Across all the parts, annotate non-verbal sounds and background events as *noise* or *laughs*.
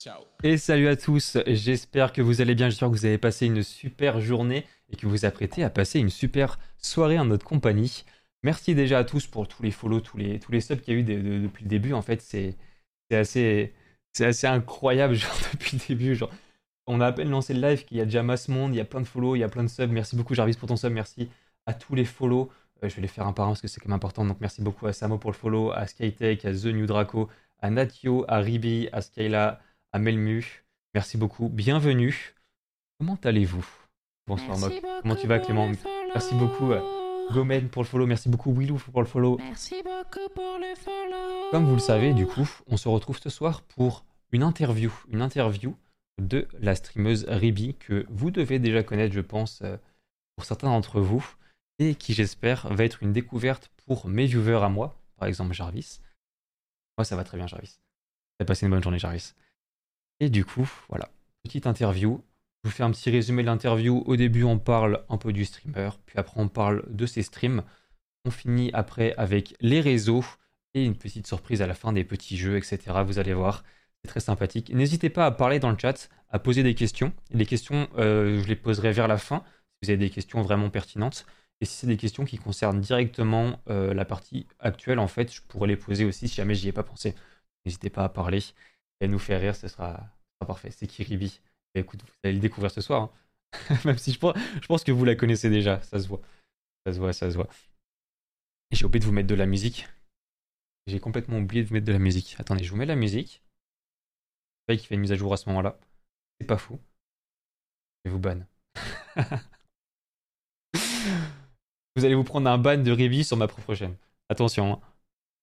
Ciao. Et salut à tous, j'espère que vous allez bien, j'espère que vous avez passé une super journée et que vous vous apprêtez à passer une super soirée en notre compagnie. Merci déjà à tous pour tous les follow, tous les, tous les subs qu'il y a eu de- de- depuis le début. En fait, c'est assez, assez incroyable *laughs* depuis le début. Genre, on a à peine lancé le live qu'il y a déjà masse monde, il y a plein de follow, il y a plein de subs. Merci beaucoup Jarvis pour ton sub, merci à tous les follow. Euh, je vais les faire un par un parce que c'est quand même important. Donc merci beaucoup à Samo pour le follow, à Skytech, à The New Draco, à Natio, à Ribi, à Skyla, à Melmu. Merci beaucoup, bienvenue. Comment allez-vous? Bonsoir Mock. Comment tu vas Clément Merci beaucoup euh, Gomen pour le follow, merci beaucoup Willou pour le follow. Merci beaucoup pour le follow. Comme vous le savez, du coup, on se retrouve ce soir pour une interview. Une interview de la streameuse Ribi, que vous devez déjà connaître, je pense, euh, pour certains d'entre vous, et qui, j'espère, va être une découverte pour mes viewers à moi, par exemple Jarvis. Moi, ça va très bien, Jarvis. T'as passé une bonne journée, Jarvis. Et du coup, voilà, petite interview. Je vous fais un petit résumé de l'interview. Au début, on parle un peu du streamer, puis après, on parle de ses streams. On finit après avec les réseaux et une petite surprise à la fin des petits jeux, etc. Vous allez voir, c'est très sympathique. N'hésitez pas à parler dans le chat, à poser des questions. Les questions, euh, je les poserai vers la fin, si vous avez des questions vraiment pertinentes. Et si c'est des questions qui concernent directement euh, la partie actuelle, en fait, je pourrais les poser aussi si jamais j'y ai pas pensé. N'hésitez pas à parler et à nous faire rire, ce sera, parfait. C'est Kiribi. Et écoute, vous allez le découvrir ce soir. hein. *laughs* Même si je pense, je pense que vous la connaissez déjà, ça se voit. Ça se voit, ça se voit. J'ai oublié de vous mettre de la musique. J'ai complètement oublié de vous mettre de la musique. Attendez, je vous mets la musique. C'est fait une mise à jour à ce moment-là. C'est pas fou. Je vous ban. *laughs* vous allez vous prendre un ban de Ribi sur ma propre chaîne. Attention. hein.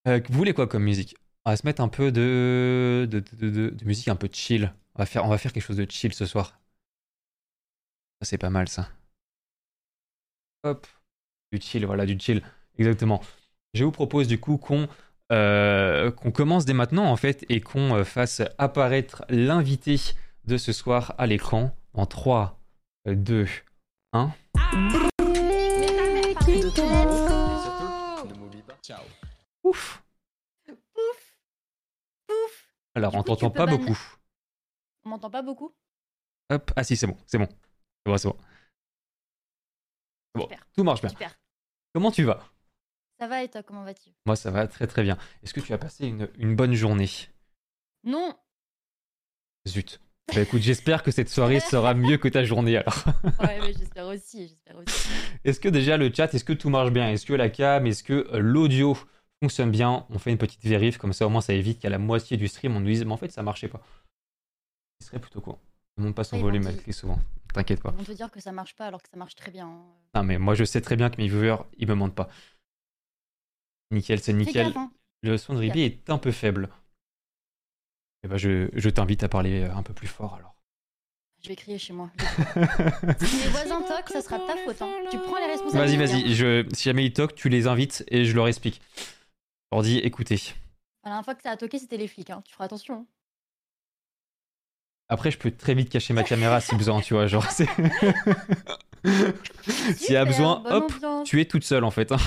Euh, vous voulez quoi comme musique? On va se mettre un peu de, de, de, de- de musique un peu chill. On va, faire, on va faire quelque chose de chill ce soir. Ça, c'est pas mal ça. Hop. Du chill, voilà, du chill. Exactement. Je vous propose du coup qu'on euh, qu'on commence dès maintenant en fait et qu'on euh, fasse apparaître l'invité de ce soir à l'écran en 3, 2, 1. Et surtout, ne m'oublie pas. Ciao. Ouf Alors Du on t'entend pas ban- beaucoup. On m'entend pas beaucoup? Hop, ah si c'est bon, c'est bon. C'est bon, c'est bon. C'est bon, Super. tout marche bien. Super. Comment tu vas? Ça va et toi, comment vas-tu? Moi ça va très très bien. Est-ce que tu as passé une, une bonne journée? Non Zut. Bah écoute, j'espère que cette soirée *laughs* sera mieux que ta journée alors. Ouais, mais j'espère aussi, j'espère aussi. Est-ce que déjà le chat, est-ce que tout marche bien? Est-ce que la cam, est-ce que euh, l'audio fonctionne bien On fait une petite vérif, comme ça au moins ça évite qu'à la moitié du stream on nous dise mais en fait ça marchait pas. Ce serait plutôt quoi Ne monte pas son volume, crie souvent. T'inquiète pas. Vont te dire que ça marche pas alors que ça marche très bien. hein. Non mais moi je sais très bien que mes viewers ils me mentent pas. Nickel, c'est nickel. hein. Le son de Ribi est un peu faible. Et bah je, je t'invite à parler euh, un peu plus fort alors. Je vais crier chez moi. Si *laughs* les voisins toquent, ça sera ta faute. hein. Tu prends les responsabilités. Vas-y, hein. vas-y, je, si jamais ils toquent, tu les invites et je leur explique. Leur dis écoutez. La dernière fois que ça a toqué, c'était les flics. hein. Tu feras attention. hein. Après, je peux très vite cacher ma caméra si besoin, tu vois. Genre, c'est. *laughs* S'il y a besoin, hop, ambiance. tu es toute seule en fait. hein,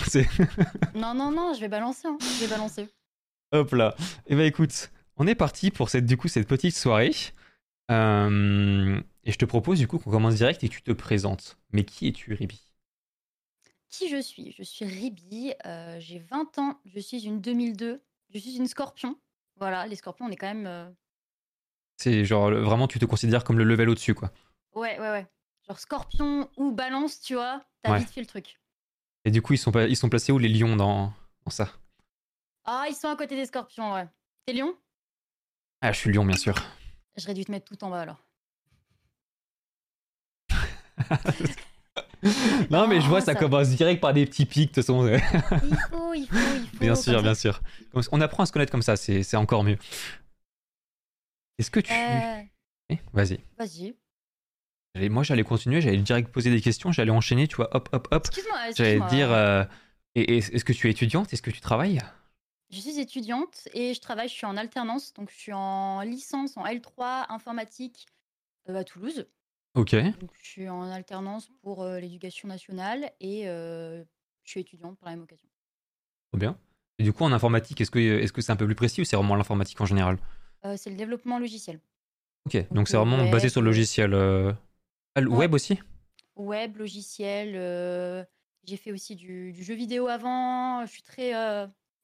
Non, non, non, je vais balancer. hein. Je vais balancer. hop là. Et bah écoute, on est parti pour cette, du coup, cette petite soirée. Euh, Et je te propose du coup qu'on commence direct et que tu te présentes. Mais qui es-tu, Ribi Qui je suis Je suis Ribi, euh, j'ai 20 ans, je suis une 2002, je suis une scorpion. Voilà, les scorpions, on est quand même... euh, C'est genre le- vraiment, tu te considères comme le level au-dessus, quoi. Ouais, ouais, ouais. Genre scorpion ou balance, tu vois, t'as Ouais. vite fait le truc. Et du coup, ils sont, pas- ils sont placés où les lions dans, dans ça? Ah, ils sont à côté des scorpions, ouais. T'es lion? Ah, je suis lion, bien sûr. J'aurais dû te mettre tout en bas alors. *laughs* non, mais je vois, Non, ça ça- commence direct par des petits pics, de toute façon. Il faut, il *laughs* faut, il faut. bien sûr, bien sûr. On apprend à se connaître comme ça, c'est encore mieux. Est-ce que tu... Euh, Eh, Vas-y. Vas-y. J'allais- Moi, j'allais continuer, j'allais direct poser des questions, j'allais enchaîner, tu vois, hop, hop, hop. Excuse-moi, J'allais excuse-moi. te dire, euh, est-ce que tu es étudiante? Est-ce que tu travailles? Je suis étudiante et je travaille, je suis en alternance, donc je suis en licence en L3 informatique euh, à Toulouse. Ok. Donc, je suis en alternance pour euh, l'éducation nationale et euh, je suis étudiante par la même occasion. Trop bien. Et du coup, en informatique, est-ce que est-ce que c'est un peu plus précis ou c'est vraiment l'informatique en général? Euh, c'est le développement logiciel. Ok, donc c'est vraiment basé sur le logiciel. ah, le Ouais. web aussi? Web, logiciel. J'ai fait aussi du, du jeu vidéo avant. Je suis très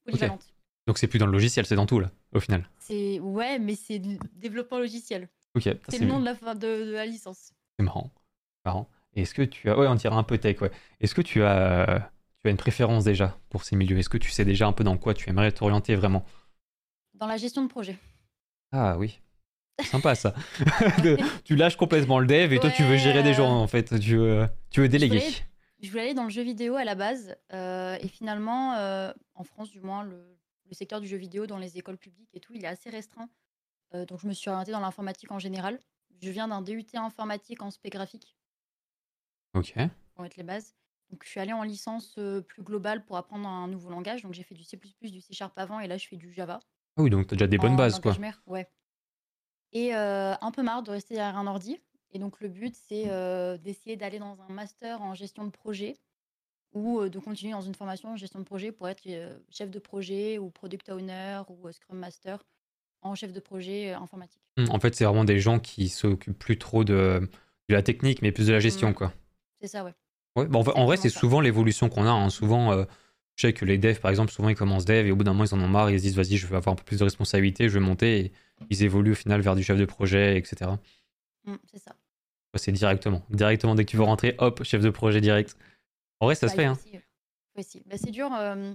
polyvalente. Donc c'est plus dans le logiciel, c'est dans tout là, au final. C'est ouais, mais c'est du développement logiciel. Ok, C'est c'est le nom de la fin de, de la licence. C'est marrant. marrant. Et Est-ce que tu as. Ouais, on dirait un peu tech, ouais. Est-ce que tu as... tu as une préférence déjà pour ces milieux? Est-ce que tu sais déjà un peu dans quoi tu aimerais t'orienter vraiment? Dans la gestion de projet. Ah oui. Sympa ça. *laughs* Tu lâches complètement le dev et toi tu veux gérer des gens en fait. Tu veux, tu veux déléguer. voulais- Je voulais aller dans le jeu vidéo à la base. euh, et finalement, euh, en France du moins, le, le secteur du jeu vidéo dans les écoles publiques et tout, il est assez restreint. Euh, donc je me suis orientée dans l'informatique en général. Je viens d'un DUT informatique en spé graphique, Ok. pour être les bases. Donc je suis allée en licence euh, plus globale pour apprendre un nouveau langage. Donc j'ai fait du C++, du C Sharp avant et là je fais du Java. Ah oui, donc t'as déjà des bonnes en bases quoi. Ouais. Et euh, un peu marre de rester derrière un ordi. Et donc le but, c'est euh, d'essayer d'aller dans un master en gestion de projet ou euh, de continuer dans une formation en gestion de projet pour être chef de projet ou product owner ou scrum master en chef de projet euh, informatique. Hmm, En fait, c'est vraiment des gens qui s'occupent plus trop de, de la technique, mais plus de la gestion Mm. quoi. C'est ça, ouais. Ouais, bah en, vrai- c'est souvent l'évolution qu'on a. hein. Souvent, euh, je sais que les devs, par exemple, souvent ils commencent dev et au bout d'un moment, ils en ont marre, ils se disent, vas-y, je veux avoir un peu plus de responsabilité, je vais monter. Et ils évoluent au final vers du chef de projet, etc. Mm, c'est ça. Ouais, C'est directement. Directement, dès que tu veux rentrer, hop, chef de projet direct. En vrai, ça Bah, se fait. Hein. aussi. Bah, c'est dur, euh,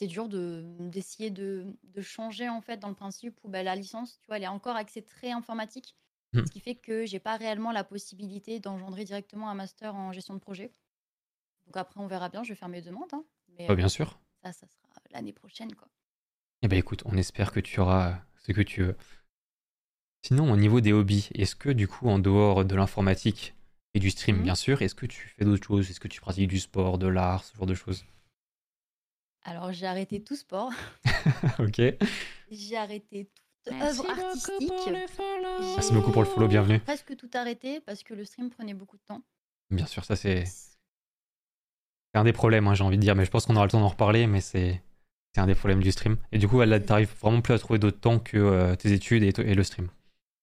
c'est dur de d'essayer de, de changer en fait dans le principe où bah, la licence, tu vois, elle est encore axée très informatique, Mhm. ce qui fait que j'ai pas réellement la possibilité d'engendrer directement un master en gestion de projet. Donc après, on verra bien. Je vais faire mes demandes, hein, mais Bah, euh, bien sûr. ça, ça sera l'année prochaine, quoi. Eh ben écoute, on espère que tu auras ce que tu veux. Sinon, au niveau des hobbies, est-ce que du coup, en dehors de l'informatique et du stream, Mhm. bien sûr, est-ce que tu fais d'autres choses? Est-ce que tu pratiques du sport, de l'art, ce genre de choses? Alors j'ai arrêté tout sport, *laughs* Ok. j'ai arrêté toute Merci œuvre beaucoup artistique. pour les follow. Merci beaucoup pour le follow, bienvenue. J'ai presque tout arrêté parce que le stream prenait beaucoup de temps. Bien sûr, ça c'est c'est un des problèmes, hein, j'ai envie de dire, mais je pense qu'on aura le temps d'en reparler, mais c'est c'est un des problèmes du stream. Et du coup, là, t'arrives vraiment plus à trouver d'autre temps que euh, tes études et, et le stream.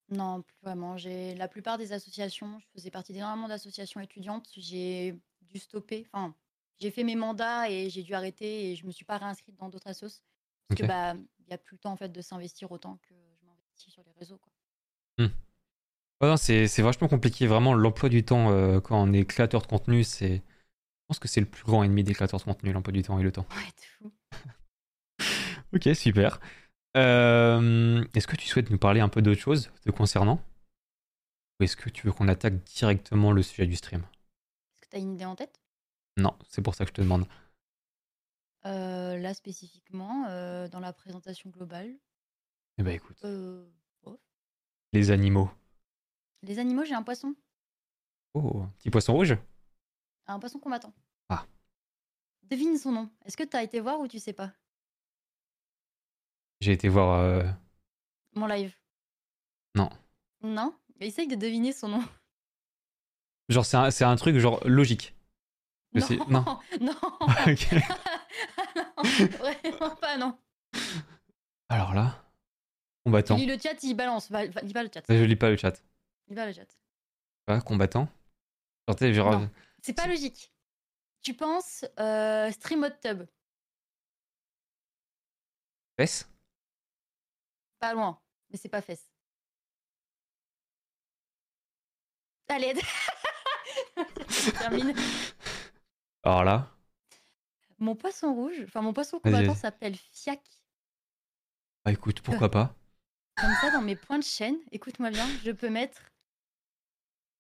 Non, plus vraiment. J'ai la plupart des associations, je faisais partie d'énormément d'associations étudiantes. J'ai dû stopper. Enfin, j'ai fait mes mandats et j'ai dû arrêter et je me suis pas réinscrite dans d'autres assos parce Ok. que bah il y a plus le temps en fait de s'investir autant que je m'investis sur les réseaux quoi. Ouais, non, c'est c'est vachement compliqué, vraiment, l'emploi du temps euh, quand on est créateur de contenu, c'est. Je pense que c'est le plus grand ennemi des créateurs de contenu, l'emploi du temps et le temps. Ouais, fou. *laughs* Ok, super. Euh, est-ce que tu souhaites nous parler un peu d'autre chose te concernant? Ou est-ce que tu veux qu'on attaque directement le sujet du stream? Est-ce que tu as une idée en tête? Non, c'est pour ça que je te demande. Euh, Là spécifiquement, euh, dans la présentation globale, Eh ben écoute, euh, les animaux. les animaux, j'ai un poisson, Oh, petit poisson rouge? Un poisson combattant. Ah. Devine son nom. Est-ce que tu as été voir ou tu sais pas? J'ai été voir. euh, mon live Non. Non? Essaye de deviner son nom. Genre, c'est un, c'est un truc genre logique. Non. non. *laughs* Ok. *laughs* non, vraiment pas, non. Alors là, combattant. Lis le chat, il balance. Va, va- lis pas le chat. Je lis pas le chat. Lis pas le chat. Pas combattant. C'est pas logique. Tu penses euh, stream hot tub. Fesse? Pas loin, mais c'est pas fesse. Allez, *laughs* je termine. Alors là, Mon poisson rouge, enfin mon poisson combattant s'appelle Fiac. bah écoute, pourquoi pas Comme ça, dans mes points de chaîne, écoute-moi bien, je peux mettre.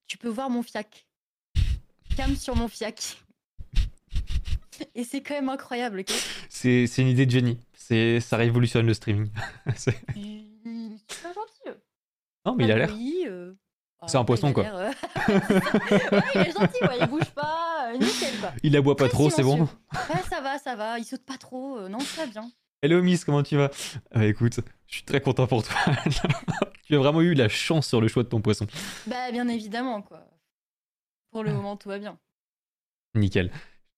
Tu peux voir mon fiac. Cam sur mon fiac. Et c'est quand même incroyable, ok? C'est c'est une idée de génie. C'est Ça révolutionne le streaming. *laughs* C'est- super gentil. non, mais il a l'air. Oui, euh, C'est un après, poisson, quoi. euh, *laughs* ouais, il est gentil, ouais, il bouge pas, euh, nickel, quoi. Il aboie pas Très trop, c'est bon. Ouais, ça va, ça va, il saute pas trop, euh, non, ça va bien. Hello Miss, comment tu vas? Euh, Écoute, je suis très content pour toi. *laughs* tu as vraiment eu la chance sur le choix de ton poisson. Bah, bien évidemment, quoi. Pour le moment, tout va bien. Nickel.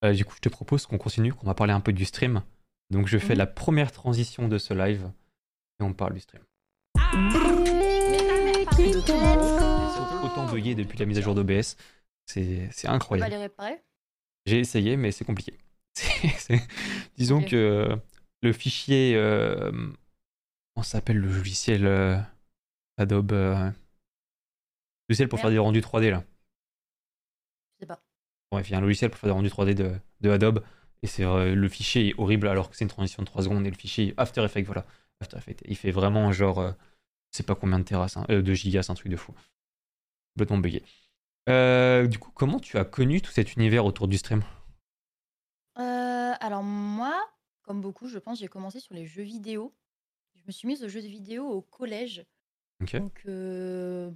Euh, du coup, je te propose qu'on continue, qu'on va parler un peu du stream. Donc, je fais Mhm. la première transition de ce live et on parle du stream. Mère, autant bugué depuis la mise à jour d'OBS. C'est c'est Tu incroyable. les réparer? J'ai essayé, mais c'est compliqué. *laughs* Disons que le fichier. euh, Comment s'appelle le logiciel euh, Adobe euh, Logiciel pour faire des rendus 3D là. Je sais pas. Bref, il y a un logiciel pour faire des rendus 3D de, de Adobe. Et c'est le fichier est horrible alors que c'est une transition de 3 secondes. Et le fichier After Effects, voilà. After Effects. Il fait vraiment genre. euh, je sais pas combien de terras, hein, euh, de gigas, c'est un truc de fou. Complètement bugué. Euh, du coup, comment tu as connu tout cet univers autour du stream? Euh, alors moi, comme beaucoup, je pense, j'ai commencé sur les jeux vidéo. Je me suis mise aux jeux vidéo au collège, Ok. donc euh,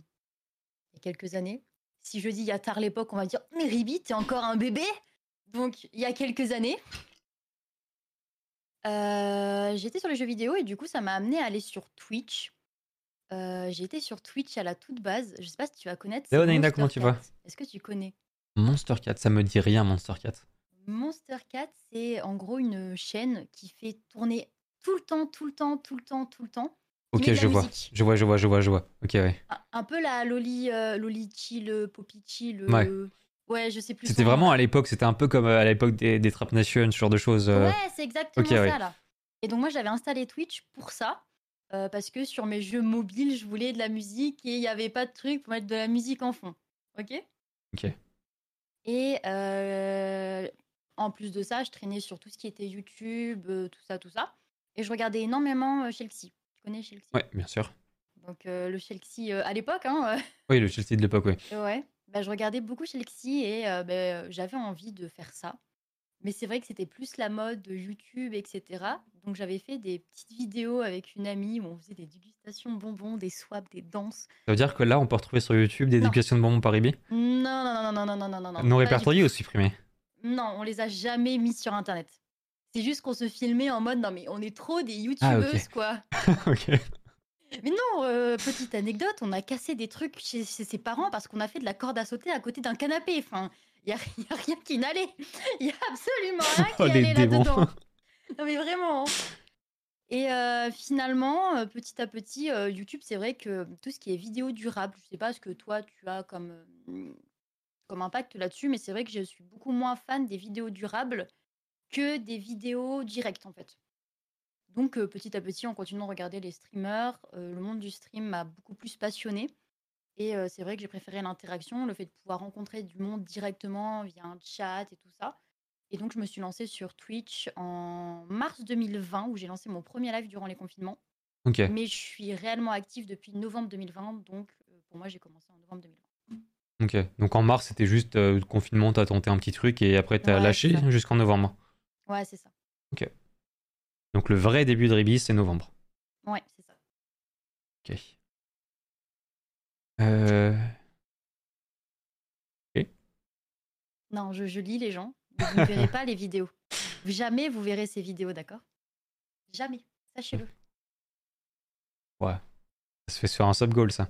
il y a quelques années. Si je dis il y a tard l'époque, on va dire mais Ribi, t'es encore un bébé? Donc il y a quelques années. Euh, J'étais sur les jeux vidéo et du coup ça m'a amené à aller sur Twitch. Euh, j'ai été sur Twitch à la toute base. Je sais pas si tu vas connaître. Monster comment tu vas. Est-ce que tu connais? Monster Cat, ça me dit rien, Monster Cat. Monster Cat, c'est en gros une chaîne qui fait tourner tout le temps, tout le temps, tout le temps, tout le temps. Ok, je vois. musique. Je vois, je vois, je vois, je vois. Ok, ouais. Un, un peu la Loli, euh, Loli Chill, Poppy Chill. Ouais. euh, ouais, je sais plus. C'était vraiment à l'époque, c'était un peu comme euh, à l'époque des, des Trap Nation, ce genre de choses. euh. Ouais, c'est exactement ok, ça ouais. là. Et donc moi j'avais installé Twitch pour ça. Euh, parce que sur mes jeux mobiles, je voulais de la musique et il n'y avait pas de truc pour mettre de la musique en fond. Ok? Ok. Et euh, en plus de ça, je traînais sur tout ce qui était YouTube, euh, tout ça, tout ça. Et je regardais énormément Chelsea. Tu connais Chelsea? Ouais, bien sûr. Donc le Chelsea à l'époque, hein, *laughs* Oui, le Chelsea de l'époque, ouais. euh, ouais. Bah, je regardais beaucoup Chelsea et bah, euh, j'avais envie de faire ça. Mais c'est vrai que c'était plus la mode YouTube, etc. Donc j'avais fait des petites vidéos avec une amie où on faisait des dégustations de bonbons, des swaps, des danses. Ça veut dire que là, on peut retrouver sur YouTube des dégustations de bonbons Paribé Non, non, non, non, non, non, non, non. Non répertoriées ou supprimées Non, on les a jamais mis sur Internet. C'est juste qu'on se filmait en mode non mais on est trop des youtubeuses ah, okay. quoi. *laughs* okay. Mais non, euh, petite anecdote, on a cassé des trucs chez ses parents parce qu'on a fait de la corde à sauter à côté d'un canapé. Enfin, il y a, rien qui n'allait. *laughs* Il y a absolument rien qui Oh, allait là-dedans. *laughs* Non mais vraiment. Et euh, finalement, euh, petit à petit, euh, YouTube, c'est vrai que tout ce qui est vidéo durable, je sais pas ce que toi tu as comme, comme impact là-dessus, mais c'est vrai que je suis beaucoup moins fan des vidéos durables que des vidéos directes en fait. Donc petit à petit, en continuant de regarder les streamers, le monde du stream m'a beaucoup plus passionné. Et euh, c'est vrai que j'ai préféré l'interaction, le fait de pouvoir rencontrer du monde directement via un chat et tout ça. Et donc je me suis lancée sur Twitch en mars 2020 où j'ai lancé mon premier live durant les confinements. Ok. Mais je suis réellement active depuis novembre 2020, donc euh, pour moi j'ai commencé en novembre 2020. Ok. Donc en mars, c'était juste euh, le confinement, t'as tenté un petit truc et après t'as Ouais, lâché jusqu'en novembre. Ouais, c'est ça. Donc le vrai début de Ribi, c'est novembre. Ouais, c'est ça. Ok. Euh... Non, je, je lis les gens. Vous ne verrez pas les vidéos. Jamais vous verrez ces vidéos, d'accord? Jamais. Sachez-le. Ça se fait sur un sub goal, ça.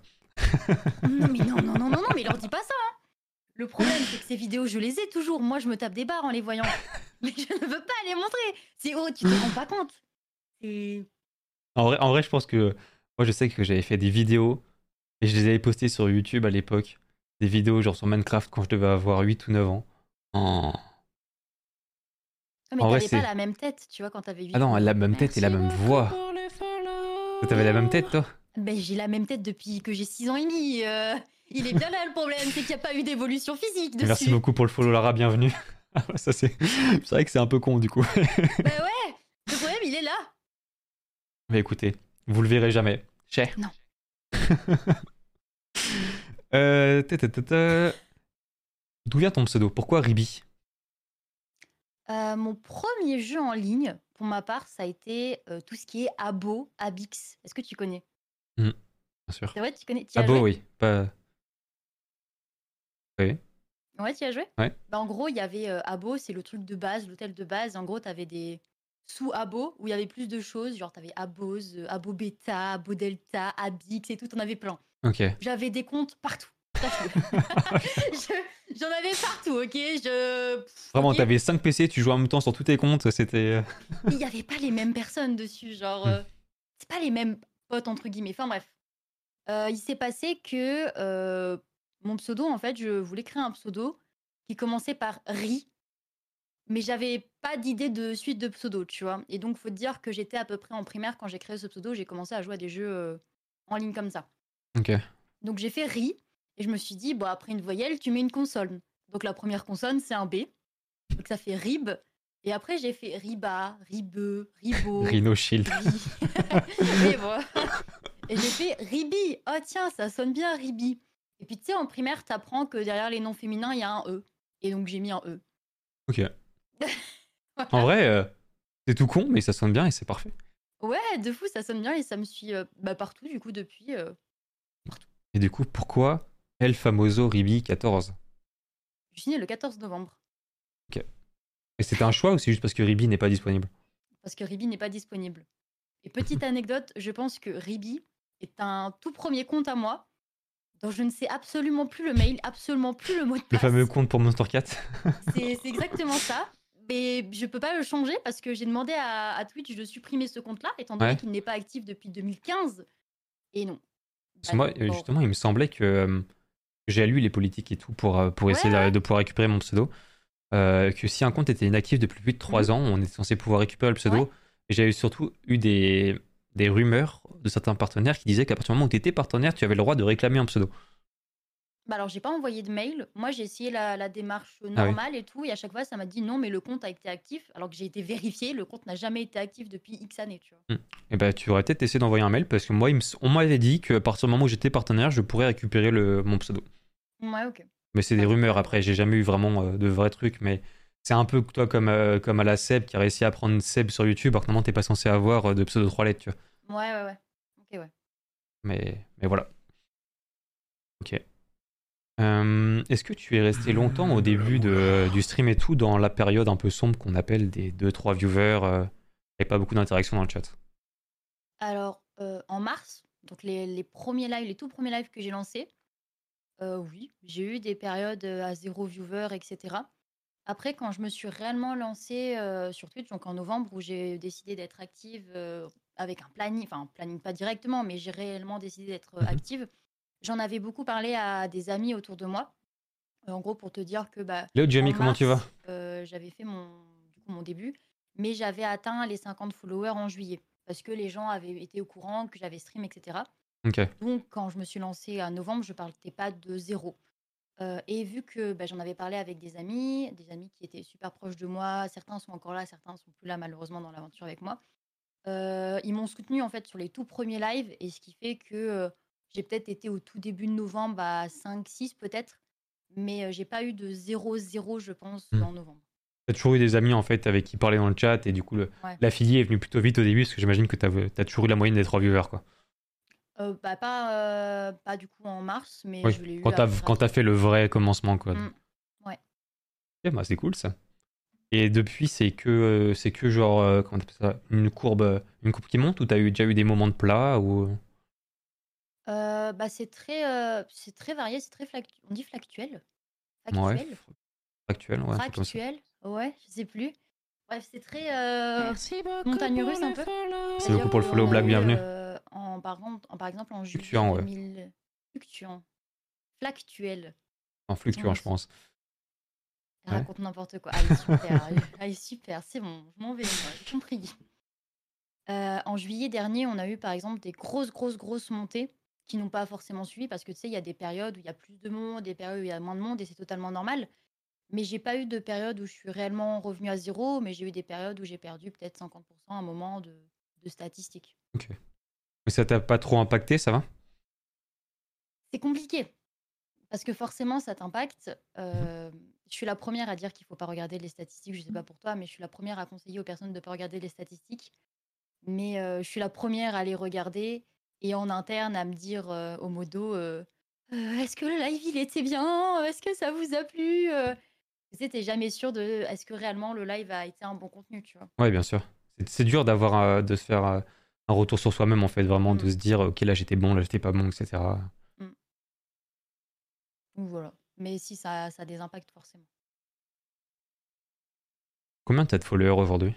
Non, mais non, non, non, non, non, mais leur dis pas ça. hein. Le problème, c'est que ces vidéos, je les ai toujours. Moi, je me tape des barres en les voyant. Mais je ne veux pas les montrer. C'est oh, tu te rends pas compte. C'est. En vrai, en vrai, je pense que moi, je sais que j'avais fait des vidéos et je les avais postées sur YouTube à l'époque. Des vidéos genre sur Minecraft quand je devais avoir 8 ou 9 ans. En- Ah, mais En vrai, t'avais pas c'est- la même tête, tu vois, quand t'avais 8 Ah non, la même tête et la même voix. T'avais la même tête, toi? Ben, j'ai la même tête depuis que j'ai 6 ans et demi. euh, Il est bien là le problème, c'est qu'il n'y a pas eu d'évolution physique dessus. Merci beaucoup pour le follow, Lara, bienvenue. *laughs* Ah, ça, c'est c'est vrai que c'est un peu con, du coup. Ben *laughs* ouais, le problème, il est là. Mais écoutez, vous le verrez jamais. Cher. Non. *laughs* euh. D'où vient ton pseudo? Pourquoi Ribi? Euh, mon premier jeu en ligne, pour ma part, ça a été euh, tout ce qui est Abo, Abix. Est-ce que tu connais? Bien sûr. C'est vrai, tu connais tu joué? oui. Pas... Oui. Ouais, tu y as joué? Ouais. Bah, en gros, il y avait euh, Abo, c'est le truc de base, l'hôtel de base. En gros, tu avais des sous-Abo où il y avait plus de choses. Genre, tu avais Abos, euh, Abo Beta, Abo Delta, Abix et tout. On avait plein. Ok. J'avais des comptes partout. *laughs* Je- J'en avais partout, ok? Je... pff, Vraiment, t'avais 5 PC, tu jouais en même temps sur tous tes comptes, c'était... euh, Il n'y avait pas les mêmes personnes dessus. Genre, Hmm. euh, c'est pas les mêmes potes, entre guillemets. Enfin, bref. Euh, il s'est passé que euh, mon pseudo, en fait, je voulais créer un pseudo qui commençait par Ri, mais j'avais pas d'idée de suite de pseudo, tu vois. Et donc, faut te dire que j'étais à peu près en primaire quand j'ai créé ce pseudo, j'ai commencé à jouer à des jeux en ligne comme ça. Ok. Donc, j'ai fait Ri, et je me suis dit, bon, après une voyelle, tu mets une consonne. Donc, la première consonne, c'est un B. Donc, ça fait Rib. Et après, j'ai fait Riba, Ribeux, Ribo. *laughs* Rhino Shield. *laughs* Et bon. Et j'ai fait Ribi. Oh tiens, ça sonne bien Ribi. Et puis tu sais, en primaire, t'apprends que derrière les noms féminins, il y a un E. Et donc j'ai mis un E. Ok. *laughs* En vrai, euh, c'est tout con, mais ça sonne bien et c'est parfait. Ouais, de fou, ça sonne bien et ça me suit euh, bah, partout du coup depuis. euh, Et du coup, pourquoi El Famoso Ribi 14 Je suis née le 14 novembre Et c'était un choix ou c'est juste parce que Ribi n'est pas disponible? Parce que Ribi n'est pas disponible. Et petite *laughs* anecdote, je pense que Ribi est un tout premier compte à moi dont je ne sais absolument plus le mail, absolument plus le mot de Le passe. fameux compte pour Monster Cat? C'est c'est *laughs* exactement ça. Mais je peux pas le changer parce que j'ai demandé à, à Twitch de supprimer ce compte-là, étant donné Ouais. qu'il n'est pas actif depuis 2015. Et non. Parce que moi, euh, bon. justement, il me semblait que euh, j'ai lu les politiques et tout pour, euh, essayer Ouais, de, pouvoir récupérer mon pseudo. euh, que si un compte était inactif depuis plus de 3 ans, on est censé pouvoir récupérer le pseudo. Mhm. Ouais. Et j'avais surtout eu des, des rumeurs de certains partenaires qui disaient qu'à partir du moment où tu étais partenaire, tu avais le droit de réclamer un pseudo. Bah alors, j'ai pas envoyé de mail. Moi, j'ai essayé la, la démarche Ah oui. normale et tout. Et à chaque fois, ça m'a dit non, mais le compte a été actif. Alors que j'ai été vérifié, le compte n'a jamais été actif depuis X années, tu vois. Et ben, tu aurais peut-être essayé d'envoyer un mail parce que moi, il me s- on m'avait dit qu'à partir du moment où j'étais partenaire, je pourrais récupérer le, mon pseudo. Ouais, ok. Mais c'est des Ouais, rumeurs après, j'ai jamais eu vraiment euh, de vrais trucs. Mais c'est un peu toi comme, euh, comme à la Seb qui a réussi à prendre Seb sur YouTube alors que normalement t'es pas censé avoir euh, de pseudo 3 lettres, tu vois. Ouais, ouais, ouais. Ok, ouais. Mais, mais voilà. Ok. Euh, Est-ce que tu es resté longtemps au début de, du stream et tout dans la période un peu sombre qu'on appelle des 2-3 viewers euh, et pas beaucoup d'interactions dans le chat? Alors, euh, en mars, donc les, les premiers lives, les tout premiers lives que j'ai lancés, euh, oui, j'ai eu des périodes à zéro viewer, etc. Après, quand je me suis réellement lancée sur Twitch, donc en novembre, où j'ai décidé d'être active avec un planning, enfin, un planning pas directement, mais j'ai réellement décidé d'être Mhm. active, j'en avais beaucoup parlé à des amis autour de moi. Euh, en gros, pour te dire que bah, Léo Jamie, en comment tu vas euh, J'avais fait mon, du coup, mon début, mais j'avais atteint les 50 followers en juillet parce que les gens avaient été au courant que j'avais stream, etc. Donc, quand je me suis lancée en novembre, je partais pas de zéro. Euh, et vu que bah, j'en avais parlé avec des amis, des amis qui étaient super proches de moi, certains sont encore là, certains sont plus là malheureusement dans l'aventure avec moi. euh, ils m'ont soutenu en fait sur les tout premiers lives et ce qui fait que j'ai peut-être été au tout début de novembre à 5-6 peut-être, mais j'ai pas eu de 0-0 je pense en novembre. T'as toujours eu des amis en fait avec qui parler dans le chat et du coup le- Ouais. l'affilié est venu plutôt vite au début parce que j'imagine que t'as as toujours eu la moyenne des 3 viewers quoi. Euh, bah, pas, euh, pas du coup en mars, mais Oui, je l'ai eu quand t'as assez quand t'as fait le vrai commencement quoi. Mm. Ouais. Ok, bah, c'est cool ça. Et depuis c'est que euh, c'est que genre comment ça? Une courbe une courbe qui monte ou t'as eu déjà eu des moments de plat ou Euh, bah, c'est très, euh, c'est très varié, c'est très flactu- on dit flactuel, ouais factuel, actuel ouais un truc comme ça. fractuel, ouais, je sais plus. Bref, c'est très euh, Merci beaucoup montagne pour russe, un peu. Merci c'est-à-dire beaucoup pour le qu'on follow, a Black, eu, bienvenue. euh, en, par, contre, en- par exemple, en juillet Fluctuant, ouais. 2000, fluctuant, flactuel. En fluctuant Ouais, je pense. Elle Ouais. raconte n'importe quoi. Allez, super. Allez, super. C'est bon. Je m'en vais. moi, J'ai compris. Euh, en juillet dernier, on a eu par exemple des grosses, grosses, grosses montées qui n'ont pas forcément suivi parce que tu sais, il y a des périodes où il y a plus de monde, des périodes où il y a moins de monde et c'est totalement normal. Mais j'ai pas eu de période où je suis réellement revenue à zéro, mais j'ai eu des périodes où j'ai perdu peut-être 50% à un moment de, de statistiques. Mais ça t'a pas trop impacté ça va? C'est compliqué parce que forcément ça t'impacte. Euh, je suis la première à dire qu'il faut pas regarder les statistiques. Je sais pas pour toi, mais je suis la première à conseiller aux personnes de pas regarder les statistiques. Mais euh, je suis la première à les regarder et en interne à me dire euh, au modo euh, Euh, est-ce que le live il était bien? Est-ce que ça vous a plu? Tu sais, jamais sûr de est-ce que réellement le live a été un bon contenu, tu vois? Ouais bien sûr. C'est- dur d'avoir de se faire un retour sur soi-même en fait vraiment de Mm. se dire ok là j'étais bon là j'étais pas bon etc. Donc voilà. Mais si ça, ça a des impacts forcément. Combien t'as de followers aujourd'hui?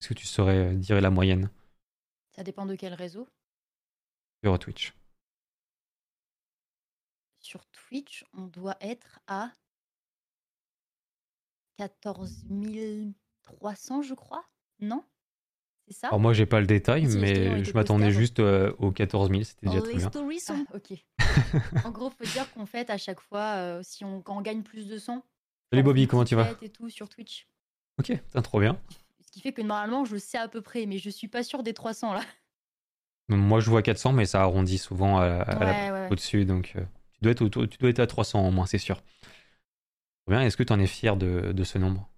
Est-ce que tu saurais dire la moyenne? Ça dépend de quel réseau. Sur Twitch sur Twitch, on doit être à 14 300, je crois. Non? C'est ça? Alors moi, j'ai pas le détail, Si, mais je m'attendais juste euh, aux 14 000, c'était déjà très les bien. stories sont. Ah, ok. *laughs* en gros, faut dire qu'on fête à chaque fois, euh, si on, quand on gagne plus de 100. Salut Bobby, comment tu vas? et tout sur Twitch. Ok, putain, trop bien. Ce qui fait que normalement, je sais à peu près, mais je suis pas sûre des 300 là. Moi, je vois 400, mais ça arrondit souvent à, à la- Ouais, ouais, ouais. au-dessus, donc euh, tu, dois être autour- tu dois être à 300 au moins, c'est sûr. Bien, est-ce que tu en es fier de, de ce nombre?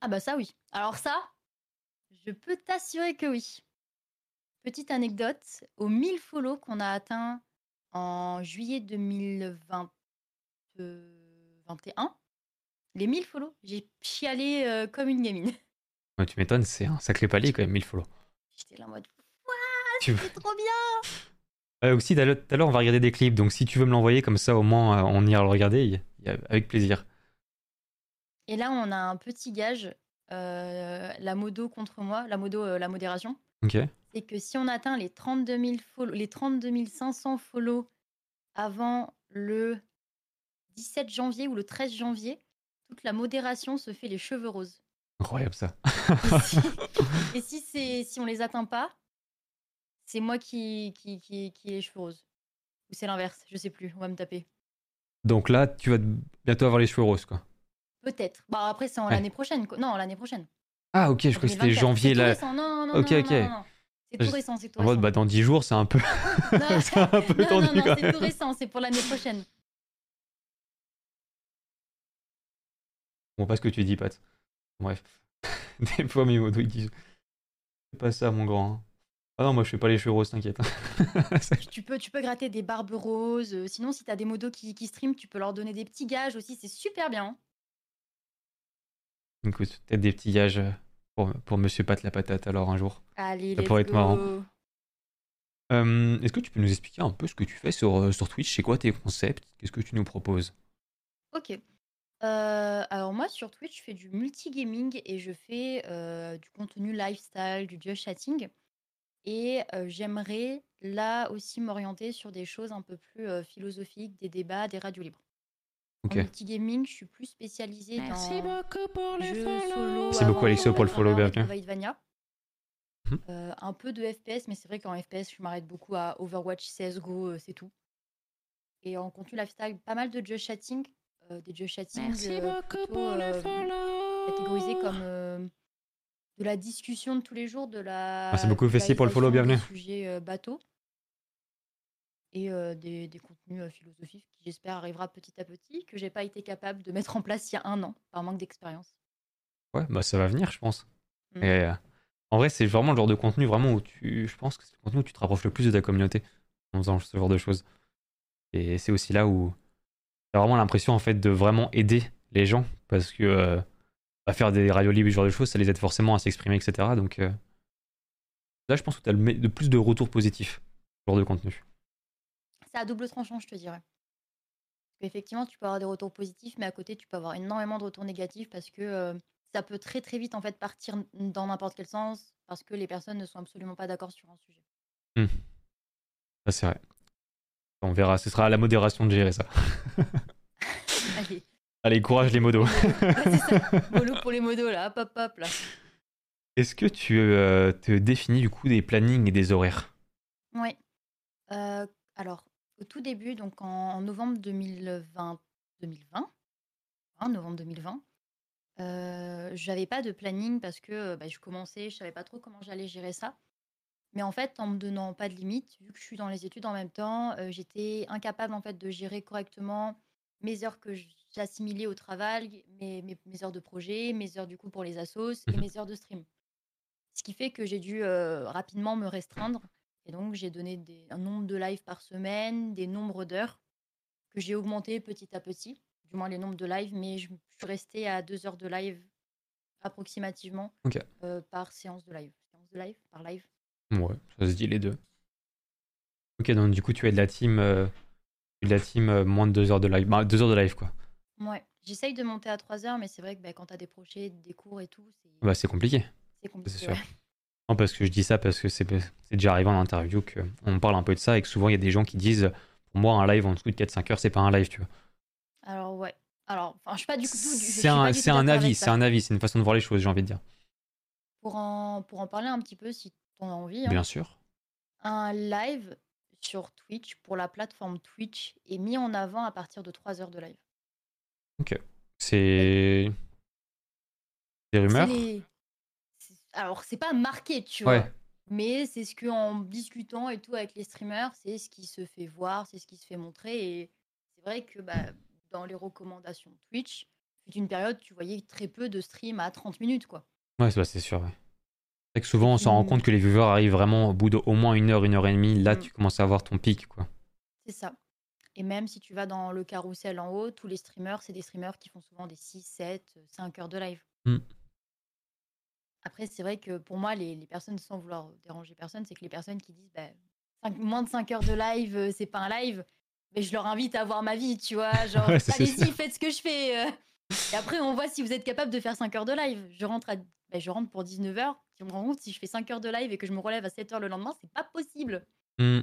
Ah bah ça oui. Alors ça, je peux t'assurer que oui. Petite anecdote, aux 1000 follow qu'on a atteint en juillet 2021, les 1000 follow, j'ai chialé euh, comme une gamine. Ouais, Tu m'étonnes, c'est un sacré palier quand même, 1000 follow. J'étais là en mode Tu... c'est trop bien. Euh, aussi, tout à l'heure, on va regarder des clips, donc si tu veux me l'envoyer comme ça, au moins, euh, on ira le regarder, avec plaisir. Et là, on a un petit gage, euh, la modo contre moi, la modo, euh, la modération. Ok. c'est que si on atteint les 32 000 follow- les 32 500 follow avant le 17 janvier ou le 13 janvier, toute la modération se fait les cheveux roses. Incroyable ça. Et si, *laughs* et si, c'est- si on les atteint pas, c'est moi qui, qui, qui, qui ai les cheveux roses. Ou c'est l'inverse, je sais plus, on va me taper. Donc là, tu vas bientôt avoir les cheveux roses, quoi. Peut-être. Bah après, c'est en Ouais. l'année prochaine. quoi. Non, l'année prochaine. Ah, ok, je crois que c'était 2024. janvier, là. récent. Non, non, Ok, non, ok. C'est tout récent, c'est tout En mode, récent. bah, dans 10 jours, c'est un peu, *laughs* c'est un peu *laughs* non, tendu non, non, c'est tout récent, c'est pour l'année prochaine. Bon, pas ce que tu dis, Pat. Bref. *laughs* Des fois, mes modos, ils disent C'est pas ça, mon grand. Ah non, moi, je fais pas les cheveux roses, t'inquiète. *laughs* Ça- Tu peux, tu peux gratter des barbes roses. euh, Sinon, si tu as des modos qui, qui stream, tu peux leur donner des petits gages aussi. C'est super bien. Écoute, peut-être des petits gages euh, pour, pour Monsieur Pat la patate, alors, un jour. Allez, Ça let's pourrait être go. marrant. Euh, Est-ce que tu peux nous expliquer un peu ce que tu fais sur, euh, sur Twitch? C'est quoi tes concepts? Qu'est-ce que tu nous proposes? Ok. Euh, alors moi, sur Twitch, je fais du multigaming et je fais euh, du contenu lifestyle, du just chatting. Et euh, j'aimerais là aussi m'orienter sur des choses un peu plus euh, philosophiques, des débats, des radios libres. Ok. En multigaming, je suis plus spécialisée Merci dans beaucoup pour les jeux follow. solo. Merci beaucoup, Alexio, pour le follow, bienvenue. Euh, un peu de FPS, mais c'est vrai qu'en FPS, je m'arrête beaucoup à Overwatch, CSGO, euh, c'est tout. Et en contenu lifestyle, pas mal de just chatting. euh, des just chatting Merci euh, beaucoup plutôt, pour les euh, follow. catégorisés comme euh, de la discussion de tous les jours, de la. Merci beaucoup, Fessi, pour le follow, bienvenue. Des sujets euh, bateaux. Et euh, des, des contenus euh, philosophiques qui, j'espère, arrivera petit à petit, que j'ai pas été capable de mettre en place il y a un an, par manque d'expérience. Ouais, bah ça va venir, je pense. Mm. Et, euh, en vrai, c'est vraiment le genre de contenu vraiment où tu, je pense que c'est le contenu où tu te rapproches le plus de ta communauté en faisant ce genre de choses. Et c'est aussi là où t'as vraiment l'impression en fait de vraiment aider les gens parce que à faire des radios libres, ce genre de choses, ça les aide forcément à s'exprimer, etc. Donc euh, là, je pense que tu as le, de plus de retours positifs, ce genre de contenu. C'est à double tranchant, je te dirais. Parce qu'effectivement, tu peux avoir des retours positifs, mais à côté, tu peux avoir énormément de retours négatifs parce que euh, ça peut très très vite en fait partir dans n'importe quel sens parce que les personnes ne sont absolument pas d'accord sur un sujet. Ça, c'est vrai. On verra, ce sera à la modération de gérer ça. *laughs* Allez, courage les modos. Ouais, c'est ça. *laughs* Mollo pour les modos là, hop hop hop là. Est-ce que tu euh, te définis du coup des plannings et des horaires? Oui. Euh, alors, au tout début, donc en, en novembre 2020, 2020 hein, novembre 2020, euh, j'avais pas de planning parce que euh, bah, je commençais, je savais pas trop comment j'allais gérer ça. Mais en fait, en me donnant pas de limite, vu que je suis dans les études en même temps, euh, j'étais incapable en fait de gérer correctement mes heures que j'assimilais au travail, mes, mes, mes heures de projet, mes heures du coup pour les assos et Mhm. mes heures de stream. Ce qui fait que j'ai dû euh, rapidement me restreindre et donc, j'ai donné des- un nombre de lives par semaine, des nombres d'heures que j'ai augmenté petit à petit, du moins les nombres de lives, mais je, je suis restée à deux heures de live approximativement euh, par séance de live. Séance de live Par live Ouais, ça se dit les deux. Ok, donc du coup, tu es de la team, euh, de la team euh, moins de deux heures de live. Bah, deux heures de live, quoi. Ouais. J'essaye de monter à trois heures, mais c'est vrai que bah, quand tu as des projets, des cours et tout, c'est Bah, c'est compliqué, c'est compliqué. c'est sûr. ouais. Non, parce que je dis ça parce que c'est déjà arrivé en interview qu'on parle un peu de ça et que souvent il y a des gens qui disent pour moi, un live en dessous de 4-5 heures, c'est pas un live, tu vois. Alors, ouais. Alors, enfin, je suis pas du suis C'est un, c'est un avis, c'est un avis, c'est une façon de voir les choses, j'ai envie de dire. Pour en, pour en parler un petit peu, si tu en as envie, hein, Bien sûr. un live sur Twitch pour la plateforme Twitch est mis en avant à partir de 3 heures de live. C'est. Des rumeurs? C'est les- c'est- Alors, c'est pas marqué, tu vois. Ouais. Mais c'est ce que en discutant et tout avec les streamers, c'est ce qui se fait voir, c'est ce qui se fait montrer. Et c'est vrai que bah, dans les recommandations Twitch, fut une période, tu voyais très peu de streams à 30 minutes, quoi. Ouais, c'est c'est sûr. ouais. C'est vrai que souvent, on s'en rend compte que les viewers arrivent vraiment au bout d'au moins une heure, une heure et demie. Là, Mm. tu commences à avoir ton pic, quoi. C'est ça. Et même si tu vas dans le carrousel en haut, tous les streamers, c'est des streamers qui font souvent des 6, 7, 5 heures de live. Mm. Après, c'est vrai que pour moi, les, les personnes, sans vouloir déranger personne, c'est que les personnes qui disent bah, moins de 5 heures de live, euh, c'est pas un live, mais je leur invite à voir ma vie, tu vois. *laughs* Genre, Ouais, allez-y, faites ce que je fais. euh. Et après, on voit si vous êtes capable de faire 5 heures de live. Je rentre, à, bah, je rentre pour 19h. Si on me rend compte, si je fais 5 heures de live et que je me relève à 7 heures le lendemain, c'est pas possible. Mm.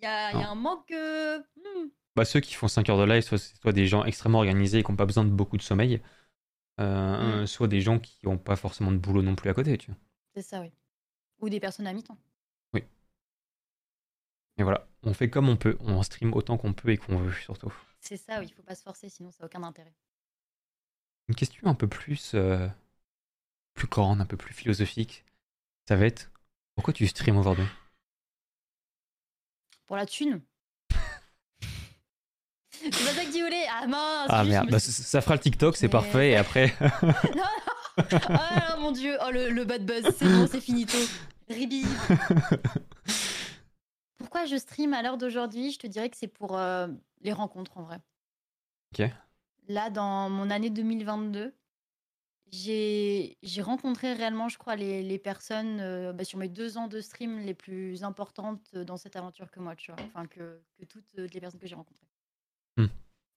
Il y a, y un manque. euh, hmm. Bah, ceux qui font 5 heures de live, soit c'est soit des gens extrêmement organisés et qui n'ont pas besoin de beaucoup de sommeil, euh, Mm. soit des gens qui n'ont pas forcément de boulot non plus à côté, tu vois. C'est ça, oui. Ou des personnes à mi-temps. Et voilà, on fait comme on peut, on stream autant qu'on peut et qu'on veut, surtout. C'est ça, oui. Il faut pas se forcer, sinon ça n'a aucun intérêt. Une question un peu plus, euh, plus grande, un peu plus philosophique, ça va être pourquoi tu stream aujourd'hui? Pour la thune. c'est pas ça que dit Olé. Ah mince. Ah merde, me bah, ça fera le TikTok, c'est Mais- parfait, et après. *laughs* *laughs* Ah mon dieu. Oh le, le bad buzz. C'est bon, c'est finito. Ribi. *laughs* Pourquoi je stream à l'heure d'aujourd'hui? Je te dirais que c'est pour euh, les rencontres en vrai. Ok. Là, dans mon année 2022, j'ai j'ai rencontré réellement, je crois, les, les personnes euh, bah, sur mes deux ans de stream les plus importantes dans cette aventure que moi, tu vois. Enfin, que, que toutes euh, les personnes que j'ai rencontrées. Hmm.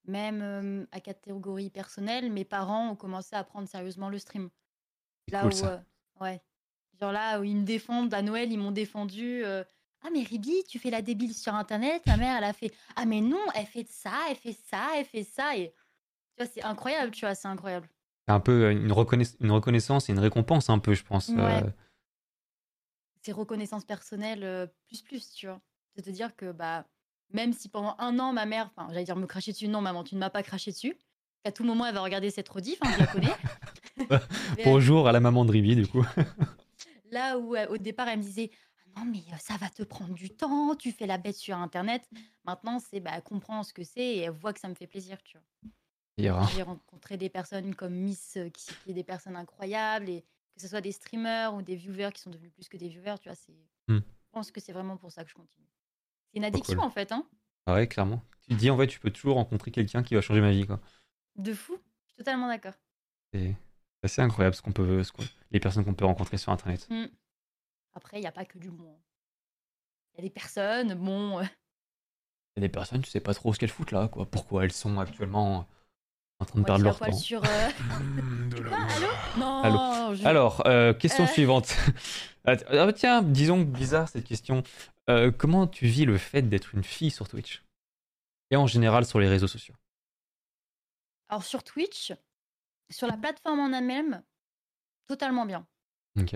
Même euh, à catégorie personnelle, mes parents ont commencé à prendre sérieusement le stream. C'est Là cool où, ça. euh, ouais. Genre là où ils me défendent, à Noël, ils m'ont défendu. euh, ah, mais Ribi, tu fais la débile sur Internet. Ma mère, elle a fait Ah, mais non, elle fait ça, elle fait ça, elle fait ça. Et tu vois, c'est incroyable, tu vois, c'est incroyable. C'est un peu une, une reconnaissance et une récompense, un peu, je pense. Ouais. euh, C'est reconnaissance personnelle euh, plus plus, tu vois. C'est te dire que bah même si pendant un an ma mère, enfin j'allais dire me cracher dessus, non maman tu ne m'as pas craché dessus. À tout moment elle va regarder cette rediff, hein, je la connais. *laughs* Mais, euh, Bonjour à la maman de Ribi, du coup. *laughs* là où euh, au départ elle me disait Ah non mais euh, ça va te prendre du temps, tu fais la bête sur internet. Maintenant c'est bah elle comprend ce que c'est et elle voit que ça me fait plaisir, tu vois. Ira. J'ai rencontré des personnes comme Miss euh, qui, qui est des personnes incroyables et que ce soit des streamers ou des viewers qui sont devenus plus que des viewers, tu vois, c'est Hmm. je pense que c'est vraiment pour ça que je continue. C'est une addiction cool. en fait hein. Ah Ouais, clairement. Tu te dis, en fait, tu peux toujours rencontrer quelqu'un qui va changer ma vie, quoi. De fou, je suis totalement d'accord. C'est assez incroyable ce qu'on peut, ce qu'on- les personnes qu'on peut rencontrer sur Internet. Hmm. Après, il n'y a pas que du bon. hein. Il y a des personnes, bon, euh, Il y a des personnes, tu sais pas trop ce qu'elles foutent là, quoi. Pourquoi elles sont actuellement en train de perdre leur poil temps. sur. euh, *laughs* *laughs* de Quoi, l'amour. allô Non, Allô je- Alors, euh, question Euh. suivante. *laughs* Ah, t- ah, tiens, disons bizarre cette question. Euh, comment tu vis le fait d'être une fille sur Twitch Et en général sur les réseaux sociaux? Alors sur Twitch, sur la plateforme en elle-même, totalement bien. Ok.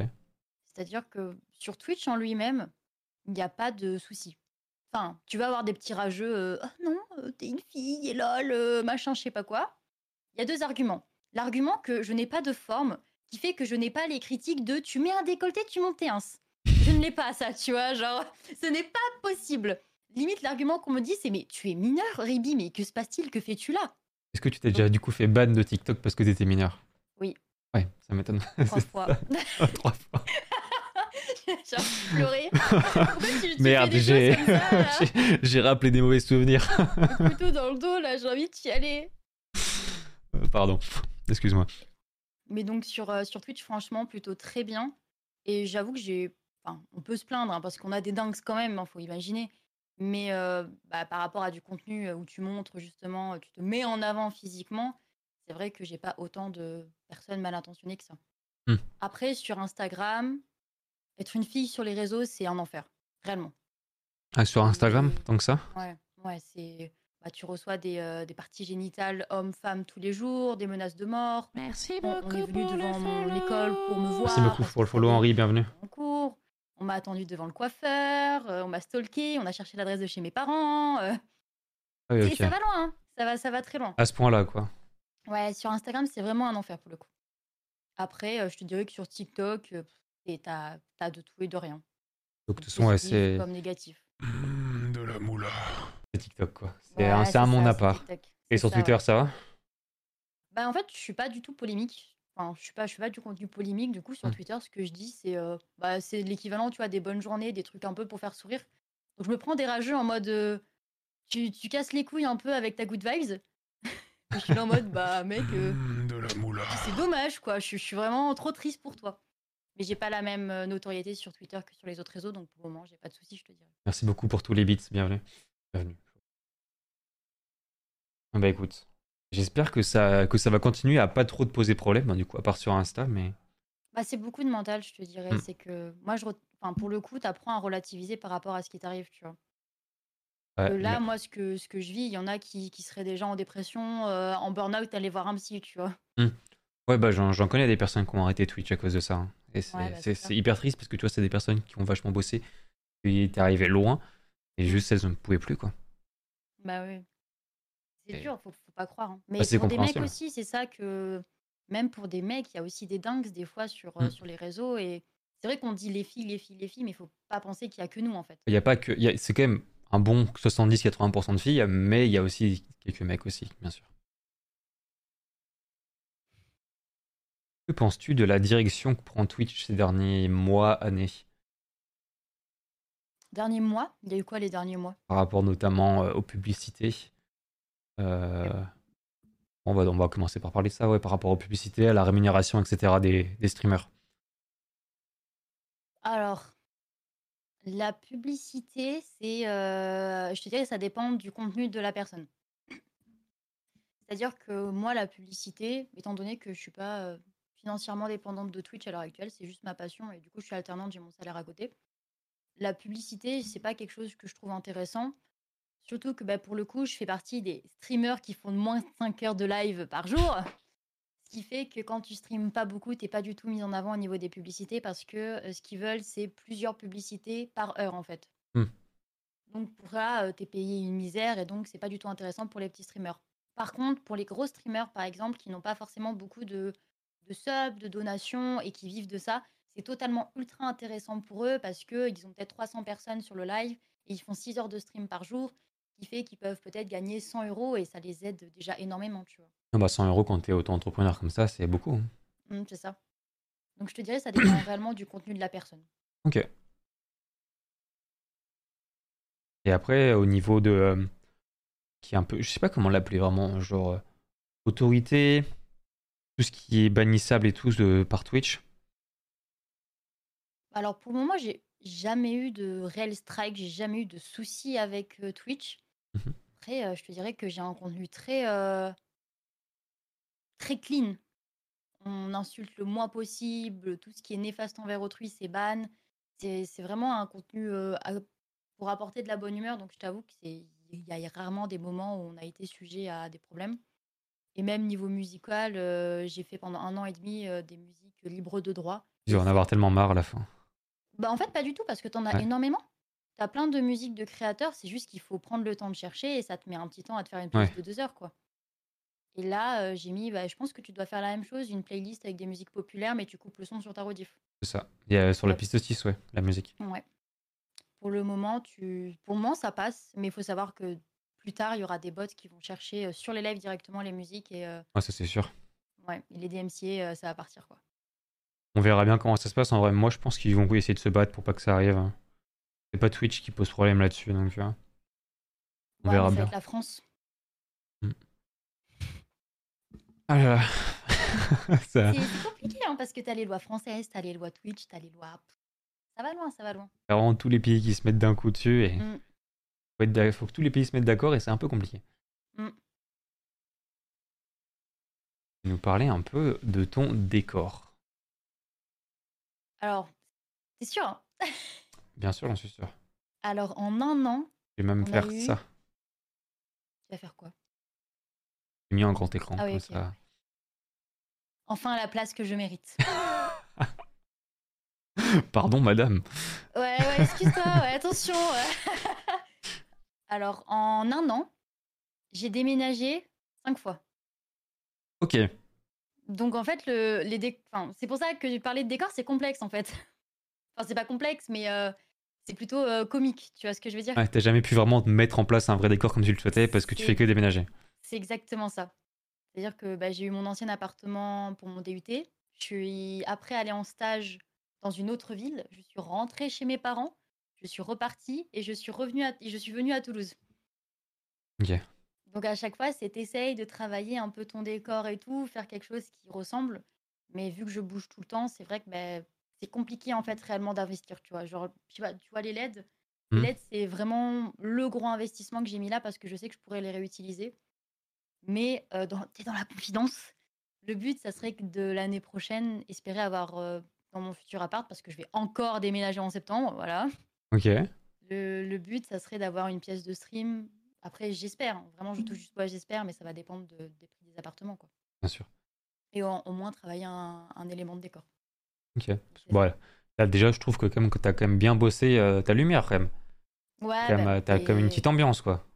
C'est-à-dire que sur Twitch en lui-même, il n'y a pas de souci. Enfin, tu vas avoir des petits rageux, euh, Ah non, euh, t'es une fille, et lol, euh, machin, je sais pas quoi. Il y a deux arguments. L'argument que je n'ai pas de forme, qui fait que je n'ai pas les critiques de tu mets un décolleté, tu montes tes ins. Je ne l'ai pas, ça, tu vois, genre, ce n'est pas possible. Limite, l'argument qu'on me dit, c'est mais tu es mineur, Ribi, mais que se passe-t-il? Que fais-tu là? Est-ce que tu t'es déjà du coup fait ban de TikTok parce que t'étais mineur? Oui. Ouais, ça m'étonne. *laughs* Trois fois. *laughs* Trois fois. J'ai envie de pleurer. Tu, tu Merde, *laughs* j'ai rappelé des mauvais souvenirs. Le couteau dans le dos, là, j'ai envie d'y aller. Euh, Pardon. Excuse-moi. Mais donc sur, euh, sur Twitch, franchement, plutôt très bien. Et j'avoue que j'ai. Enfin, on peut se plaindre, hein, parce qu'on a des dingues quand même, il faut imaginer. Mais euh, bah, par rapport à du contenu où tu montres justement, tu te mets en avant physiquement, c'est vrai que j'ai pas autant de personnes mal intentionnées que ça. Hmm. Après, sur Instagram, être une fille sur les réseaux, c'est un enfer. Réellement. Ah, sur Instagram, tant que ça? Ouais. Ouais, c'est bah, tu reçois des, euh, des parties génitales hommes-femmes tous les jours, des menaces de mort. Merci On, on beaucoup est venu pour devant mon follow. école pour me voir. Merci beaucoup pour le follow, Henri, bienvenue. en cours. On m'a attendu devant le coiffeur, euh, on m'a stalké, on a cherché l'adresse de chez mes parents. euh. Ah oui, Et ça va loin, hein. ça, va, ça va très loin. À ce point-là, quoi. Ouais, sur Instagram, c'est vraiment un enfer pour le coup. Après, euh, je te dirais que sur TikTok, et t'as as de tout et de rien. Donc, de toute façon, ouais, c'est comme négatif. Mmh, de la moula. C'est TikTok, quoi. C'est Ouais, un, c'est un monde à part. TikTok. Et sur ça, Twitter, ouais. ça va? Bah, en fait, je suis pas du tout polémique. Enfin, je suis pas, je fais pas du contenu polémique. Du coup, sur Hmm. Twitter, ce que je dis, c'est euh, bah, c'est l'équivalent, tu vois, des bonnes journées, des trucs un peu pour faire sourire. Donc, je me prends des rageux en mode, euh, tu, tu casses les couilles un peu avec ta good vibes. *laughs* Et je suis là en mode, bah, mec, euh, de la moula. c'est dommage, quoi. Je, je suis vraiment trop triste pour toi. Mais j'ai pas la même notoriété sur Twitter que sur les autres réseaux, donc pour le moment, j'ai pas de soucis, je te dirais. Merci beaucoup pour tous les bits. Bienvenue. Bienvenue. Ah Bah écoute, j'espère que ça, que ça va continuer à pas trop te poser problème, hein, du coup, à part sur Insta, mais Bah, c'est beaucoup de mental, je te dirais. Hmm. C'est que moi, je, enfin, pour le coup, t'apprends à relativiser par rapport à ce qui t'arrive, tu vois. ouais, Que là, mais- moi, ce que, ce que je vis, il y en a qui, qui seraient déjà en dépression, euh, en burn-out, aller voir un psy, tu vois. ouais, bah j'en connais des personnes qui ont arrêté Twitch à cause de ça. hein. Et c'est Ouais, bah, hyper triste parce que tu vois, c'est des personnes qui ont vachement bossé, qui étaient arrivées loin, et juste elles ne pouvaient plus, quoi. Bah oui. C'est dur, faut, faut pas croire. hein. Mais Bah, c'est pour des mecs aussi, c'est ça que. Même pour des mecs, il y a aussi des dingues des fois sur, euh, Hmm. sur les réseaux. Et c'est vrai qu'on dit les filles, les filles, les filles, mais il faut pas penser qu'il y a que nous, en fait. Il y a pas que, c'est quand même un bon 70-80% de filles, mais il y a aussi quelques mecs aussi, bien sûr. Que penses-tu de la direction que prend Twitch ces derniers mois, années? Dernier mois, il y a eu quoi les derniers mois? Par rapport notamment euh, aux publicités? Euh, on, va, on va commencer par parler de ça, ouais, par rapport aux publicités, à la rémunération, etc. des, des streamers. Alors, la publicité, c'est, euh, je te dirais, ça dépend du contenu de la personne. C'est-à-dire que moi, la publicité, étant donné que je suis pas euh, financièrement dépendante de Twitch à l'heure actuelle, c'est juste ma passion et du coup, je suis alternante, j'ai mon salaire à côté. La publicité, c'est pas quelque chose que je trouve intéressant. Surtout que bah, pour le coup, je fais partie des streamers qui font moins de 5 heures de live par jour. Ce qui fait que quand tu streames pas beaucoup, t'es pas du tout mis en avant au niveau des publicités parce que euh, ce qu'ils veulent, c'est plusieurs publicités par heure en fait. Hmm. Donc pour ça, euh, t'es payé une misère et donc c'est pas du tout intéressant pour les petits streamers. Par contre, pour les gros streamers par exemple, qui n'ont pas forcément beaucoup de, de subs, de donations et qui vivent de ça, c'est totalement ultra intéressant pour eux parce qu'ils ont peut-être 300 personnes sur le live et ils font 6 heures de stream par jour, qui fait qu'ils peuvent peut-être gagner 100 euros et ça les aide déjà énormément, tu vois. Ah bah 100 euros quand t'es auto-entrepreneur comme ça, c'est beaucoup. hein. Mm, c'est ça. Donc je te dirais, ça dépend *clears throat* réellement du contenu de la personne. Ok. Et après, au niveau de. euh, qui est un peu. Je sais pas comment l'appeler vraiment, genre. euh, autorité, tout ce qui est bannissable et tout de, par Twitch. Alors pour le moment, j'ai jamais eu de réel strike, j'ai jamais eu de soucis avec euh, Twitch. Mhm. Après, euh, je te dirais que j'ai un contenu très euh, très clean. On insulte le moins possible, tout ce qui est néfaste envers autrui, c'est ban. C'est vraiment un contenu euh, à- pour apporter de la bonne humeur. Donc je t'avoue que c'est il y a rarement des moments où on a été sujet à des problèmes. Et même niveau musical, j'ai fait pendant un an et demi des musiques libres de droit. Ils vont en avoir tellement marre à la fin. Bah en fait, pas du tout, parce que t'en as Ouais. énormément. T'as plein de musiques de créateurs, c'est juste qu'il faut prendre le temps de chercher et ça te met un petit temps à te faire une playlist Ouais. de deux heures, quoi. Et là, euh, j'ai mis, bah, je pense que tu dois faire la même chose, une playlist avec des musiques populaires, mais tu coupes le son sur ta rediff. C'est ça. Il y a sur la Ouais. piste 6, ouais, la musique. Ouais. Pour le moment, tu... pour le moment, ça passe, mais il faut savoir que plus tard, il y aura des bots qui vont chercher sur les lives directement les musiques et, euh, Ouais, ça c'est sûr. ouais, et les DMCA, ça va partir, quoi. On verra bien comment ça se passe. En vrai, moi je pense qu'ils vont essayer de se battre pour pas que ça arrive. hein. C'est pas Twitch qui pose problème là-dessus, donc tu vois. On Ouais, verra c'est bien. avec la France. Ah là là. *laughs* ça, C'est c'est compliqué, hein, parce que t'as les lois françaises, t'as les lois Twitch, t'as les lois... Ça va loin, ça va loin. A vraiment tous les pays qui se mettent d'un coup dessus et Mm. faut, être d'ac- faut que tous les pays se mettent d'accord et c'est un peu compliqué. Mm. Nous parler un peu de ton décor. Alors, c'est sûr. *laughs* Bien sûr, j'en suis sûr. Alors, en un an, Je vais même On a faire eu- ça. vas faire quoi? J'ai mis un grand écran Ah oui, comme ok. ça. Enfin, la place que je mérite. *laughs* Pardon, madame. Ouais, ouais, excuse-toi, ouais, *laughs* attention. ouais. *laughs* Alors, en un an, j'ai déménagé cinq fois. Ok. Donc, en fait, le, les dé- enfin, c'est pour ça que j'ai parlé de décor, c'est complexe, en fait. Enfin, c'est pas complexe, mais euh, c'est plutôt euh, comique, tu vois ce que je veux dire? Ouais, t'as jamais pu vraiment mettre en place un vrai décor comme tu le souhaitais parce que tu fais que déménager. C'est exactement ça. C'est-à-dire que bah, j'ai eu mon ancien appartement pour mon DUT. Je suis après allée en stage dans une autre ville. Je suis rentrée chez mes parents. Je suis repartie et je suis revenue à, je suis venue à Toulouse. Ok. Donc à chaque fois, c'est t'essayes de travailler un peu ton décor et tout, faire quelque chose qui ressemble. Mais vu que je bouge tout le temps, c'est vrai que bah, c'est compliqué en fait réellement d'investir. Tu vois, genre, tu vois, tu vois les LED. Les Mhm. LED, c'est vraiment le gros investissement que j'ai mis là parce que je sais que je pourrais les réutiliser. Mais euh, dans, t'es dans la confidence. Le but, ça serait que de l'année prochaine, espérer avoir euh, dans mon futur appart, parce que je vais encore déménager en septembre, voilà. Ok. Le, le but, ça serait d'avoir une pièce de stream. Après, j'espère, hein, vraiment, je touche juste pas, j'espère, mais ça va dépendre de- des prix des appartements, quoi. Bien sûr. Et au, au moins travailler un, un élément de décor. Ok. Bon, là, déjà, je trouve que quand même que t'as quand même bien bossé euh, ta lumière quand même. Ouais, Quand bah, euh, t'as quand même une et- petite ambiance quoi.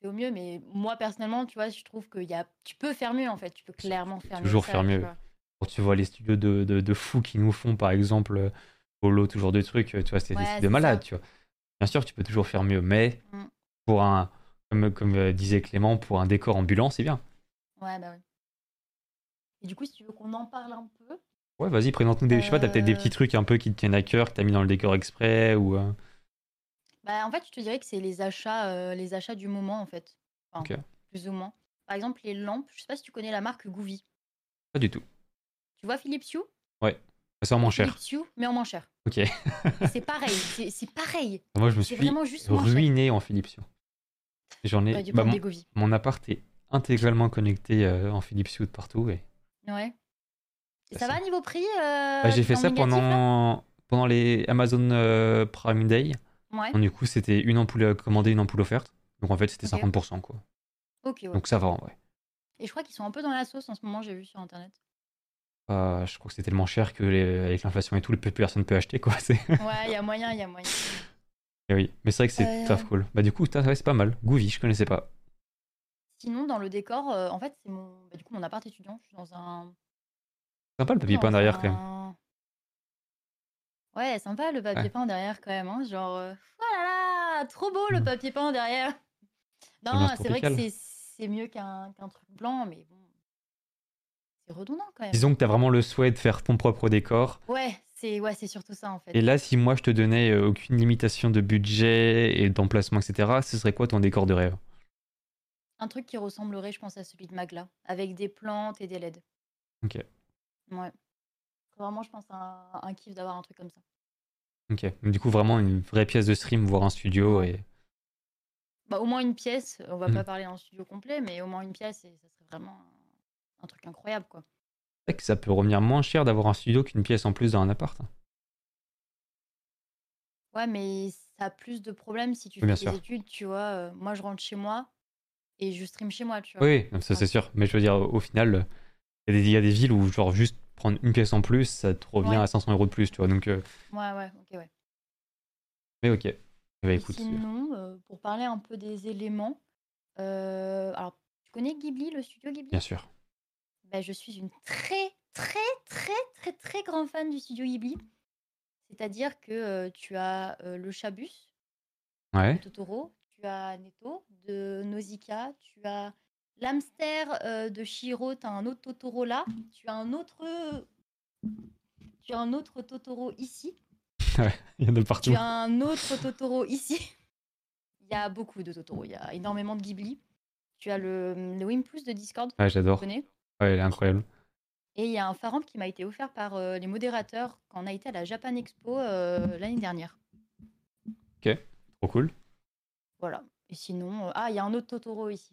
c'est au mieux, mais moi personnellement, tu vois, je trouve que y a... tu peux faire mieux en fait. Tu peux clairement faire mieux. toujours faire tu mieux. vois. Quand tu vois les studios de, de, de fous qui nous font par exemple Polo, toujours des trucs, euh, tu vois, c'est des Ouais, de malade, ça. tu vois. Bien sûr, tu peux toujours faire mieux, mais Mm. pour un, comme, comme disait Clément, pour un décor ambulant, c'est bien. Ouais, bah ouais. Et du coup, si tu veux qu'on en parle un peu, Ouais, vas-y, présente-nous des. Je sais pas, t'as peut-être des Euh. petits trucs un peu qui te tiennent à cœur, que t'as mis dans le décor exprès ou. euh, bah, en fait, je te dirais que c'est les achats, euh, les achats du moment en fait. Enfin, Ok. Plus ou moins. Par exemple, les lampes, je sais pas si tu connais la marque Gouvy. Pas du tout. Tu vois Philips Hue? C'est en moins cher. Philips Hue, mais en moins cher. Ok. C'est *laughs* pareil, c'est pareil. Moi, je me suis vraiment juste ruiné en Philips Hue. J'en ai. Ouais, bah, mon, des Gouvy. mon appart est intégralement connecté euh, en Philips Hue de partout. Et... Ouais. Ça, va niveau prix euh, Bah, j'ai fait ça négatif, pendant, pendant les Amazon euh, Prime Day. Ouais. Donc, du coup, c'était une ampoule euh, commandée, une ampoule offerte. Donc en fait, c'était Ok. 50%. Quoi. Ouais. Donc ça va en vrai. Et je crois qu'ils sont un peu dans la sauce en ce moment, j'ai vu sur internet. Euh, je crois que c'est tellement cher que les- avec l'inflation et tout, plus personne peut acheter. Quoi. *laughs* Ouais, il y a moyen, il y a moyen. Et oui, mais c'est vrai que c'est taf cool. Bah du coup, ouais, c'est pas mal. Gouvy, je connaissais pas. Sinon, dans le décor, en fait, c'est mon, bah, du coup, mon appart étudiant. Je suis dans un. Sympa le papier peint derrière quand même. Ouais, sympa le papier Ouais. peint derrière quand même. hein, Genre, euh, oh là là, trop beau le Mm. papier peint derrière. *laughs* Non, Ambiance c'est vrai que tropicale. c'est c'est mieux qu'un qu'un truc blanc, mais bon. C'est redondant quand même. Disons que t'as vraiment le souhait de faire ton propre décor. Ouais, c'est ouais, c'est surtout ça en fait. Et là, si moi je te donnais euh, aucune limitation de budget et d'emplacement, etc., ce serait quoi ton décor de rêve? Un truc qui ressemblerait, je pense, à celui de Magla, avec des plantes et des LED. Ok. Ouais. Vraiment, je pense, un, un kiff d'avoir un truc comme ça. Ok. Du coup, vraiment une vraie pièce de stream, voire un studio. Et... Bah, au moins une pièce, on va Mhm. pas parler en studio complet, mais au moins une pièce, et ça serait vraiment un, un truc incroyable, quoi. C'est vrai que ça peut revenir moins cher d'avoir un studio qu'une pièce en plus dans un appart. hein. Ouais, mais ça a plus de problèmes si tu Oui, fais des sûr. études, tu vois. euh, moi, je rentre chez moi et je stream chez moi, tu vois. Oui, ça c'est sûr. Mais je veux dire, au final, il y, a des- il y a des villes où, genre, juste prendre une pièce en plus, ça te revient Ouais. à 500 euros de plus, tu vois. Donc, euh, Ouais, ouais, ok, ouais. mais ok. Bah écoute, euh, sinon, euh, pour parler un peu des éléments, euh, alors, tu connais Ghibli, le studio Ghibli? Bien sûr. Bah, je suis une très, très, très, très, très grande fan du studio Ghibli. C'est-à-dire que tu as le Chabus Ouais. de Totoro, tu as Neto de Nausicaa, tu as l'hamster euh, de Shiro, tu as un autre Totoro là, tu as un autre, tu as un autre Totoro ici, *laughs* Il y en a partout. tu as un autre Totoro ici. *laughs* Il y a beaucoup de Totoro, il y a énormément de Ghibli. Tu as le, le de Discord, Ouais, j'adore. connais Ouais, elle est incroyable. Et il y a un phare qui m'a été offert par euh, les modérateurs quand on a été à la Japan Expo euh, l'année dernière. Trop cool. Voilà. Et sinon, euh, ah, il y a un autre Totoro ici.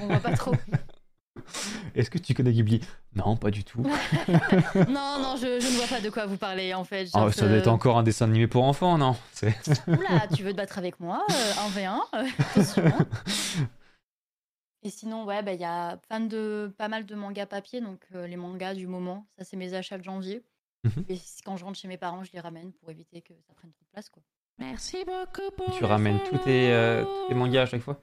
On voit pas trop. *laughs* Est-ce que tu connais Ghibli? Non, pas du tout. *laughs* non, non, je, je ne vois pas de quoi vous parlez en fait. Genre, ça doit être euh, encore un dessin animé pour enfants, non? C'est- *laughs* Oula, tu veux te battre avec moi euh, 1v1 euh, Attention. hein. Et sinon, ouais, bah, il y a fan de pas mal de mangas papier, donc euh, les mangas du moment, ça c'est mes achats de janvier. Mhm. Et quand je rentre chez mes parents, je les ramène pour éviter que ça prenne trop de place, quoi. Merci beaucoup pour Tu ramènes tous tes, euh, tous tes follow. mangas à chaque fois?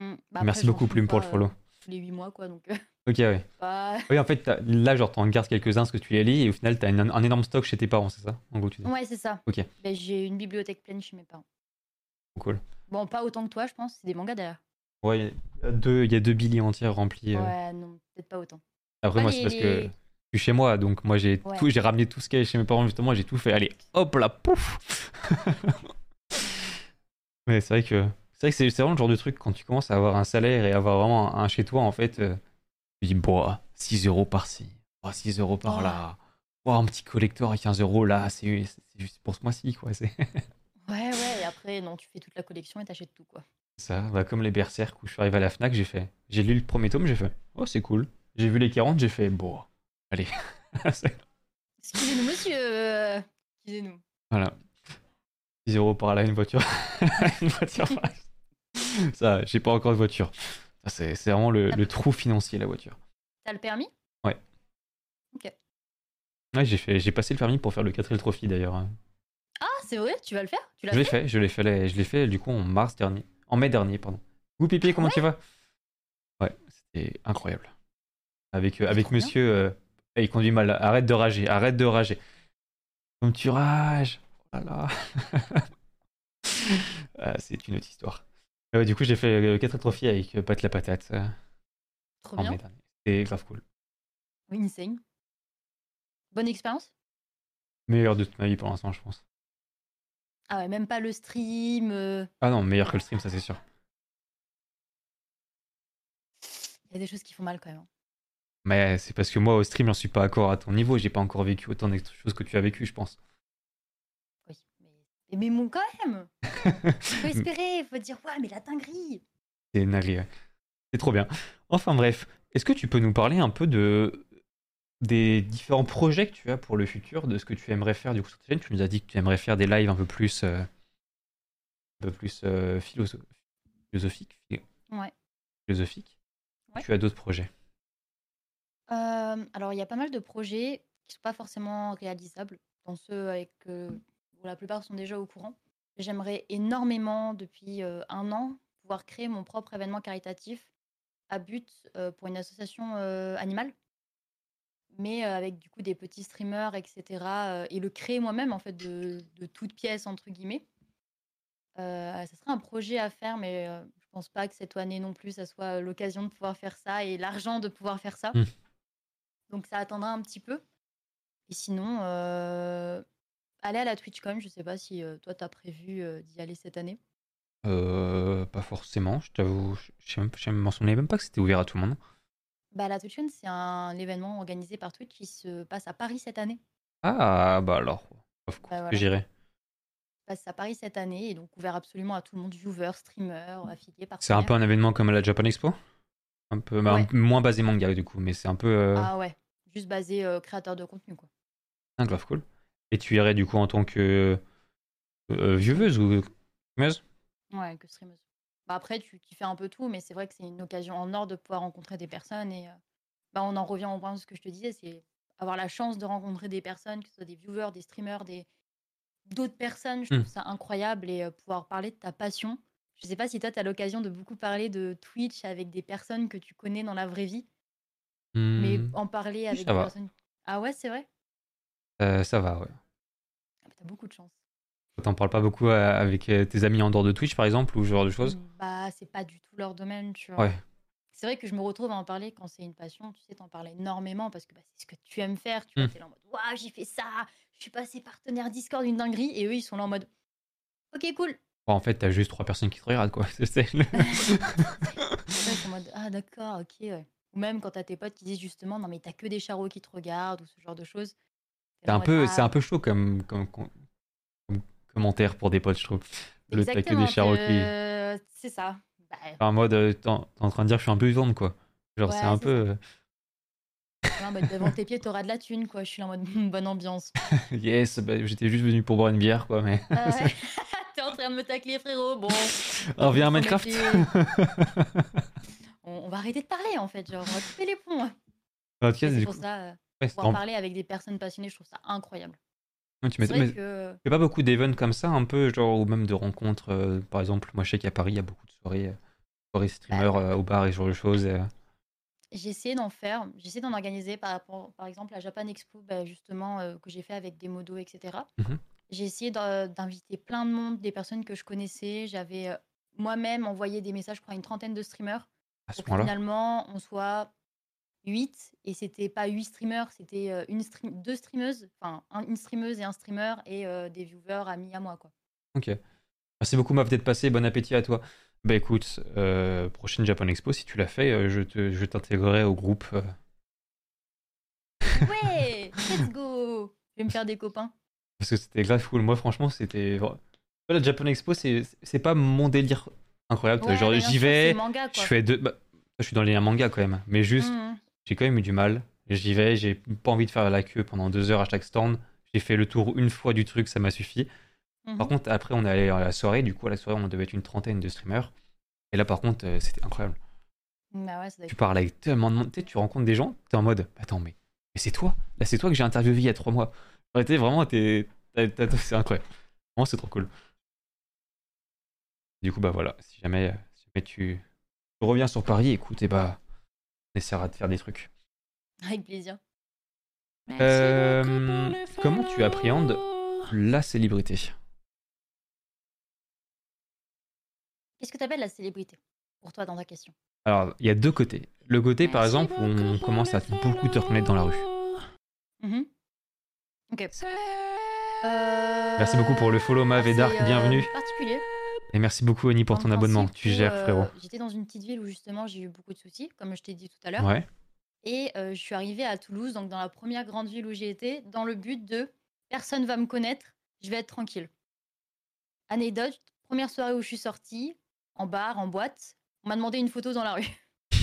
Mm. Bah, après, Merci beaucoup, Plume, pour le follow. euh, tous les 8 mois, quoi, donc euh, *laughs* Ok, ouais. pas... *laughs* Oui, en fait, là, genre, t'en gardes quelques-uns parce que tu les lis et au final, t'as une- un énorme stock chez tes parents, c'est ça En gros, tu dis? Ouais, c'est ça. Ok. Bah, j'ai une bibliothèque pleine chez mes parents. Cool. Bon, pas autant que toi, je pense, c'est des mangas derrière. Ouais, il y a deux, y a deux billets entières remplis. euh. Ouais, non, peut-être pas autant. Après, moi, c'est parce que je suis chez moi, donc moi, j'ai Ouais. tout, j'ai ramené tout ce qu'il y avait chez mes parents, justement, j'ai tout fait. Allez, hop là, pouf *laughs* Mais c'est vrai que c'est vrai que c'est vraiment le genre de truc quand tu commences à avoir un salaire et avoir vraiment un, chez toi, en fait, euh, tu dis, bon, 6 euros par-ci, oh, 6 euros par-là, oh, un petit collector à 15 euros là, c'est juste pour ce mois-ci, quoi. C'est *laughs* Ouais, ouais, et après, non, tu fais toute la collection et t'achètes tout, quoi. ça, bah, comme les Berserk où je suis arrivé à la Fnac, j'ai fait, j'ai lu le premier tome, j'ai fait, oh, c'est cool. J'ai vu les 40, j'ai fait, bon, allez. *laughs* Excusez-nous, monsieur Excusez-nous. Voilà. 10 euros par là, une voiture. *laughs* une voiture par là. *laughs* Ça, j'ai pas encore de voiture. C'est vraiment le, le trou financier, la voiture. T'as le permis? Ouais, j'ai fait- j'ai passé le permis pour faire le 4L Trophy d'ailleurs. hein. Ah, c'est vrai? Tu vas le faire? Tu l'as Je l'ai fait? je l'ai fait, là- je l'ai fait du coup en mars dernier. En mai dernier, pardon. Vous, Pipi, comment tu vas? Ouais, c'était incroyable. Avec, euh, avec monsieur. euh, il conduit mal, arrête de rager, arrête de rager. Comme tu rages. Voilà. *laughs* Ah, c'est une autre histoire. Euh, ouais, du coup, j'ai fait le 4 trophy avec euh, Pat la patate euh, Trop en bien. mai dernier. C'était grave cool. Oui, insane. Bonne expérience? Meilleur de toute ma vie pour l'instant, je pense. Ah ouais, même pas le stream. euh, Ah non, meilleur que le stream, ça c'est sûr. Il y a des choses qui font mal quand même. hein. Mais c'est parce que moi, au stream, j'en suis pas encore à ton niveau. J'ai pas encore vécu autant de choses que tu as vécu, je pense. Mais, bon, quand même *laughs* Faut espérer, faut dire, ouais, mais la dinguerie C'est ouais. C'est trop bien. Enfin bref, est-ce que tu peux nous parler un peu de des différents projets que tu as pour le futur, de ce que tu aimerais faire du coup sur ta chaîne? Tu nous as dit que tu aimerais faire des lives un peu plus, euh, un peu plus euh, philosoph- philosophiques. philo- Ouais. Philosophiques. Ouais. Tu as d'autres projets? Euh, alors, il y a pas mal de projets qui sont pas forcément réalisables, dans ceux avec la plupart sont déjà au courant. J'aimerais énormément, depuis euh, un an, pouvoir créer mon propre événement caritatif à but euh, pour une association euh, animale, mais avec du coup des petits streamers, etc. et le créer moi-même, en fait, de, de toutes pièces, entre guillemets. Ça serait un projet à faire, mais je pense pas que cette année non plus, ça soit l'occasion de pouvoir faire ça et l'argent de pouvoir faire ça. Mm. Donc ça attendra un petit peu. Et sinon, euh, aller à la TwitchCon, je sais pas si euh, toi, tu as prévu euh, d'y aller cette année? Euh, pas forcément, je t'avoue. Je ne m'en souvenais même pas que c'était ouvert à tout le monde. Bah, la TwitchCon, c'est un événement organisé par Twitch qui se passe à Paris cette année. Ah, bah alors, of course Bah, voilà. j'irai. Se passe à Paris cette année et donc ouvert absolument à tout le monde, viewers, streamers, affiliés, C'est un peu un événement comme la Japan Expo? Un peu bah, Ouais. un- moins basé manga du coup, mais c'est un peu euh, Ah ouais, juste basé créateur de contenu, quoi. un grave cool. Et tu irais du coup en tant que euh, vieweuse ou streameuse? Ouais, que streameuse. Bah après, tu, tu fais un peu tout, mais c'est vrai que c'est une occasion en or de pouvoir rencontrer des personnes. Et euh, bah, on en revient au point de ce que je te disais, c'est avoir la chance de rencontrer des personnes, que ce soit des viewers, des streamers, des d'autres personnes. Je Hmm. trouve ça incroyable et euh, pouvoir parler de ta passion. Je sais pas si toi, tu as l'occasion de beaucoup parler de Twitch avec des personnes que tu connais dans la vraie vie, mais Hmm, en parler avec ça des va. personnes. Ah ouais, c'est vrai? Euh, Ça va, ouais. Beaucoup de chance. T'en parles pas beaucoup euh, avec euh, tes amis en dehors de Twitch par exemple ou ce genre de choses? Mm, Bah, c'est pas du tout leur domaine, tu vois. Ouais. C'est vrai que je me retrouve à en parler quand c'est une passion, tu sais, t'en parles énormément parce que bah, c'est ce que tu aimes faire, tu vois, Mm. t'es là en mode Waouh, j'ai fait ça, je suis passé partenaire Discord, une dinguerie, et eux ils sont là en mode Ok, cool. Bon, en fait, t'as juste trois personnes qui te regardent quoi. *laughs* C'est- le- *laughs* *laughs* en mode Ah, d'accord, ok, ouais. Ou même quand t'as tes potes qui disent justement Non, mais t'as que des charros qui te regardent ou ce genre de choses. C'est un peu, c'est un peu chaud comme, comme, comme- comme commentaire pour des potes, je trouve. Le Exactement, des que- c'est ça. Bah, Enfin, en mode, euh, t'es en en train de dire que je suis un peu vivante quoi. Genre, Ouais, c'est un peu. euh, en mode, devant tes pieds, t'auras de la thune, quoi. Je suis là en mode *laughs* bonne ambiance. *laughs* yes, bah, j'étais juste venu pour boire une bière quoi, mais. Ah ouais. *laughs* T'es en train de me tacler, frérot. Bon. On revient à Minecraft On, on va arrêter de parler en fait, genre on va couper les ponts. En tout cas, c'est pour coup, ça, euh, ouais, c'est pouvoir vraiment- parler avec des personnes passionnées, je trouve ça incroyable. Ouais, tu C'est m'étonnes, vrai mais que il a pas beaucoup d'events comme ça, un peu, genre, ou même de rencontres. euh, par exemple, moi, je sais qu'à Paris, il y a beaucoup de soirées, euh, soirées streamers euh, au bar et ce genre de choses. euh. j'ai essayé d'en faire, j'ai essayé d'en organiser par rapport, par exemple, à Japan Expo, bah, justement, euh, que j'ai fait avec des modos, etc. Mhm. J'ai essayé d'in- d'inviter plein de monde, des personnes que je connaissais. J'avais euh, moi-même envoyé des messages, je crois, à une trentaine de streamers. à ce Pour que point-là. finalement, on soit 8 et c'était pas 8 streamers, c'était euh, une stream- deux streameuses, enfin un- une streameuse et un streamer et euh, des viewers amis à moi quoi. Ok. Merci beaucoup, Maf, d'être passé. Bon appétit à toi. Bah écoute, euh, prochaine Japan Expo, si tu l'as fait, je te- je t'intégrerai au groupe. Ouais, *laughs* let's go. Je vais me faire des copains. Parce que c'était grave cool. Moi, franchement, c'était. La Japan Expo, c'est c'est pas mon délire incroyable. Ouais, Genre, j'y vais, manga, je fais deux. bah, je suis dans les mangas quand même. Mais juste, Mhm. J'ai quand même eu du mal. J'y vais, j'ai pas envie de faire la queue pendant deux heures à chaque stand. J'ai fait le tour une fois du truc, ça m'a suffi. Mhm. Par contre, après, on est allé à la soirée. Du coup, à la soirée, on devait être une trentaine de streamers. Et là, par contre, euh, c'était incroyable. Bah ouais, ça doit Tu parles avec tellement de monde. Tu rencontres des gens, t'es en mode Attends, mais, mais c'est toi? Là, c'est toi que j'ai interviewé il y a trois mois. T'es vraiment, t'as- C'est incroyable. Vraiment, c'est trop cool. Du coup, bah voilà. Si jamais, euh, si jamais tu, tu reviens sur Paris, écoute, et bah, on essaiera de faire des trucs. Avec plaisir. Euh, comment tu appréhendes la célébrité? Qu'est-ce que tu appelles la célébrité? Pour toi dans ta question Alors, il y a deux côtés. Le côté, par exemple, où on commence à beaucoup te reconnaître dans la rue. Mhm. Ok. Merci beaucoup pour le follow, Mav et Ah, Dark, c'est, euh, bienvenue. particulier. Et merci beaucoup, Oni, pour ton le abonnement. principe Tu gères, euh, frérot. J'étais dans une petite ville où justement j'ai eu beaucoup de soucis, comme je t'ai dit tout à l'heure. Ouais. Et euh, je suis arrivée à Toulouse, donc dans la première grande ville où j'ai été, dans le but de personne va me connaître, je vais être tranquille. Anecdote, première soirée où je suis sortie, en bar, en boîte, on m'a demandé une photo dans la rue. *laughs*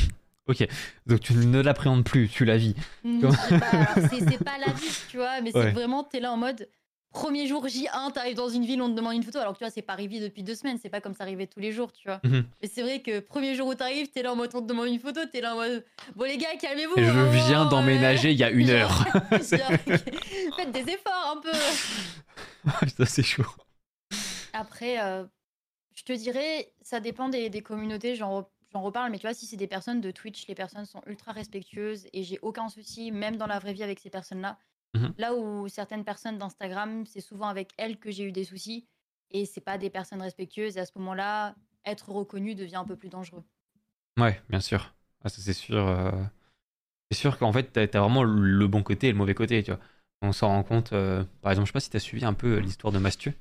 Ok. Donc tu ne l'appréhendes plus, tu la vis. C'est pas, la *laughs* vie, tu vois, mais Ouais. c'est vraiment, t'es là en mode premier jour J1, t'arrives dans une ville, on te demande une photo. Alors que tu vois, c'est pas arrivé depuis deux semaines, c'est pas comme ça arrivait tous les jours, tu vois. Mhm. Mais c'est vrai que premier jour où t'arrives, t'es là en mode on te demande une photo, t'es là en mode bon les gars, calmez-vous. Je hein, viens euh, d'emménager il y a une heure. *laughs* genre, *laughs* *laughs* Faites des efforts un peu. Ça, c'est chaud. Après, euh, je te dirais, ça dépend des, des communautés, j'en re- j'en reparle, mais tu vois, si c'est des personnes de Twitch, les personnes sont ultra respectueuses et j'ai aucun souci, même dans la vraie vie, avec ces personnes-là. Mhm. Là où certaines personnes d'Instagram, c'est souvent avec elles que j'ai eu des soucis et c'est pas des personnes respectueuses, et à ce moment-là, être reconnu devient un peu plus dangereux. Ouais, bien sûr. Ah, ça, c'est sûr. euh, C'est sûr qu'en fait, t'as as vraiment le bon côté et le mauvais côté, tu vois. On s'en rend compte. euh, Par exemple, je sais pas si t'as suivi un peu l'histoire de Mastieu.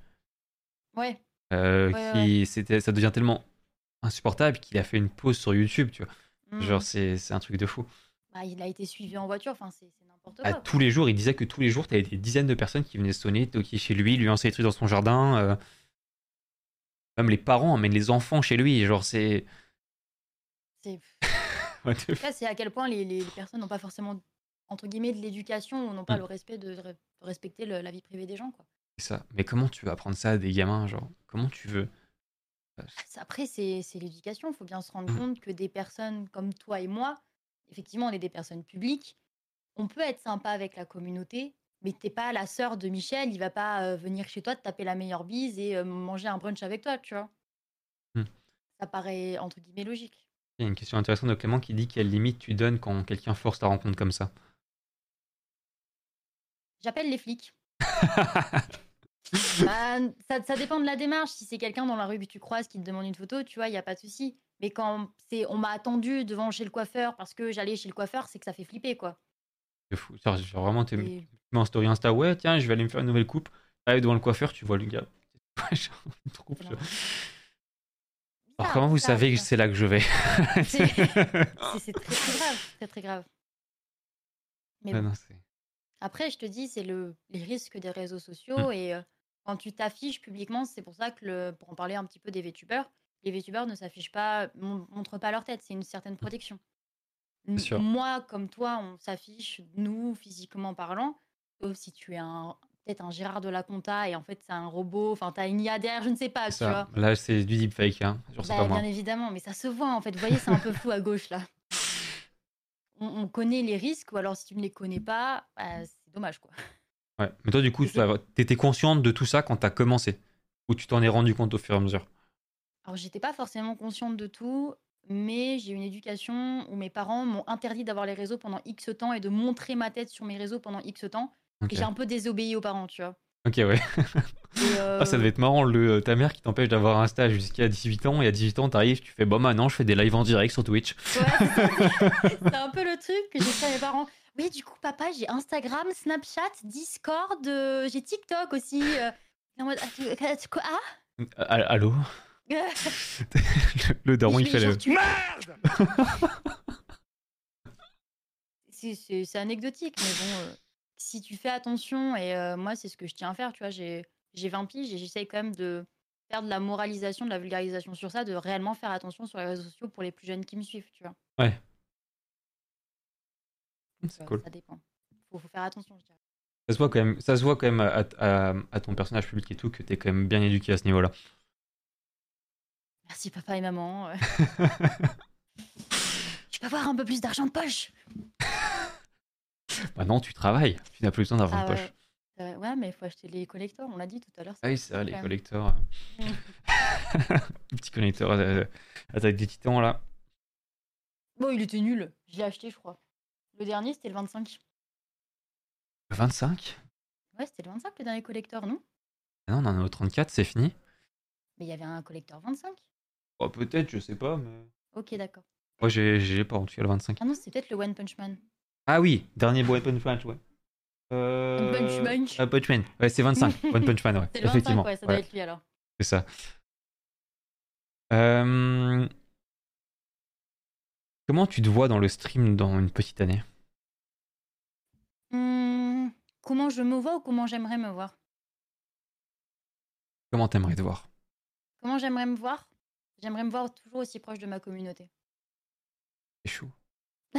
Ouais, euh, Ouais, qui, c'était, ça devient tellement insupportable qu'il a fait une pause sur YouTube, tu vois. Mhm. Genre, c'est c'est un truc de fou. Bah, il a été suivi en voiture, enfin, c'est n'importe À quoi. tous les jours, il disait que tous les jours, t'avais des dizaines de personnes qui venaient sonner, toquer chez lui, lui lancer des trucs dans son jardin. euh. Même les parents emmènent les enfants chez lui. Genre, c'est. C'est *laughs* c'est à quel point les, les personnes n'ont pas forcément, entre guillemets, de l'éducation ou n'ont pas Mm. le respect de, de respecter le- la vie privée des gens. Quoi. c'est ça. Mais comment tu veux apprendre ça à des gamins Genre, comment tu veux? Après, c'est c'est l'éducation. Il faut bien se rendre Mm. compte que des personnes comme toi et moi, effectivement, on est des personnes publiques. On peut être sympa avec la communauté, mais t'es pas la sœur de Michel. Il va pas euh, venir chez toi te taper la meilleure bise et euh, manger un brunch avec toi, tu vois. Mm. Ça paraît, entre guillemets, logique. Il y a une question intéressante de Clément qui dit quelle limite tu donnes quand quelqu'un force ta rencontre comme ça? J'appelle les flics. *laughs* Bah, ça, ça dépend de la démarche. Si c'est quelqu'un dans la rue que tu croises qui te demande une photo, tu vois, il n'y a pas de souci. Mais quand c'est on m'a attendu devant chez le coiffeur parce que j'allais chez le coiffeur, c'est que ça fait flipper, quoi. C'est fou. Genre, genre vraiment, tu Et- en story Insta, ouais, tiens, je vais aller me faire une nouvelle coupe. T'arrives devant le coiffeur, tu vois le gars. *laughs* C'est je-. Alors, comment vous savez que c'est là que je vais? *laughs* C'est- très très grave, très très grave. Mais Ah bon. non, Après, je te dis, c'est le les risques des réseaux sociaux et euh, quand tu t'affiches publiquement, c'est pour ça que le, pour en parler un petit peu des VTubers, les VTubers ne s'affichent pas, mon- montrent pas leur tête, c'est une certaine protection. Moi, comme toi, on s'affiche, nous, physiquement parlant, sauf si tu es un peut-être un Gérard de la Compta et en fait c'est un robot, enfin t'as une IA derrière, je ne sais pas, tu ça. vois. Là, c'est du deepfake, hein. Bah, pas moi. bien évidemment, mais ça se voit en fait. Vous voyez, c'est un peu flou à gauche là. *laughs* on, on connaît les risques, ou alors si tu ne les connais pas, bah, c'est dommage, quoi. Ouais. Mais toi, du coup, tu étais consciente de tout ça quand tu as commencé? Ou tu t'en es rendu compte au fur et à mesure? Alors, j'étais pas forcément consciente de tout, mais j'ai une éducation où mes parents m'ont interdit d'avoir les réseaux pendant X temps et de montrer ma tête sur mes réseaux pendant X temps. Ok, Et j'ai un peu désobéi aux parents, tu vois. Ok, ouais. Et, Ah, ça euh, devait être marrant, le, ta mère qui t'empêche d'avoir un stage jusqu'à 18 ans, et à 18 ans, t'arrives, tu fais Bon, maintenant, je fais des lives en direct sur Twitch. Ouais, c'est un peu le truc que j'ai fait à mes parents. Oui, du coup, papa, j'ai Instagram, Snapchat, Discord, euh, j'ai TikTok aussi. euh. En mode, ah, tu- tu- quoi Ah Ah, Allô? *laughs* Le daron, il fait le. tu- C'est- anecdotique, mais bon, euh, si tu fais attention, et euh, moi, c'est ce que je tiens à faire, tu vois, j'ai j'ai 20 piges et j'essaye quand même de faire de la moralisation, de la vulgarisation sur ça, de réellement faire attention sur les réseaux sociaux pour les plus jeunes qui me suivent, tu vois. Ouais. C'est Euh, cool. Ça dépend. Faut, faut faire attention, je dirais. Ça se voit quand même, ça se voit quand même à, à- à ton personnage public et tout que t'es quand même bien éduqué à ce niveau-là. Merci papa et maman. *laughs* Je peux avoir un peu plus d'argent de poche. Maintenant, tu travailles, tu n'as plus besoin d'argent Ah de poche. ouais. Euh, ouais, mais il faut acheter les collecteurs, on l'a dit tout à l'heure. Ah oui, c'est vrai, les même. collecteurs. euh. *laughs* *laughs* les petits collecteurs euh, attaque des titans là. Bon, il était nul. Je l'ai acheté, je crois. Le dernier, c'était le 25. 25 Ouais, c'était le 25 le dernier collecteur, non? Ah Non, on en est au 34, c'est fini. Mais il y avait un collecteur 25. Oh, peut-être, je sais pas, mais. Ok, d'accord. Moi, j'ai j'ai pas en tout cas le 25. Ah non, c'est peut-être le One Punch Man. Ah oui, dernier One Punch Man, ouais. Euh... One Punch Man. Ah, Punch Man. Ouais, c'est 25. *laughs* One Punch Man, ouais. C'est le 25, Effectivement. ouais, ça doit Ouais, être lui alors. c'est ça. Euh, Comment tu te vois dans le stream dans une petite année? Hmm, comment je me vois ou comment j'aimerais me voir? Comment t'aimerais te voir? Comment j'aimerais me voir? J'aimerais me voir toujours aussi proche de ma communauté. C'est chaud. *laughs*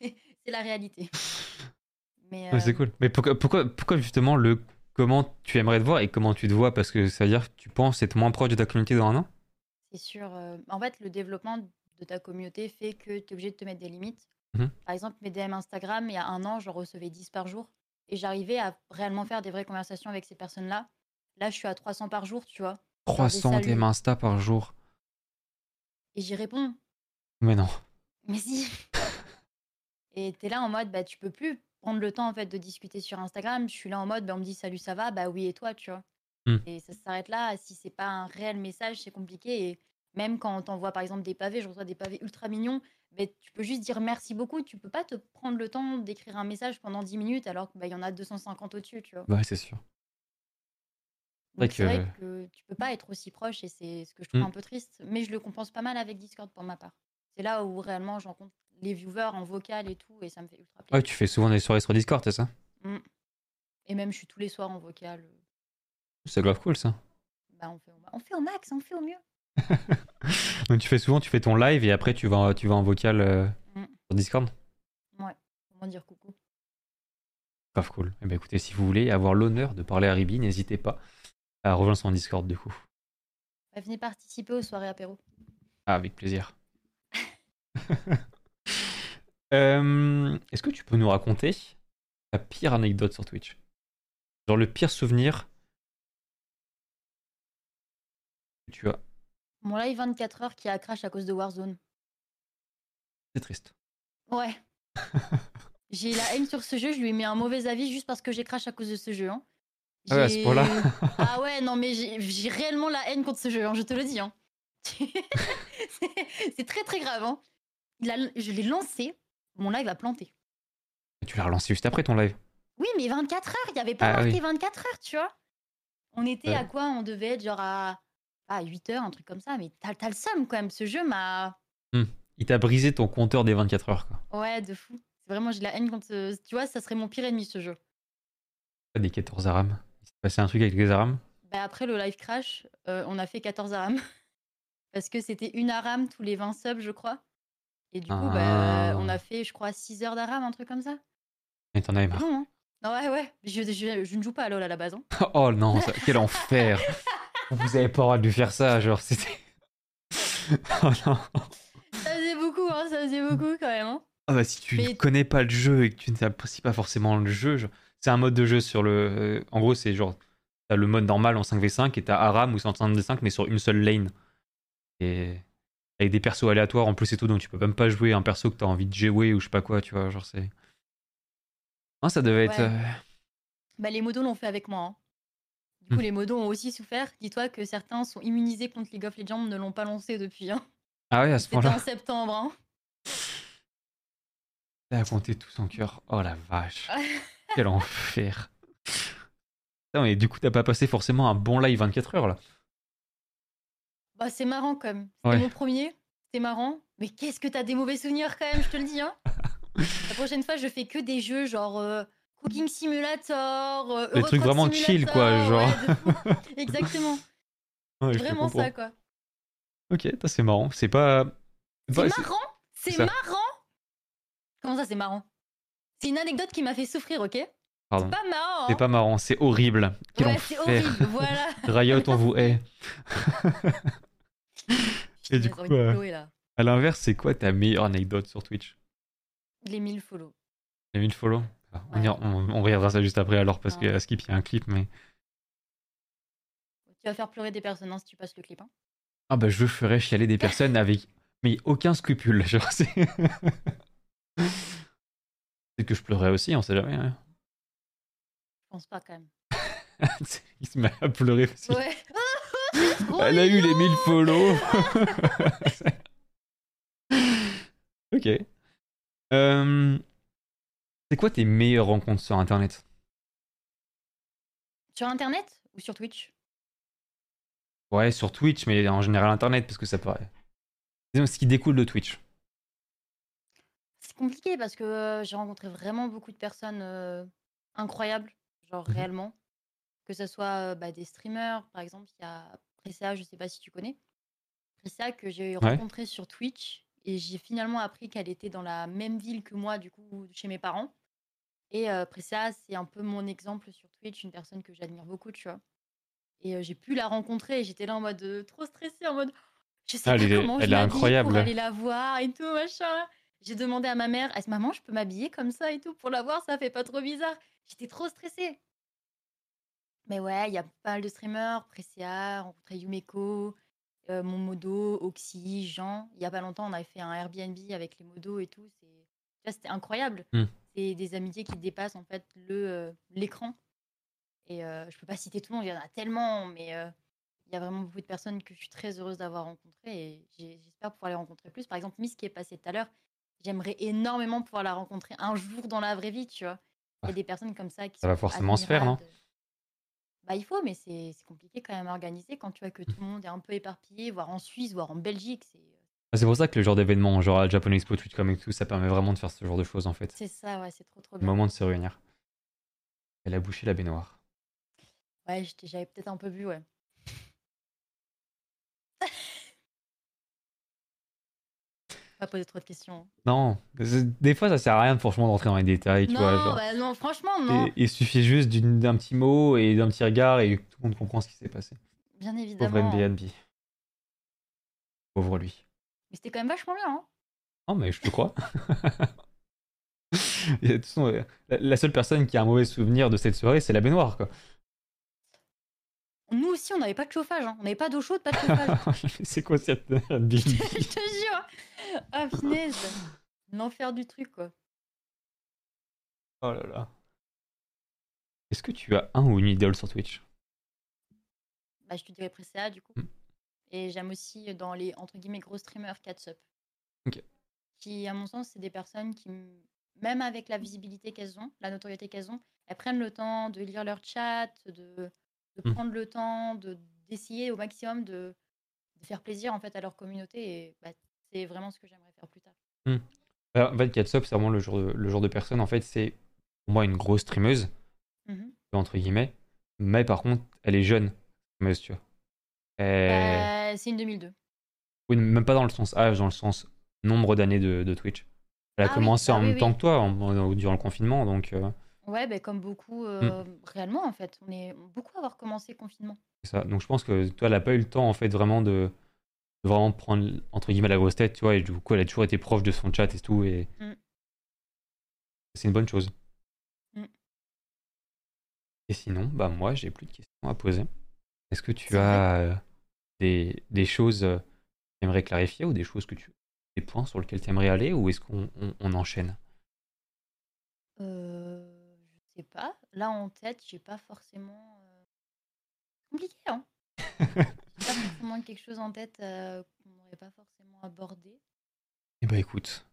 C'est la réalité. *laughs* Mais c'est euh, cool. Mais pourquoi, pourquoi, pourquoi justement le comment tu aimerais te voir et comment tu te vois? Parce que ça veut dire que tu penses être moins proche de ta communauté dans un an? C'est sûr. euh, en fait, le développement de ta communauté fait que tu es obligé de te mettre des limites. Mhm. Par exemple, mes DM Instagram, il y a un an, j'en recevais 10 par jour. Et j'arrivais à réellement faire des vraies conversations avec ces personnes-là. Là, je suis à 300 par jour, tu vois. 300 saluts. DM Insta par jour. Et j'y réponds. Mais non. Mais si. *laughs* Et t'es là en mode, bah, tu peux plus prendre le temps en fait de discuter sur Instagram. Je suis là en mode, bah, on me dit salut, ça va, bah oui, et toi, tu vois? Hmm. Et ça s'arrête là. Si c'est pas un réel message, c'est compliqué. Et même quand on t'envoie par exemple des pavés, je reçois des pavés ultra mignons, bah, tu peux juste dire merci beaucoup. Tu peux pas te prendre le temps d'écrire un message pendant 10 minutes alors qu'il y en a 250 au-dessus, tu vois? Ouais, c'est sûr. Donc c'est vrai que- que tu peux pas être aussi proche et c'est ce que je trouve Hmm. un peu triste. Mais je le compense pas mal avec Discord pour ma part. C'est là où réellement j'en rencontre les viewers en vocal et tout et ça me fait ultra plaisir. Ouais, tu fais souvent des soirées sur Discord, c'est ça? Et même je suis tous les soirs en vocal. C'est grave cool ça. Bah, on, fait au, ma- on fait au max, on fait au mieux. *laughs* Donc tu fais souvent, tu fais ton live et après tu vas, tu vas en vocal euh, Mm. sur Discord? Comment dire coucou Grave cool. Eh ben écoutez, si vous voulez avoir l'honneur de parler à Ribi, n'hésitez pas à rejoindre son Discord du coup. Bah, Venez participer aux soirées apéro. Ah, avec plaisir. *laughs* *laughs* Euh, Est-ce que tu peux nous raconter ta pire anecdote sur Twitch? Genre le pire souvenir que tu as. Mon live 24 heures qui a crash à cause de Warzone. C'est triste. Ouais. *laughs* j'ai la haine sur ce jeu, je lui ai mis un mauvais avis juste parce que j'ai crash à cause de ce jeu. hein. Ah ouais, à ce J'ai- point-là. *laughs* Ah ouais, non mais j'ai réellement la haine contre ce jeu, hein, je te le dis. hein. *laughs* C'est- très très grave. hein. Je l'ai lancé, mon live a planté. tu l'as relancé juste après ton live. Oui, mais 24 heures, il n'y avait pas Ah marqué oui. 24 heures, tu vois. On était à quoi? On devait être genre à, à 8 heures, un truc comme ça. Mais t'as le seum quand même, ce jeu m'a... Il t'a brisé ton compteur des 24 heures quoi. Ouais, de fou. Vraiment, j'ai la haine contre... Tu vois, ça serait mon pire ennemi, ce jeu. Des 14 arames. S'est passé un truc avec les arames. Bah après le live crash, euh, on a fait 14 arames. *laughs* Parce que c'était une arame tous les 20 subs, je crois. Et du coup, bah, Ah. on a fait, je crois, 6 heures d'arame, un truc comme ça. Et t'en avais marre. hein Non, ouais, ouais. Je, je- je ne joue pas à LoL à la base. hein. *laughs* Oh non, ça- quel *laughs* enfer Vous avez pas le droit de lui faire ça, genre c'était. oh non Ça faisait beaucoup, hein, ça faisait beaucoup quand même. Hein. Ah bah si tu ne connais pas le jeu et que tu n'apprécies pas forcément le jeu, je- c'est un mode de jeu sur le... euh, En gros, c'est genre... T'as le mode normal en 5v5 et t'as Aram en 5v5 mais sur une seule lane. Et avec des persos aléatoires en plus et tout, donc tu peux même pas jouer un perso que t'as envie de jouer ou je sais pas quoi, tu vois, genre c'est... Non, ça devait être... Ouais. euh, Bah, les modos l'ont fait avec moi. hein. Du coup, Hmm. les modos ont aussi souffert. Dis-toi que certains sont immunisés contre League of Legends, ne l'ont pas lancé depuis. Hein. Ah ouais, à ce point-là. en septembre. Hein. T'as compté tout son cœur. Oh la vache. *laughs* Quel enfer. Putain, mais du coup, t'as pas passé forcément un bon live 24 heures là. Bah, c'est marrant quand même. C'était Ouais. mon premier. C'était marrant. Mais qu'est-ce que t'as des mauvais souvenirs quand même, je te le dis. Hein. *laughs* La prochaine fois, je fais que des jeux genre euh, Cooking Simulator. euh, Des Euro truc Truck vraiment chill, quoi, genre. ouais, de fou. *laughs* Exactement. Ouais, Vraiment ça, quoi. Ok, c'est marrant. C'est pas. C'est c'est- marrant? C'est marrant? Comment ça, c'est marrant? C'est une anecdote qui m'a fait souffrir, ok? Pardon. Pas marrant. C'est hein. pas marrant, c'est horrible. Quel ouais, c'est horrible, voilà. *laughs* Riot, on vous hait. *laughs* Et du coup, euh, là. À l'inverse, c'est quoi ta meilleure anecdote sur Twitch? Les 1000 follow. Les 1000 follow? Ah, on, Ouais. y- on, on regardera ça juste après alors parce Ouais. qu'à Skip, il y a un clip, mais. Tu vas faire pleurer des personnes hein, si tu passes le clip. Hein. Ah bah je ferais chialer des *laughs* personnes avec mais aucun scrupule. Genre, c'est... que je pleurais aussi, on sait jamais. hein. Je pense pas quand même. *laughs* Il se met à pleurer aussi. Ouais. *laughs* Elle a eu les 1000 follow. *laughs* ok. Euh, C'est quoi tes meilleures rencontres sur internet? Sur internet ou sur Twitch? Ouais, sur Twitch, mais en général internet parce que ça paraît. Ce qui découle de Twitch. Compliqué parce que euh, j'ai rencontré vraiment beaucoup de personnes euh, incroyables, genre Mhm. réellement. Que ce soit euh, bah, des streamers, par exemple, il y a Pressia, je sais pas si tu connais. Pressia que j'ai Ouais. rencontré sur Twitch et j'ai finalement appris qu'elle était dans la même ville que moi, du coup, chez mes parents. Et Pressia, c'est un peu mon exemple sur Twitch, une personne que j'admire beaucoup, tu vois. Et j'ai pu la rencontrer et j'étais là en mode trop stressée, en mode je sais Ah, pas elle est- comment je elle est incroyable. pour aller la voir et tout, machin. J'ai demandé à ma mère, est-ce maman, je peux m'habiller comme ça et tout pour la voir, ça fait pas trop bizarre. J'étais trop stressée. Mais ouais, il y a pas mal de streamers, Pressia, rencontré Yumeko, euh, mon modo, Oxy, Jean. Il y a pas longtemps, on avait fait un Airbnb avec les modos et tout. C'était incroyable. Hmm. C'est des amitiés qui dépassent en fait le euh, l'écran. Et euh, je peux pas citer tout le monde, il y en a tellement, mais euh, il y a vraiment beaucoup de personnes que je suis très heureuse d'avoir rencontrées et j'espère pouvoir les rencontrer plus. Par exemple, Miss qui est passée tout à l'heure, j'aimerais énormément pouvoir la rencontrer un jour dans la vraie vie, tu vois. Il y a des personnes comme ça qui Ça va forcément se faire, non. Bah, il faut, mais c'est compliqué quand même à organiser quand tu vois que tout le monde est un peu éparpillé, voire en Suisse, voire en Belgique. C'est Ah, C'est pour ça que le genre d'événement, genre à Japan Expo, TwitchCon et tout, ça permet vraiment de faire ce genre de choses en fait. c'est ça, ouais, c'est trop trop Le bien. moment de se réunir. Elle a bouché la baignoire. Ouais, j'avais peut-être un peu bu, ouais. Pas poser trop de questions. Non, des fois ça sert à rien franchement d'entrer dans les détails, tu non, vois. genre. bah non, franchement, non. Et- Il suffit juste d'un petit mot et d'un petit regard et tout le monde comprend ce qui s'est passé. Bien Pauvre évidemment. MBNB. Pauvre lui. Mais c'était quand même vachement bien. Hein. Non, mais je te crois. *laughs* Et de toute façon, la- la seule personne qui a un mauvais souvenir de cette soirée, c'est la baignoire, quoi. Nous aussi, on n'avait pas de chauffage. Hein. On n'avait pas d'eau chaude, pas de *laughs* chauffage. c'est quoi cette Airbnb *laughs* Je te jure. Ah, punaise. L'enfer du truc, quoi. Oh là là. Est-ce que tu as un ou une idole sur Twitch? Bah, je te dirais Presea, du coup. Mm. Et j'aime aussi dans les, entre guillemets, gros streamers, Catsup. Ok. Qui, à mon sens, c'est des personnes qui, même avec la visibilité qu'elles ont, la notoriété qu'elles ont, elles prennent le temps de lire leur chat, de, de Mm. prendre le temps, de d'essayer au maximum de, de faire plaisir en fait à leur communauté. Et bah, c'est vraiment ce que j'aimerais faire plus tard. Alors, En fait, Katsop, c'est vraiment le genre, de, le genre de personne, en fait, c'est pour moi une grosse streameuse, Mhm. entre guillemets, mais par contre, elle est jeune, streameuse, tu vois. Bah, c'est une 2002. Oui, même pas dans le sens âge, dans le sens nombre d'années de, de Twitch. Elle a Ah commencé bah en oui, même oui. temps que toi, en- en- durant le confinement, donc euh, Ouais, bah, comme beaucoup, Mm. euh, réellement en fait. On est beaucoup à avoir commencé le confinement. c'est ça. Donc je pense que toi, elle a pas eu le temps, en fait, vraiment de, de vraiment prendre entre guillemets la grosse tête, tu vois, et du coup elle a toujours été proche de son chat et tout, et Mm. c'est une bonne chose. Mm. Et sinon, bah moi j'ai plus de questions à poser. Est-ce que tu C'est as euh, des, des choses euh, que tu aimerais clarifier ou des choses que tu des points sur lesquels tu aimerais aller ou est-ce qu'on on- on enchaîne? Euh, sais pas. Là en tête, j'ai pas forcément. euh, Compliqué, hein. J'ai pas forcément quelque chose en tête euh, qu'on n'aurait pas forcément abordé. Eh bah écoute,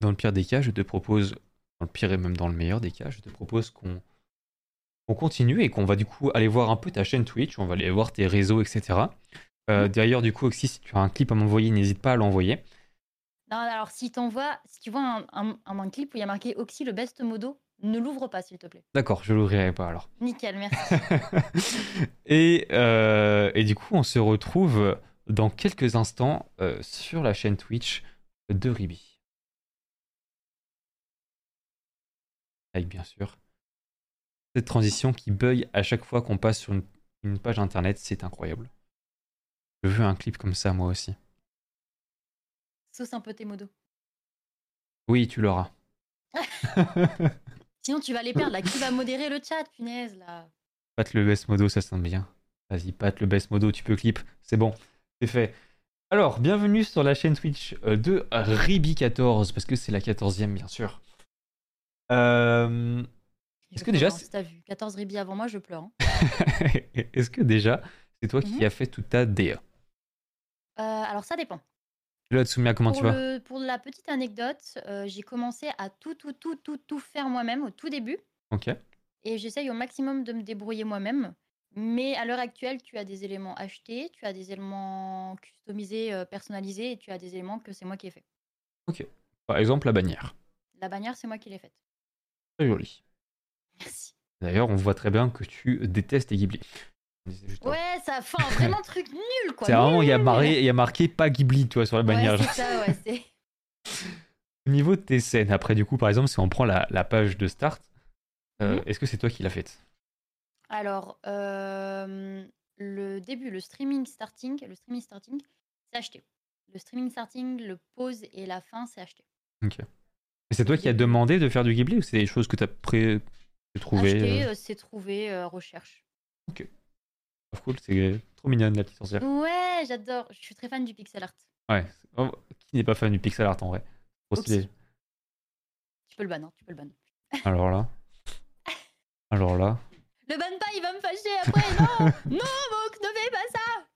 dans le pire des cas, je te propose, dans le pire et même dans le meilleur des cas, je te propose qu'on qu'on continue et qu'on va du coup aller voir un peu ta chaîne Twitch, on va aller voir tes réseaux, etc. Euh, Mhm. D'ailleurs, du coup, Oxy, si tu as un clip à m'envoyer, n'hésite pas à l'envoyer. Non, alors si t'envoies, si tu vois un, un- un- un clip où il y a marqué Oxy le best modo, ne l'ouvre pas s'il te plaît. D'accord, je l'ouvrirai pas alors. Nickel, merci. *laughs* et, euh, et du coup, on se retrouve dans quelques instants euh, sur la chaîne Twitch de Ribi. Avec bien sûr cette transition qui bug à chaque fois qu'on passe sur une, une page internet, c'est incroyable. Je veux un clip comme ça moi aussi. Sauce un peu tes modos. Oui, tu l'auras. *laughs* Sinon tu vas les perdre là. Qui va modérer le chat, punaise là? Pat le best modo, ça sonne bien. Vas-y, Pat le best modo, tu peux clip. C'est bon, c'est fait. Alors, bienvenue sur la chaîne Twitch euh, de Ribi14, parce que c'est la 14e, bien sûr. Euh, Est-ce que déjà, si t'as vu 14 ribis avant moi, je pleure. hein. *laughs* Est-ce que déjà, c'est toi qui Mhm. as fait toute ta DA Euh, alors ça dépend. Là, Tsumia, comment pour, tu vas le- pour la petite anecdote, euh, j'ai commencé à tout, tout, tout, tout, tout faire moi-même au tout début. Ok. Et j'essaye au maximum de me débrouiller moi-même. Mais à l'heure actuelle, tu as des éléments achetés, tu as des éléments customisés, euh, personnalisés, et tu as des éléments que c'est moi qui ai fait. Par exemple, la bannière. La bannière, c'est moi qui l'ai faite. Très jolie. Merci. D'ailleurs, on voit très bien que tu détestes les Ghibli. Ouais, ça fait un vraiment *laughs* truc nul, quoi. C'est vraiment, il y, a marqué, il y a marqué pas Ghibli, tu vois, sur la bannière. Ouais, c'est ça, ouais. c'est- Au *laughs* niveau de tes scènes, après, du coup, par exemple, si on prend la, la page de start, euh, Mhm. est-ce que c'est toi qui l'as faite? Alors, euh, le début, le streaming starting, le streaming starting, c'est acheté. Le streaming starting, le pause et la fin, c'est acheté. Et c'est toi qui as demandé de faire du Ghibli ou c'est des choses que tu as pré trouvé Acheté, euh, c'est trouvé, recherche. Ah, Cool, c'est trop mignonne la petite sorcière. Ouais, j'adore. Je suis très fan du pixel art. Ouais. Oh, qui n'est pas fan du pixel art en vrai? Trop stylé. Tu peux le ban, hein, tu peux le ban. *laughs* Alors là. Alors là. Le ban pas, il va me fâcher après. Non, *laughs* non, Mouk, ne fais pas ça.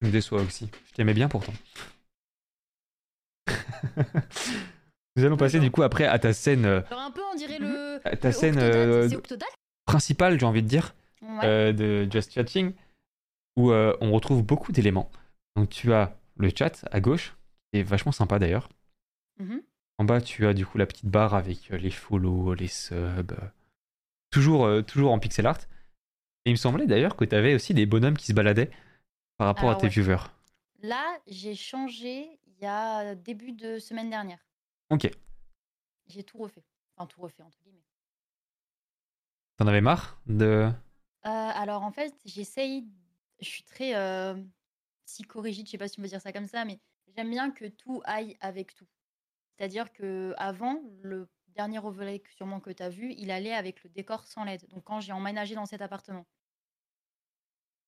Tu me déçois aussi. Je t'aimais bien pourtant. *laughs* Nous allons passer du coup après à ta scène euh, Alors un peu, on dirait le. à ta le scène euh, principale, j'ai envie de dire, Ouais. euh, de Just Chatting, où euh, on retrouve beaucoup d'éléments. Donc tu as le chat à gauche, qui est vachement sympa d'ailleurs. Mhm. En bas, tu as du coup la petite barre avec euh, les follow, les subs, toujours, toujours en pixel art. Et il me semblait d'ailleurs que tu avais aussi des bonhommes qui se baladaient par rapport à tes ouais. viewers. Là, j'ai changé il y a début de semaine dernière. Ok. J'ai tout refait. Enfin, tout refait, entre guillemets. T'en avais marre de. Alors en fait, j'essaye. Je suis très euh, psychorigide, je sais pas si on peut dire ça comme ça, mais j'aime bien que tout aille avec tout. C'est-à-dire que avant, le dernier overlay que- sûrement que tu as vu, il allait avec le décor sans LED. Donc quand j'ai emménagé dans cet appartement,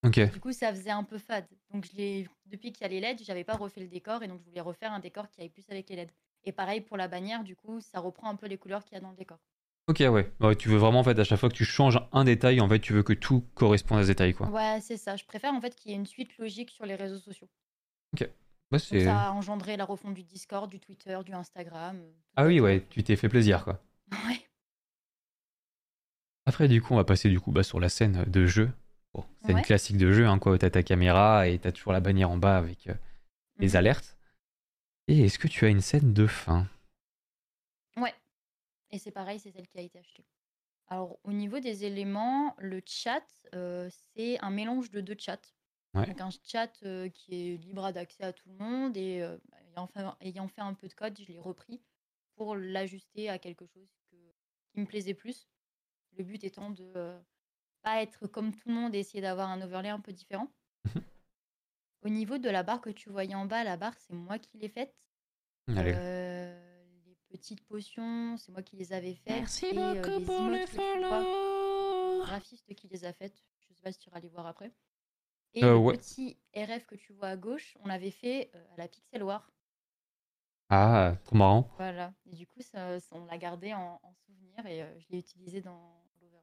Ok. du coup ça faisait un peu fade. Donc je l'ai depuis qu'il y a les LED, j'avais pas refait le décor et donc je voulais refaire un décor qui aille plus avec les LED. Et pareil pour la bannière, du coup, ça reprend un peu les couleurs qu'il y a dans le décor. Ok, ouais. Ouais, Tu veux vraiment, en fait, à chaque fois que tu changes un détail, en fait, tu veux que tout corresponde à ce détail, quoi. Ouais, c'est ça. Je préfère en fait qu'il y ait une suite logique sur les réseaux sociaux. Bah, Donc c'est... ça a engendré la refonte du Discord, du Twitter, du Instagram. Ah oui, ouais, tu t'es fait plaisir, quoi. *laughs* Ouais. Après, du coup, on va passer du coup bah, sur la scène de jeu. Bon, c'est une classique de jeu, hein, quoi. T'as ta caméra et t'as toujours la bannière en bas avec euh, les Mhm. alertes. Et est-ce que tu as une scène de fin? Ouais. Et c'est pareil, c'est celle qui a été achetée. Alors, au niveau des éléments, le chat, euh, c'est un mélange de deux chats. Ouais. Donc, un chat euh, qui est libre d'accès à tout le monde et euh, ayant, fait, ayant fait un peu de code, je l'ai repris pour l'ajuster à quelque chose que- qui me plaisait plus. Le but étant de pas être comme tout le monde et essayer d'avoir un overlay un peu différent. Mhm. Au niveau de la barre que tu voyais en bas, la barre, c'est moi qui l'ai faite. Allez. Petites potions, c'est moi qui les avais faites. Merci et, euh, beaucoup les pour vois, follow. graphiste qui les a faites. Je sais pas si tu iras les voir après. Et Euh, le ouais. petit RF que tu vois à gauche, on l'avait fait euh, à la Pixel War. Ah, trop marrant. Voilà. Et du coup, ça, ça- on l'a gardé en, en souvenir et euh, je l'ai utilisé dans l'over.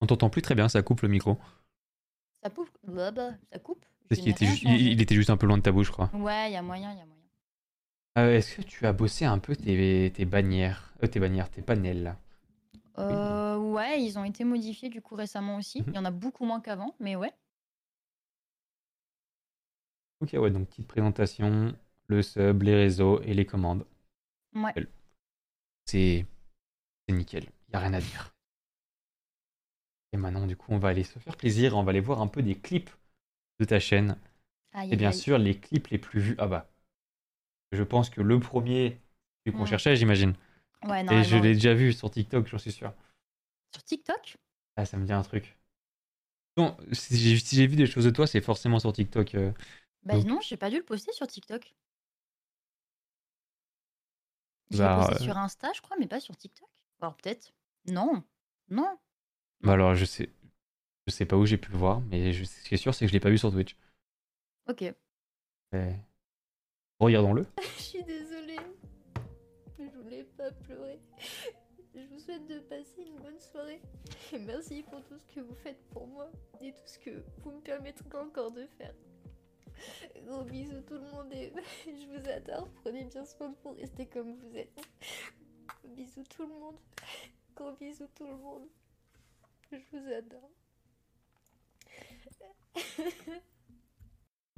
On t'entend plus très bien, ça coupe le micro. Ça coupe Blablabla, Ça coupe Parce qu'il était, il était juste un peu loin de ta bouche, je crois. Ouais, il y a moyen, il y a moyen. Euh, Est-ce que tu as bossé un peu tes, tes bannières euh, Tes bannières, tes panels Euh, ouais, ils ont été modifiés du coup récemment aussi. Mhm. Il y en a beaucoup moins qu'avant, mais ouais. Ok, ouais, donc petite présentation, le sub, les réseaux et les commandes. Ouais. C'est c'est nickel, il n'y a rien à dire. Et maintenant, du coup, on va aller se faire plaisir, on va aller voir un peu des clips de ta chaîne. Aïe, Et bien aïe. sûr, les clips les plus vus. Ah bah, je pense que le premier, celui qu'on Mm. cherchait, j'imagine. Ouais, Et je l'ai déjà vu sur TikTok, j'en suis sûr. Sur TikTok? Ah, ça me dit un truc. Non, si j'ai si j'ai vu des choses de toi, c'est forcément sur TikTok. euh. Bah Donc- non, j'ai pas dû le poster sur TikTok. Je Bah, posté euh, sur Insta, je crois, mais pas sur TikTok. Alors peut-être. Non. Non. Bah alors, je sais, je sais pas où j'ai pu le voir, mais je, ce qui est sûr, c'est que je l'ai pas vu sur Twitch. Ok. Mais- Regardons-le. *laughs* Je suis désolée. Je voulais pas pleurer. Je vous souhaite de passer une bonne soirée. Et merci pour tout ce que vous faites pour moi et tout ce que vous me permettrez encore de faire. Gros bisous tout le monde et *laughs* je vous adore. Prenez bien soin de vous, restez comme vous êtes. Gros bisous tout le monde. Gros bisous tout le monde. Je vous adore. *laughs*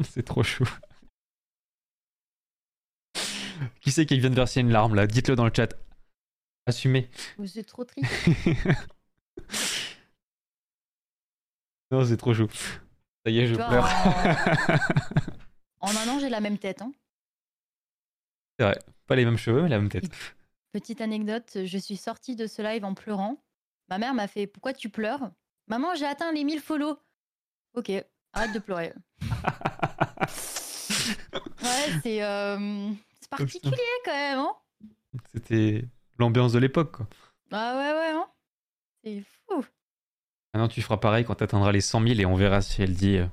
C'est trop chou. Qui c'est qui vient de verser une larme là? Dites-le dans le chat. Assumez. Oh, C'est trop triste. *laughs* non, c'est trop chou. Ça y est, je pleure. En un an, j'ai la même tête. Hein. c'est vrai. Pas les mêmes cheveux, mais la même tête. Petite anecdote, je suis sortie de ce live en pleurant. Ma mère m'a fait Pourquoi tu pleures? Maman, j'ai atteint les 1000 follow. Ok, arrête de pleurer. *laughs* Ouais, c'est euh, c'est particulier quand même. Hein C'était l'ambiance de l'époque, quoi. ah ouais, ouais. Hein c'est fou. Maintenant, tu feras pareil quand tu atteindras les 100 000 et on verra si elle dit euh,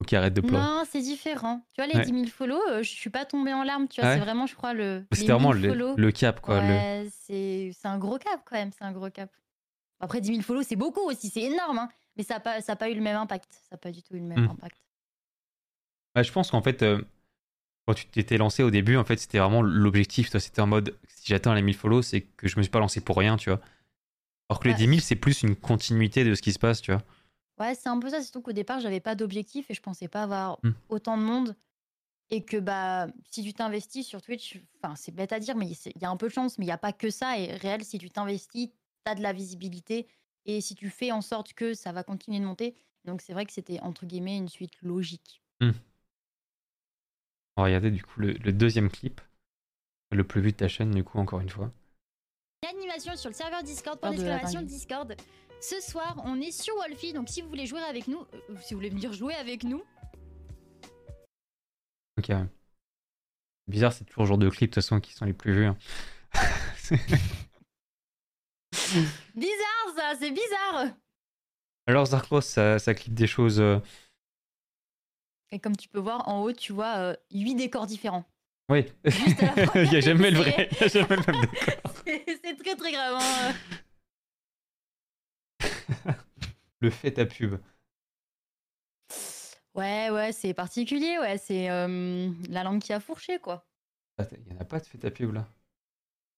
Ok, arrête de pleurer. Non, c'est différent. Tu vois, les Ouais. 10 000 follow, euh, je suis pas tombée en larmes. Tu vois, Ouais. c'est vraiment, je crois, le. vraiment 1000 le, cap, quoi. le- Ouais, c'est c'est un gros cap quand même, c'est un gros cap. Après 10 000 follow, c'est beaucoup aussi, c'est énorme, hein. mais ça n'a pas, ça a pas eu le même impact. Ça n'a pas du tout eu le même Hmm. impact. Je pense qu'en fait, euh, quand tu t'étais lancé au début, en fait, c'était vraiment l'objectif. Toi, c'était en mode si j'atteins les 1000 follow, c'est que je me suis pas lancé pour rien, tu vois. Alors que les Ouais. 10 000, c'est plus une continuité de ce qui se passe, tu vois. Ouais, c'est un peu ça, surtout qu'au départ, j'avais pas d'objectif et je pensais pas avoir Hmm. autant de monde. Et que bah, si tu t'investis sur Twitch, enfin, c'est bête à dire, mais il y a un peu de chance, mais il n'y a pas que ça. Et réel, si tu t'investis, tu as de la visibilité. Et si tu fais en sorte que ça va continuer de monter. Donc c'est vrai que c'était entre guillemets une suite logique. On va regarder du coup le, le deuxième clip, le plus vu de ta chaîne, du coup, encore une fois. Animation sur le serveur Discord pour l'exclamation. Discord. Ce soir, on est sur Wolfie, donc si vous voulez jouer avec nous, euh, si vous voulez venir jouer avec nous, Ok. bizarre, c'est toujours le genre de clips, de toute façon, qui sont les plus vus. hein. *laughs* Bizarre ça, c'est bizarre Alors, Zarkros, ça, ça clip des choses. euh, Et comme tu peux voir en haut, tu vois 8 décors différents. Oui, à *laughs* il n'y a jamais le vrai. Il a jamais le même décor. *laughs* C'est très très grave. hein. *laughs* Le fait ta pub. Ouais, ouais, c'est particulier, ouais, c'est euh, la langue qui a fourché, quoi. Attends, Il n'y en a pas de fait ta pub là.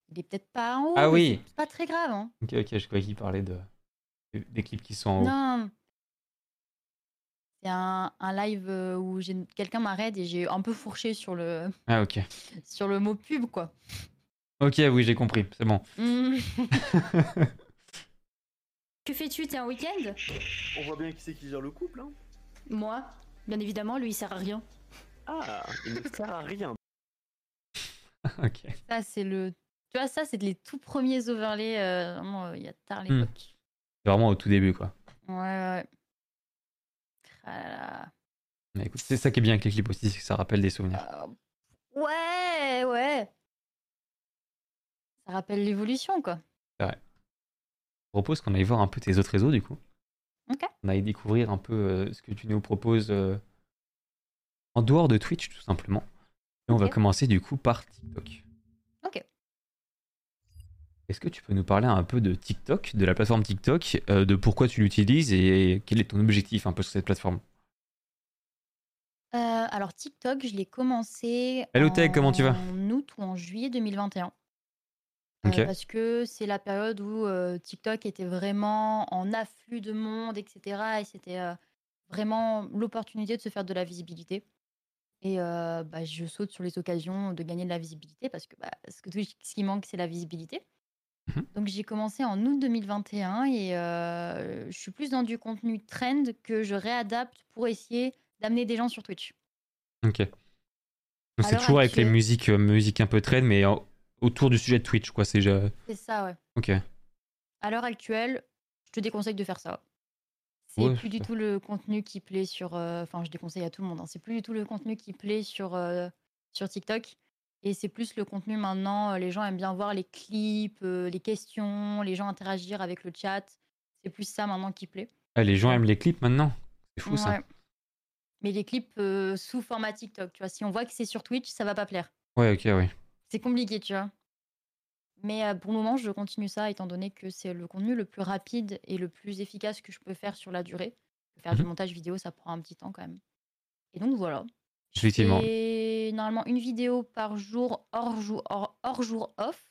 Il est peut-être pas en haut. Ah oui. C'est pas très grave, hein. Ok, ok, je croyais qu'il parlait de, des clips qui sont en haut. Non. C'est un, un live euh, où j'ai quelqu'un m'arrête et j'ai un peu fourché sur le, Ah, *laughs* sur le mot pub, quoi. Ok, oui, j'ai compris, c'est bon. Hmm. *laughs* que fais-tu? T'es un week-end? On voit bien qui c'est qui gère le couple, hein Moi, bien évidemment, lui il sert à rien. Ah, il ne sert à rien. *laughs* ok. Ça, c'est le. Tu vois, ça, c'est les tout premiers overlays, euh, vraiment, euh, il y a tard l'époque. C'est vraiment au tout début, quoi. Ouais, ouais. Ah là là. Mais écoute, c'est ça qui est bien avec les clips aussi, c'est que ça rappelle des souvenirs. Euh, ouais, ouais. Ça rappelle l'évolution, quoi. Je propose qu'on aille voir un peu tes autres réseaux du coup. Ok. On aille découvrir un peu euh, ce que tu nous proposes euh, en dehors de Twitch tout simplement. Et on va commencer du coup par TikTok. Est-ce que tu peux nous parler un peu de TikTok, de la plateforme TikTok, euh, de pourquoi tu l'utilises et quel est ton objectif un peu sur cette plateforme? Euh, alors, TikTok, je l'ai commencé Hello Tech, comment tu vas? en août ou en juillet 2021. Euh, Ok. parce que c'est la période où euh, TikTok était vraiment en afflux de monde, etc. Et c'était euh, vraiment l'opportunité de se faire de la visibilité. Et euh, bah, je saute sur les occasions de gagner de la visibilité parce que bah, ce, que ce qui manque, c'est la visibilité. Mhm. Donc j'ai commencé en août 2021 et euh, je suis plus dans du contenu trend que je réadapte pour essayer d'amener des gens sur Twitch. Ok. Donc c'est toujours avec les musiques, euh, musiques un peu trend, mais en- autour du sujet de Twitch, quoi. C'est ça, ouais. Ok. À l'heure actuelle, je te déconseille de faire ça. C'est Ouais, plus du tout le contenu qui plaît sur. euh, Enfin, je déconseille à tout le monde. hein, C'est plus du tout le contenu qui plaît sur, euh, sur TikTok. Et c'est plus le contenu maintenant. euh, Les gens aiment bien voir les clips, euh, les questions, les gens interagir avec le chat. C'est plus ça maintenant qui plaît. Ah, les gens aiment les clips maintenant? C'est fou ça. Mais les clips euh, sous format TikTok, tu vois, si on voit que c'est sur Twitch, ça va pas plaire. Ouais, ok, oui. C'est compliqué, tu vois. Mais euh, pour le moment, je continue ça étant donné que c'est le contenu le plus rapide et le plus efficace que je peux faire sur la durée. Faire du Mhm. montage vidéo, ça prend un petit temps quand même. Et donc voilà. Effectivement. normalement une vidéo par jour hors jour, hors, hors jour off.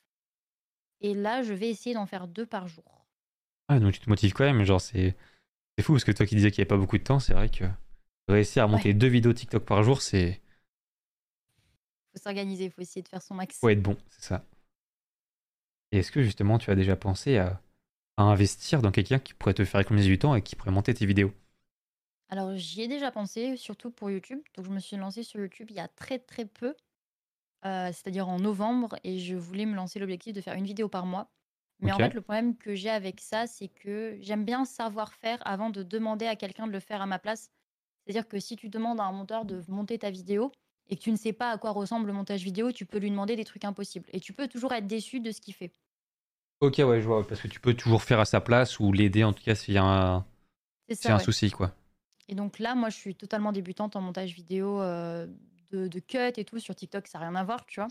Et là, je vais essayer d'en faire deux par jour. Ah, donc tu te motives quand même, genre c'est c'est fou parce que toi qui disais qu'il n'y avait pas beaucoup de temps, c'est vrai que réussir à monter deux vidéos TikTok par jour, c'est faut s'organiser, faut essayer de faire son max. faut être bon, c'est ça. Et est-ce que justement tu as déjà pensé à, à investir dans quelqu'un qui pourrait te faire économiser du temps et qui pourrait monter tes vidéos? Alors, j'y ai déjà pensé, surtout pour YouTube. Donc, je me suis lancée sur YouTube il y a très très peu, euh, c'est-à-dire en novembre, et je voulais me lancer l'objectif de faire une vidéo par mois. Mais Ok. en fait, le problème que j'ai avec ça, c'est que j'aime bien savoir faire avant de demander à quelqu'un de le faire à ma place. C'est-à-dire que si tu demandes à un monteur de monter ta vidéo et que tu ne sais pas à quoi ressemble le montage vidéo, tu peux lui demander des trucs impossibles. Et tu peux toujours être déçu de ce qu'il fait. Ok, ouais, je vois, parce que tu peux toujours faire à sa place ou l'aider en tout cas s'il y a un, C'est s'il y a ça. un ouais. souci, quoi. Et donc là, moi, je suis totalement débutante en montage vidéo euh, de, de cut et tout. Sur TikTok, ça n'a rien à voir, tu vois.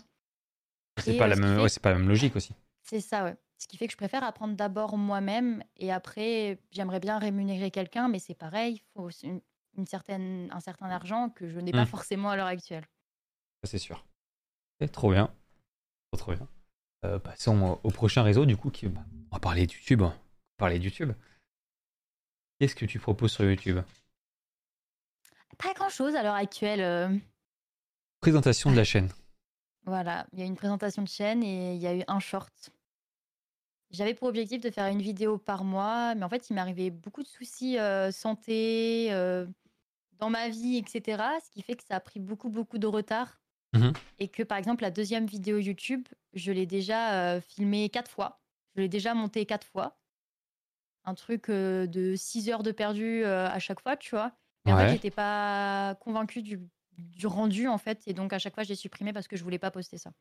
C'est pas, euh, la même... fait- ouais, c'est pas la même logique aussi. C'est ça, ouais. Ce qui fait que je préfère apprendre d'abord moi-même et après, j'aimerais bien rémunérer quelqu'un, mais c'est pareil, il faut une, une certaine, un certain argent que je n'ai pas Mm. forcément à l'heure actuelle. C'est sûr. Ok, trop bien. Trop, trop bien. Euh, passons au, prochain réseau, du coup, qui... bah, on va parler de YouTube. On va parler de YouTube. Qu'est-ce que tu proposes sur YouTube? Pas grand-chose à l'heure actuelle. euh, Présentation de la chaîne. Voilà, il y a une présentation de chaîne et il y a eu un short. J'avais pour objectif de faire une vidéo par mois, mais en fait, il m'arrivait beaucoup de soucis euh, santé, euh, dans ma vie, etc. Ce qui fait que ça a pris beaucoup, beaucoup de retard. Mhm. Et que, par exemple, la deuxième vidéo YouTube, je l'ai déjà euh, filmée quatre fois. Je l'ai déjà montée quatre fois. Un truc euh, de 6 heures de perdu euh, à chaque fois, tu vois. Mais en Ouais. fait, j'étais pas convaincue du, du rendu, en fait. Et donc, à chaque fois, j'ai supprimé parce que je voulais pas poster ça.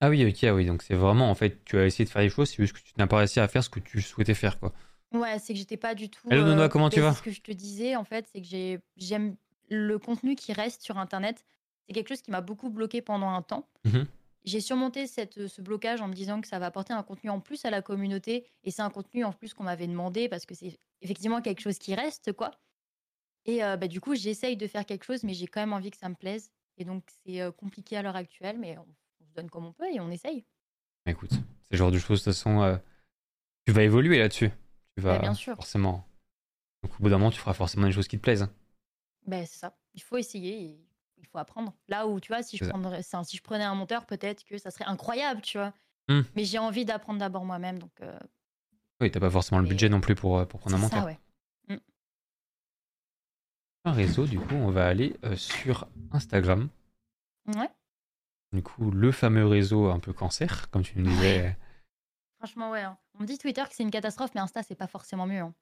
Ah oui, ok, oui. Donc c'est vraiment, en fait, tu as essayé de faire des choses, c'est juste que tu n'as pas réussi à faire ce que tu souhaitais faire, quoi. Ouais, c'est que j'étais pas du tout. Hello, Nonoa, comment tu ben, vas Ce que je te disais, en fait, c'est que j'ai, j'aime le contenu qui reste sur Internet. C'est quelque chose qui m'a beaucoup bloqué pendant un temps. Mhm. J'ai surmonté cette, ce blocage en me disant que ça va apporter un contenu en plus à la communauté. Et c'est un contenu en plus qu'on m'avait demandé parce que c'est effectivement quelque chose qui reste, quoi. Et euh, bah, du coup, j'essaye de faire quelque chose, mais j'ai quand même envie que ça me plaise. Et donc, c'est compliqué à l'heure actuelle, mais on, on se donne comme on peut et on essaye. Écoute, c'est le genre de choses, de toute façon, euh, tu vas évoluer là-dessus. Tu vas, Bah, bien sûr. forcément. Donc au bout d'un moment, tu feras forcément des choses qui te plaisent. Ben, c'est ça. Il faut essayer et il faut apprendre. Là où, tu vois, si je, prendrais, si je prenais un monteur, peut-être que ça serait incroyable, tu vois. Hmm. Mais j'ai envie d'apprendre d'abord moi-même. Donc, euh, Oui, t'as pas forcément le Et- budget non plus pour, pour prendre un monteur. ça, ouais. Un réseau, du coup, on va aller euh, sur Instagram. Ouais, Du coup, le fameux réseau un peu cancer, comme tu nous disais. franchement, ouais. hein. On me dit Twitter que c'est une catastrophe, mais Insta, c'est pas forcément mieux. hein.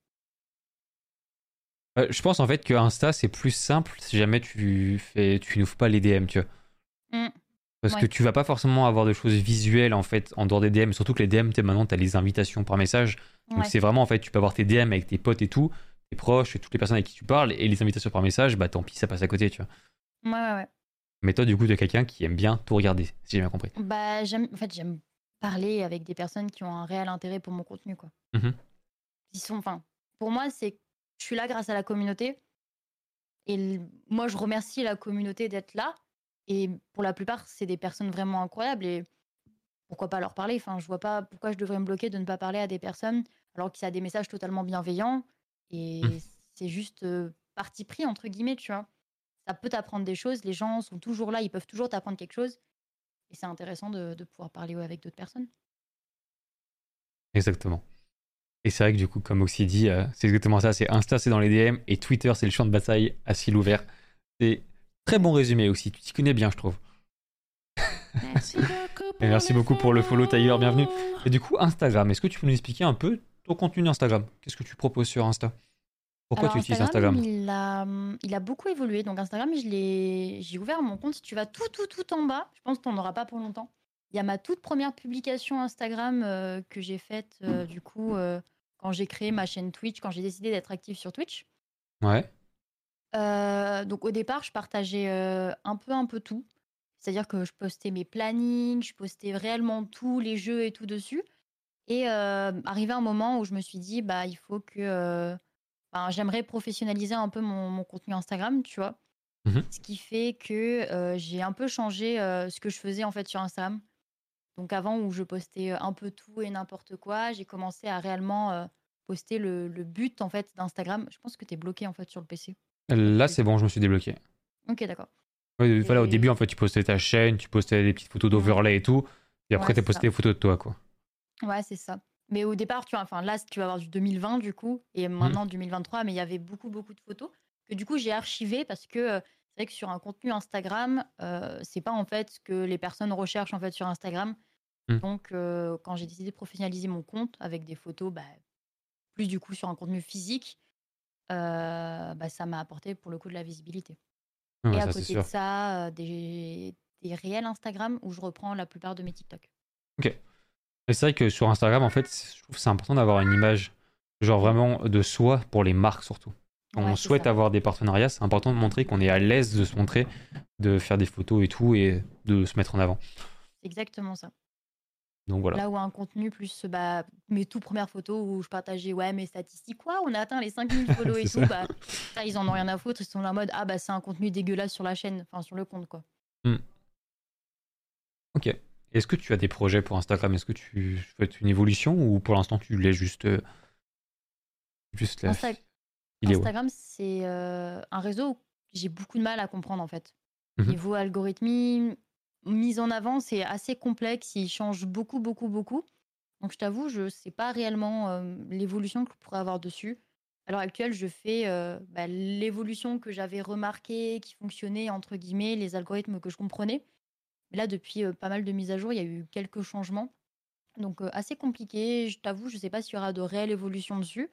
Euh, je pense en fait que Insta c'est plus simple si jamais tu fais, tu n'ouvres pas les DM, tu vois. Mm. Parce que Ouais. tu vas pas forcément avoir de choses visuelles en fait en dehors des DM, surtout que les DM, t'es- maintenant tu as les invitations par message. Donc Ouais. c'est vraiment en fait, tu peux avoir tes DM avec tes potes et tout, tes proches et toutes les personnes avec qui tu parles, et les invitations par message, bah tant pis, ça passe à côté, tu vois. Ouais, ouais, ouais. Mais toi, du coup, tu es quelqu'un qui aime bien tout regarder, si j'ai bien compris. Bah, j'aime, en fait, j'aime parler avec des personnes qui ont un réel intérêt pour mon contenu, quoi. Mhm. Ils sont, enfin, pour moi, c'est, je suis là grâce à la communauté. Et l- moi, je remercie la communauté d'être là. Et pour la plupart, c'est des personnes vraiment incroyables. Et pourquoi pas leur parler? Enfin, je vois pas pourquoi je devrais me bloquer de ne pas parler à des personnes alors qu'il y a des messages totalement bienveillants. Et Mhm. c'est juste euh, parti pris, entre guillemets, tu vois. Ça peut t'apprendre des choses. Les gens sont toujours là. Ils peuvent toujours t'apprendre quelque chose. Et c'est intéressant de, de pouvoir parler avec d'autres personnes. Exactement. Et c'est vrai que du coup, comme Oxy dit, euh, c'est exactement ça. C'est Insta, c'est dans les DM, et Twitter, c'est le champ de bataille à ciel ouvert. C'est très bon résumé aussi. Tu t'y connais bien, je trouve. Merci *laughs* Et merci beaucoup pour le follow, Tyler. Bienvenue. Et du coup, Instagram, est-ce que tu peux nous expliquer un peu ton contenu Instagram? Qu'est-ce que tu proposes sur Insta? Pourquoi Alors, tu utilises Instagram il a, hum, il a beaucoup évolué. Donc Instagram, j'ai ouvert mon compte. Si tu vas tout, tout, tout en bas, je pense que tu n'en auras pas pour longtemps. Il y a ma toute première publication Instagram euh, que j'ai faite euh, du coup euh, quand j'ai créé ma chaîne Twitch, quand j'ai décidé d'être active sur Twitch. Ouais. Donc au départ, je partageais un peu, un peu tout. C'est-à-dire que je postais mes plannings, je postais réellement tous les jeux et tout dessus. Et euh, arrivé un moment où je me suis dit, bah il faut que, euh, j'aimerais professionnaliser un peu mon, mon contenu Instagram, tu vois. Mhm. Ce qui fait que euh, j'ai un peu changé euh, ce que je faisais en fait sur Instagram. Donc avant où je postais un peu tout et n'importe quoi, j'ai commencé à réellement euh, poster le, le but en fait d'Instagram. Je pense que tu es bloqué en fait sur le PC. Là, c'est bon, je me suis débloqué. Ok, d'accord. Ouais, Voilà, au début, en fait, tu postais ta chaîne, tu postais des petites photos d'overlay et tout. Et après, Ouais, tu ça. des photos de toi, quoi. Ouais, c'est ça. Mais au départ, tu vois, enfin là, tu vas avoir du 2020 du coup, et maintenant 2023, mais il y avait beaucoup, beaucoup de photos que du coup j'ai archivées parce que euh, c'est vrai que sur un contenu Instagram, euh, c'est pas en fait ce que les personnes recherchent en fait sur Instagram. Mm. Donc, euh, quand j'ai décidé de professionnaliser mon compte avec des photos, bah, plus du coup sur un contenu physique, euh, bah, ça m'a apporté pour le coup de la visibilité. Et à ça, côté de ça, des, des réels Instagram où je reprends la plupart de mes TikTok. C'est vrai que sur Instagram, en fait, c'est- je trouve c'est important d'avoir une image, genre vraiment de soi pour les marques surtout. Quand Ouais, on souhaite ça. avoir des partenariats, c'est important de montrer qu'on est à l'aise de se montrer, de faire des photos et tout, et de se mettre en avant. C'est exactement ça. Donc voilà. Là où un contenu plus bah, mes tout premières photos où je partageais ouais mes statistiques quoi on a atteint les 5000 *laughs* follow et tout bah ça ils en ont rien à foutre ils sont là en mode ah bah c'est un contenu dégueulasse sur la chaîne enfin sur le compte quoi Ok. Est-ce que tu as des projets pour Instagram? Est-ce que tu souhaites une évolution ou pour l'instant tu l'es juste. euh, Juste là Insta- Il est ouais. Instagram c'est euh, un réseau où j'ai beaucoup de mal à comprendre en fait Mhm. niveau algorithmie mise en avant c'est assez complexe il change beaucoup beaucoup beaucoup donc je t'avoue je sais pas réellement euh, l'évolution que je pourrais avoir dessus à l'heure actuelle je fais euh, bah, l'évolution que j'avais remarqué qui fonctionnait entre guillemets les algorithmes que je comprenais mais là depuis euh, pas mal de mises à jour il y a eu quelques changements donc euh, assez compliqué je t'avoue je sais pas s'il y aura de réelles évolutions dessus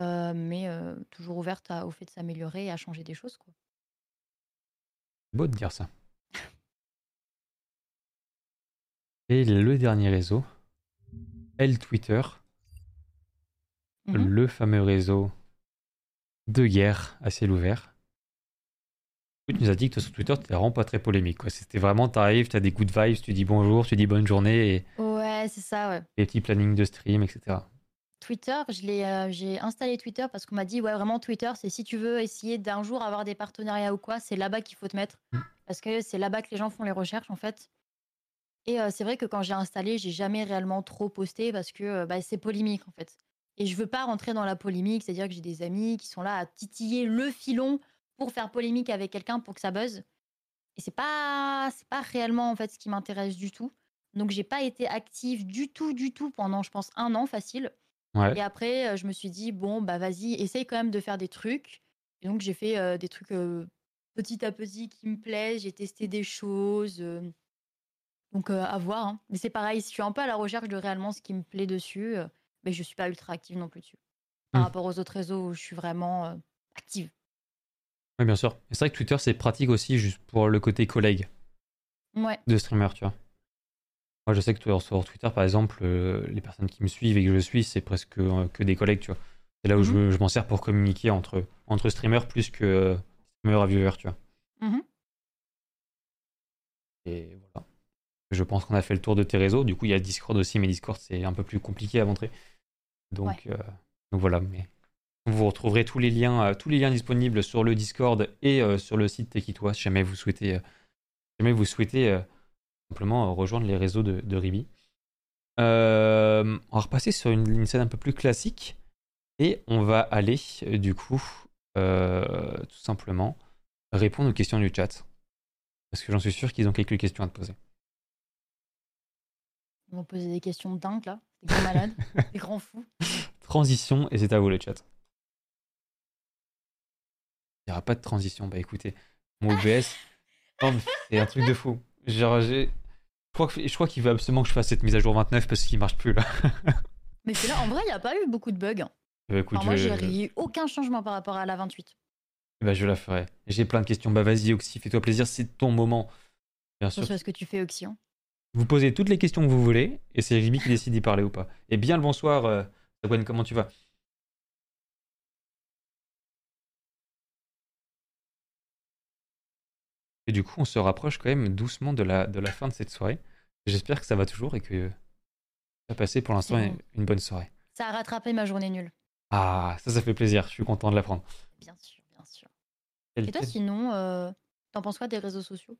euh, mais toujours ouverte à- au fait de s'améliorer et à changer des choses quoi. C'est beau de dire ça. Et le dernier réseau, elle Twitter, Mhm. le fameux réseau de guerre à ciel ouvert. Tu nous as dit que sur Twitter, t'étais vraiment pas très polémique. quoi. C'était vraiment, t'arrives, t'as des good vibes, tu dis bonjour, tu dis bonne journée et Ouais, c'est ça, ouais. des petits plannings de stream, etc. Twitter, je l'ai, euh, j'ai installé Twitter parce qu'on m'a dit, ouais, vraiment, Twitter, c'est si tu veux essayer d'un jour avoir des partenariats ou quoi, c'est là-bas qu'il faut te mettre. Mm. Parce que c'est là-bas que les gens font les recherches, en fait. Et euh, c'est vrai que quand j'ai installé, j'ai jamais réellement trop posté parce que euh, bah, c'est polémique, en fait. Et je veux pas rentrer dans la polémique, c'est-à-dire que j'ai des amis qui sont là à titiller le filon pour faire polémique avec quelqu'un pour que ça buzz. Et c'est pas, c'est pas réellement, en fait, ce qui m'intéresse du tout. Donc, j'ai pas été active du tout, du tout pendant, je pense, un an facile. Ouais. Et après, euh, je me suis dit, bon, bah vas-y, essaye quand même de faire des trucs. Et donc, j'ai fait euh, des trucs euh, petit à petit qui me plaisent. J'ai testé des choses. euh, donc, à voir. hein. Mais c'est pareil, si je suis un peu à la recherche de réellement ce qui me plaît dessus, mais je suis pas ultra active non plus dessus. Par Mm. rapport aux autres réseaux où je suis vraiment active. Oui, bien sûr. C'est vrai que Twitter, c'est pratique aussi juste pour le côté collègue Ouais. de streamer, tu vois. Moi, je sais que sur- Twitter, par exemple, euh, les personnes qui me suivent et que je suis, c'est presque euh, que des collègues, tu vois. C'est là où je, Mhm. je m'en sers pour communiquer entre, entre streamers plus que euh, streamer à viewer, tu vois. Mhm. Et voilà. Je pense qu'on a fait le tour de tes réseaux. Du coup, il y a Discord aussi, mais Discord, c'est un peu plus compliqué à montrer. Donc, euh, donc voilà. Mais vous retrouverez tous les liens, euh, tous les liens disponibles sur le Discord et euh, sur le site Tekitwa si jamais vous souhaitez, euh, jamais vous souhaitez simplement rejoindre les réseaux de, de Ribi. Euh, on va repasser sur une, une scène un peu plus classique et on va aller, du coup, euh, tout simplement répondre aux questions du chat. Parce que j'en suis sûr qu'ils ont quelques questions à te poser. Ils vont poser des questions dingues là. Des grands malades, *laughs* des grands fous. Transition, et c'est à vous le chat. Il n'y aura pas de transition. Bah écoutez, mon OBS, *laughs* c'est un truc de fou. Genre, j'ai- je crois, que- je crois qu'il veut absolument que je fasse cette mise à jour 29 parce qu'il marche plus là. *laughs* Mais c'est là, en vrai, il n'y a pas eu beaucoup de bugs. Bah, écoute, moi, je, j'ai eu aucun changement par rapport à la 28. bah, je la ferai. J'ai plein de questions. Bah vas-y, Oxy, fais-toi plaisir, c'est ton moment. Bien sûr. Ce que tu fais, Oxyon. Vous posez toutes les questions que vous voulez et c'est Ribi qui décide d'y parler ou pas. Et bien le bonsoir, euh, comment tu vas? Et du coup, on se rapproche quand même doucement de la, de la fin de cette soirée. J'espère que ça va toujours et que ça va passer pour l'instant une, bon. une bonne soirée. Ça a rattrapé ma journée nulle. Ah, ça, ça fait plaisir. Je suis content de l'apprendre. Bien sûr, bien sûr. Et toi, sinon, euh, t'en penses quoi des réseaux sociaux?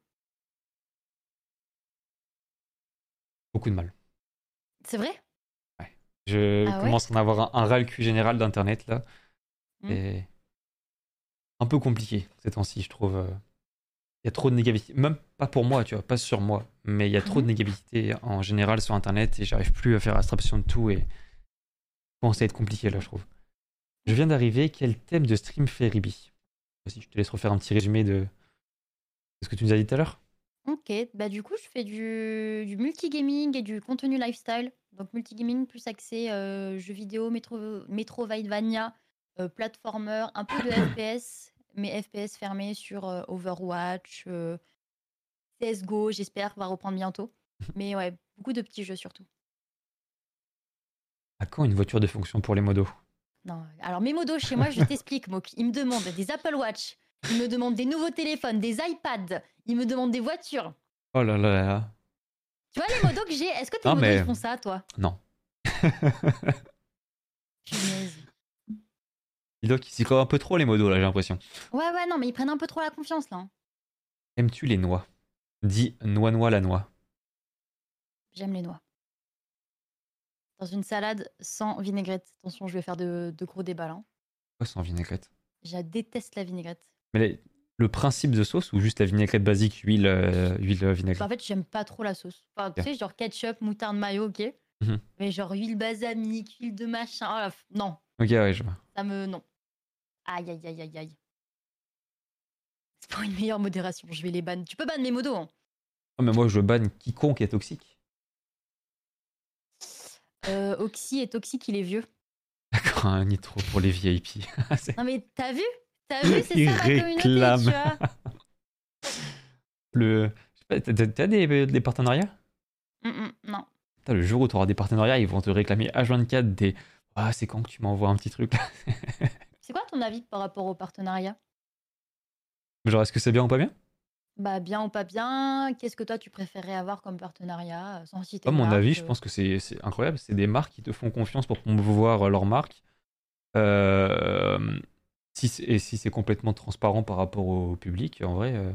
Beaucoup de mal. C'est vrai? Je Ah ouais? commence à en avoir un, un ras cul général d'Internet là. Hmm. Et un peu compliqué ces temps-ci, je trouve. Il y a trop de négativité. Même pas pour moi, tu vois, pas sur moi. Mais il y a trop de Mhm. négativité en général sur Internet et j'arrive plus à faire abstraction de tout et ça commence à être compliqué là, je trouve. Je viens d'arriver. Quel thème de stream fait Ribi? Vas-y, je te laisse refaire un petit résumé de de ce que tu nous as dit tout à l'heure. Ok, bah du coup, je fais du, du multigaming et du contenu lifestyle. Donc, multigaming plus axé euh, jeux vidéo, métro, Metroidvania, euh, platformer, un peu de *coughs* FPS, mais FPS fermé sur euh, Overwatch, euh, CSGO, j'espère, va reprendre bientôt. *laughs* Mais ouais, beaucoup de petits jeux surtout. À quand une voiture de fonction pour les modos? Non, alors mes modos chez moi, je t'explique. Ils me demandent des Apple Watch, ils me demandent des nouveaux téléphones, des iPads, ils me demandent des voitures. Oh là là là là. Tu vois les modos que j'ai Est-ce que tes modos mais- ils font ça, toi? Non. Punaise. Il doit qu'ils s'y croient un peu trop les modos là, j'ai l'impression. Ouais, ouais, non, mais ils prennent un peu trop la confiance là. hein. Aimes-tu les noix? Dis noix-noix la noix. J'aime les noix. Dans une salade sans vinaigrette. Attention, je vais faire de, de gros débats là. hein. Quoi sans vinaigrette? Je déteste la vinaigrette. Mais les- le principe de sauce ou juste la vinaigrette basique, huile, euh, huile euh, vinaigrette? Bah, en fait, j'aime pas trop la sauce. Enfin, tu sais, genre ketchup, moutarde, mayo, ok. Mhm. Mais genre huile balsamique, huile de machin. oh non, Ok, ouais, je vois. ça me. Non. Aïe, aïe, aïe, aïe, aïe. C'est pour une meilleure modération. Je vais les ban. Tu peux ban mes modos. Hein. Oh, mais moi, je banne quiconque est toxique. Euh, Oxy est toxique, il est vieux. D'accord, un nitro pour les VIP. *laughs* C'est- Non, mais t'as vu? T'as vu C'est ça la communauté, réclame. tu vois? le... T'as des, des partenariats? Mm, mm, non. Putain, Le jour où tu auras des partenariats, ils vont te réclamer H24 des. Ah, c'est quand que tu m'envoies un petit truc *laughs* ton avis par rapport au partenariat? Genre, est-ce que c'est bien ou pas bien? Bah bien ou pas bien Qu'est-ce que toi tu préférerais avoir comme partenariat euh, sans citer À de mon marque, avis, je euh. pense que c'est incroyable. C'est des marques qui te font confiance pour promouvoir leur marque. Euh, si et si c'est complètement transparent par rapport au public, en vrai, euh,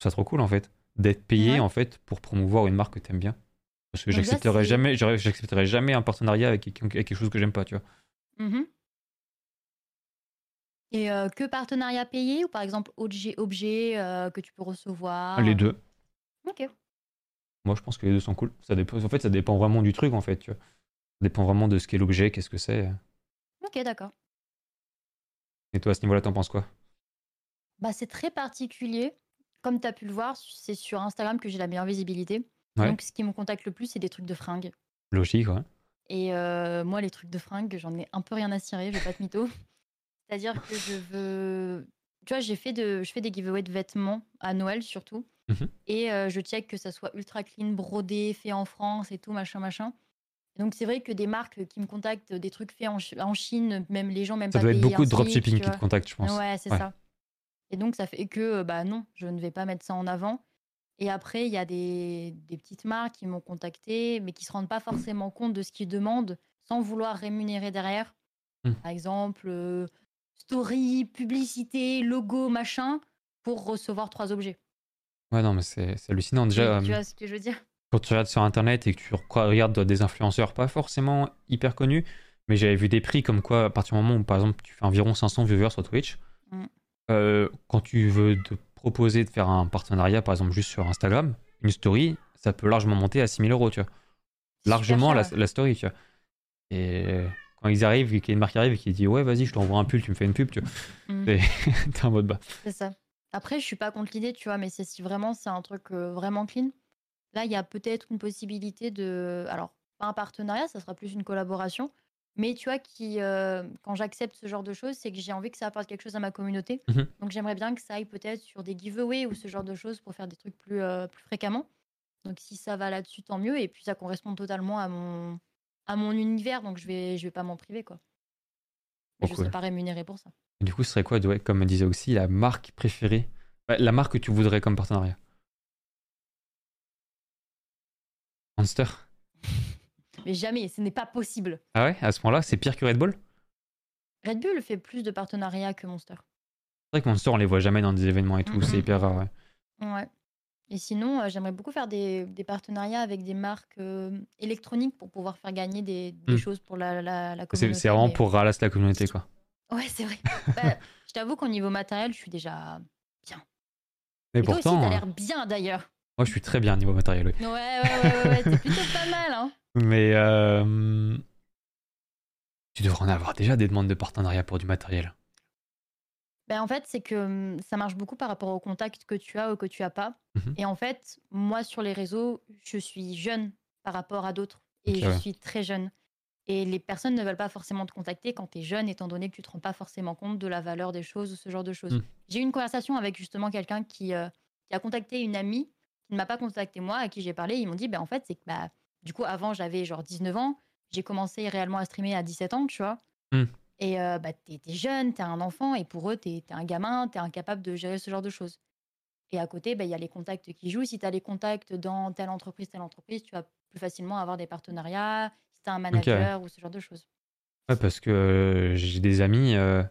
je ça trop cool en fait. D'être payé Ouais. en fait pour promouvoir une marque que t'aimes bien. Parce que c'est- jamais, j'accepterais jamais un partenariat avec, quelque chose que j'aime pas, tu vois. Mhm. Et euh, que partenariat payé ou par exemple objet, objet euh, que tu peux recevoir? Les deux. Ok. Moi, je pense que les deux sont cool. Ça dépend, en fait, ça dépend vraiment du truc en fait, tu vois. Ça dépend vraiment de ce qu'est l'objet, qu'est-ce que c'est. Ok, d'accord. Et toi, à ce niveau-là, t'en penses quoi? Bah, c'est très particulier. Comme tu as pu le voir, c'est sur Instagram que j'ai la meilleure visibilité. Ouais. Donc, ce qui me contacte le plus, c'est des trucs de fringues. Logique, ouais. Et euh, moi, les trucs de fringues, j'en ai un peu rien à cirer, je vais pas te mytho. C'est-à-dire que je veux. Tu vois, j'ai fait de... je fais des giveaways de vêtements à Noël surtout. Mhm. Et euh, je check que ça soit ultra clean, brodé, fait en France et tout, machin, machin. Donc c'est vrai que des marques qui me contactent, des trucs faits en, en Chine, même les gens même Ça pas doit être beaucoup de dropshipping qui te contactent, je pense. Ouais, c'est Ouais. ça. Et donc, ça fait que, euh, bah non, je ne vais pas mettre ça en avant. Et après, il y a des, des petites marques qui m'ont contacté, mais qui se rendent pas forcément compte de ce qu'ils demandent sans vouloir rémunérer derrière. Hmm. Par exemple, euh, story, publicité, logo, machin, pour recevoir trois objets. Ouais, non, mais c'est hallucinant. Déjà, tu euh, vois ce que je veux dire quand tu regardes sur internet et que tu re- regardes des influenceurs pas forcément hyper connus, mais j'avais vu des prix comme quoi, à partir du moment où, par exemple, tu fais environ 500 viewers sur Twitch, Mm. euh, quand tu veux te proposer de faire un partenariat, par exemple, juste sur Instagram, une story, ça peut largement monter à 6000 euros, tu vois. Largement la, la story, tu vois. Et quand ils arrivent, qu'il y a une marque qui arrive et qui dit Ouais, vas-y, je t'envoie un pull, tu me fais une pub, tu vois. Mm. C'est- *laughs* T'es en mode bas. C'est ça. Après, je suis pas contre l'idée, tu vois, mais c'est si vraiment c'est un truc euh, vraiment clean. Là, il y a peut-être une possibilité de. Alors, pas un partenariat, ça sera plus une collaboration. Mais tu vois, qui, euh, quand j'accepte ce genre de choses, c'est que j'ai envie que ça apporte quelque chose à ma communauté. Mhm. Donc, j'aimerais bien que ça aille peut-être sur des giveaways ou ce genre de choses pour faire des trucs plus, euh, plus fréquemment. Donc, si ça va là-dessus, tant mieux. Et puis, ça correspond totalement à mon, à mon univers. Donc, je vais, je vais pas m'en priver, quoi. Oh, je cool. serai pas rémunérée pour ça. Du coup, ce serait quoi, ouais, comme disait aussi, la marque préférée Ouais, La marque que tu voudrais comme partenariat? Monster *laughs* Mais jamais, ce n'est pas possible. Ah ouais, à ce moment-là, c'est pire que Red Bull? C'est Red Bull fait plus de partenariats que Monster. vrai que Monster, on les voit jamais dans des événements et tout, c'est hyper rare. ouais. Ouais. Et sinon, euh, j'aimerais beaucoup faire des, des partenariats avec des marques euh, électroniques pour pouvoir faire gagner des, des Hmm. choses pour la, la, communauté. c'est vraiment mais- pour ralasse la communauté, quoi. Ouais, c'est vrai. *laughs* Bah, je t'avoue qu'au niveau matériel, je suis déjà. Mais Et toi pourtant, aussi, t'as euh, l'air bien d'ailleurs. moi, je suis très bien niveau matériel, oui. Ouais, ouais, ouais, ouais, ouais, t'es plutôt pas *laughs* mal, hein. Mais euh, tu devrais en avoir déjà des demandes de partenariat pour du matériel. Ben, en fait, c'est que ça marche beaucoup par rapport au contact que tu as ou que tu as pas. Mhm. Et en fait, moi, sur les réseaux, je suis jeune par rapport à d'autres. Et je suis très jeune. Et les personnes ne veulent pas forcément te contacter quand tu es jeune, étant donné que tu te rends pas forcément compte de la valeur des choses ou ce genre de choses. Mm. J'ai eu une conversation avec justement quelqu'un qui, euh, qui a contacté une amie qui ne m'a pas contacté moi, à qui j'ai parlé. Ils m'ont dit, ben, en fait, c'est que bah, du coup, avant, j'avais genre 19 ans. J'ai commencé réellement à streamer à 17 ans, tu vois. Mm. Et euh, bah, t'es es jeune, t'es un enfant, et pour eux, t'es es un gamin, t'es incapable de gérer ce genre de choses. Et à côté, bah, il y a les contacts qui jouent. Si tu as les contacts dans telle entreprise, telle entreprise, tu vas plus facilement avoir des partenariats, si tu as un manager ou ce genre de choses. Ouais, parce que euh, j'ai des amis, euh,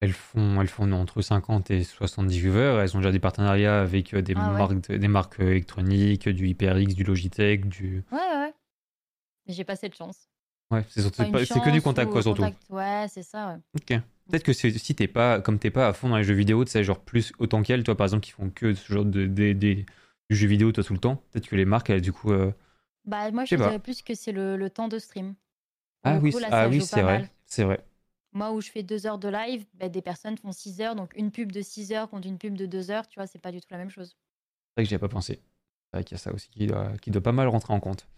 elles, font, elles font entre 50 et 70 viewers. Elles ont déjà des partenariats avec euh, des, Ah ouais. marques, des marques électroniques, du HyperX, du Logitech, du. Ouais, ouais, ouais. Mais j'ai pas cette chance. Ouais, c'est que du contact, quoi, surtout. contact. Ouais, c'est ça, ouais. Ok. Peut-être que si t'es pas, comme t'es pas à fond dans les jeux vidéo, tu sais, genre plus autant qu'elles, toi par exemple, qui font que ce genre de, des- des- du jeu vidéo, toi tout le temps, peut-être que les marques, elles, du coup. euh, Bah, moi, Je dirais plus que c'est le, le temps de stream. Ah oui, là, ah oui c'est vrai. C'est vrai. Moi, où je fais deux heures de live, bah, des personnes font 6 heures. Donc, une pub de 6 heures contre une pub de 2 heures, tu vois, c'est pas du tout la même chose. C'est vrai que j'y ai pas pensé. C'est vrai qu'il y a ça aussi qui doit, qui doit pas mal rentrer en compte.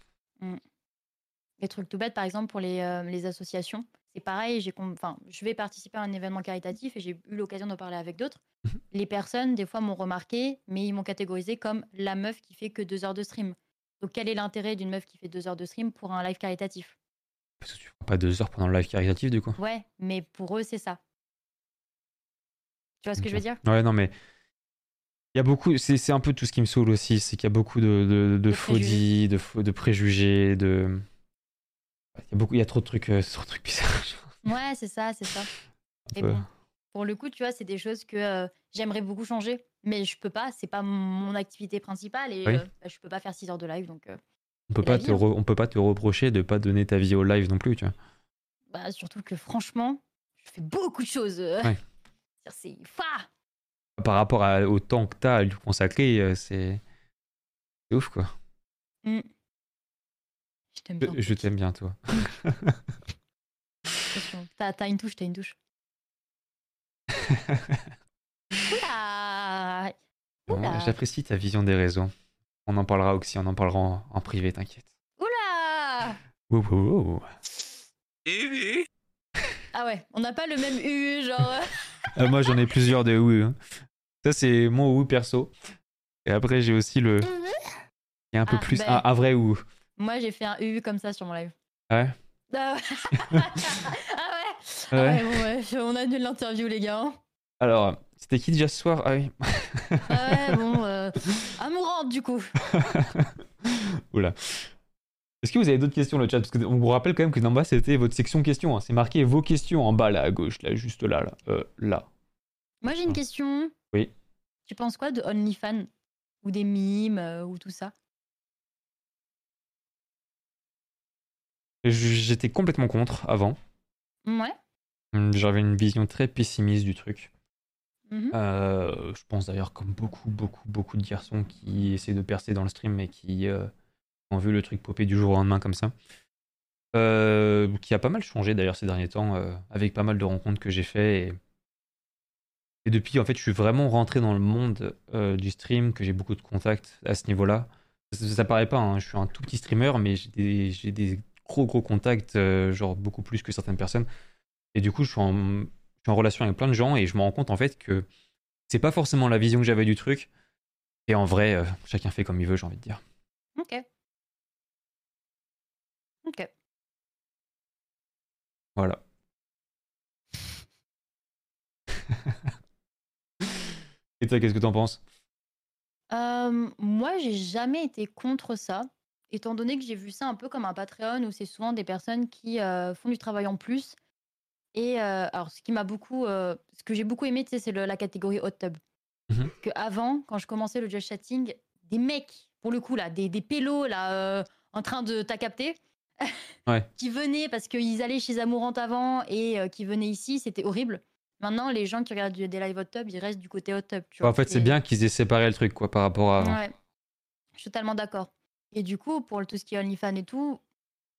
Les trucs tout bêtes, par exemple, pour les, euh, les associations, c'est pareil. J'ai enfin, je vais participer à un événement caritatif et j'ai eu l'occasion de parler avec d'autres. Mhm. Les personnes, des fois, m'ont remarqué, mais ils m'ont catégorisé comme la meuf qui fait que deux heures de stream. Donc, quel est l'intérêt d'une meuf qui fait deux heures de stream pour un live caritatif? Parce que tu feras pas deux heures pendant le live caritatif, du coup? Ouais, mais pour eux, c'est ça. Tu vois ce que je veux dire? Ouais, non, mais. Il y a beaucoup, c'est un peu tout ce qui me saoule aussi, c'est qu'il y a beaucoup de, de, de De faux-dits, de, faux- de préjugés, de. Il y a, beaucoup, il y a trop de trucs, euh, *laughs* trop de trucs bizarres. Ouais, c'est ça, c'est ça. Et bon, pour le coup, tu vois, c'est des choses que euh, j'aimerais beaucoup changer, mais je peux pas. C'est pas mon activité principale et Oui. euh, bah, je peux pas faire 6 heures de live. Donc, euh, On peut pas te hein. on peut pas te reprocher de pas donner ta vie au live non plus, tu vois. bah, surtout que franchement, je fais beaucoup de choses. Ouais. *laughs* C'est fa Par rapport à- au temps que t'as à lui consacrer, c'est c'est ouf quoi. Mm. Je t'aime bien. je t'aime bien toi. Attention. T'as t'as une touche, t'as une touche. *laughs* Oula. J'apprécie ta vision des réseaux. On en parlera aussi, on en parlera en, en privé, t'inquiète. Oula Wow, wow, wow. Ah ouais, on n'a pas le même U, genre. euh, *laughs* Ah, moi, j'en ai plusieurs de oui. hein. Ça, c'est mon ou perso. Et après, j'ai aussi le. Il y a un peu Ah, plus. ben. Un, un vrai ou. Moi, j'ai fait un U comme ça sur mon live. *laughs* Ah ouais Ah ouais. ah ouais. Ah Ouais. ouais, bon, ouais, on annule l'interview, les gars. hein. Alors, c'était qui déjà ce soir? Ah oui. Ah ouais, bon. Euh... Amourante, du coup. *laughs* Oula. Est-ce que vous avez d'autres questions, le chat? Parce qu'on vous rappelle quand même que en bas, c'était votre section questions. hein. C'est marqué vos questions en bas, là, à gauche, là, juste là, là. Euh, là. Moi, j'ai une question. Oui. Tu penses quoi de OnlyFans? Ou des mimes, euh, ou tout ça? J'étais complètement contre avant. Ouais. Hum, J'avais une vision très pessimiste du truc. Mhm. Euh, je pense d'ailleurs comme beaucoup, beaucoup, beaucoup de garçons qui essaient de percer dans le stream mais qui euh, ont vu le truc popper du jour au lendemain comme ça. Euh, qui a pas mal changé d'ailleurs ces derniers temps avec pas mal de rencontres que j'ai fait et, et depuis en fait je suis vraiment rentré dans le monde du stream que j'ai beaucoup de contacts à ce niveau-là. Ça, ça paraît pas, hein, je suis un tout petit streamer mais j'ai des, j'ai des gros gros contacts euh, genre beaucoup plus que certaines personnes et du coup je suis en, je suis en relation avec plein de gens et je me rends compte en fait que c'est pas forcément la vision que j'avais du truc. Et en vrai, euh, chacun fait comme il veut, j'ai envie de dire. Ok. Ok. Voilà. *laughs* et toi, qu'est-ce que t'en penses? Euh, moi, j'ai jamais été contre ça, étant donné que j'ai vu ça un peu comme un Patreon où c'est souvent des personnes qui euh, font du travail en plus. Et euh, alors, ce qui m'a beaucoup, euh, ce que j'ai beaucoup aimé, tu sais, c'est la catégorie hot tub. Mhm. Que avant, quand je commençais le just chatting, des mecs, pour le coup là, des, des pélos là, en train de t'as capté, *laughs* Ouais. qui venaient parce qu'ils allaient chez Amourante avant et qui venaient ici, c'était horrible. Maintenant, les gens qui regardent des live hot tub, ils restent du côté hot tub. Tu vois. En fait, c'est bien qu'ils aient séparé le truc, quoi, par rapport à. Ouais, je suis totalement d'accord. Et du coup, pour le- tout ce qui est OnlyFans et tout,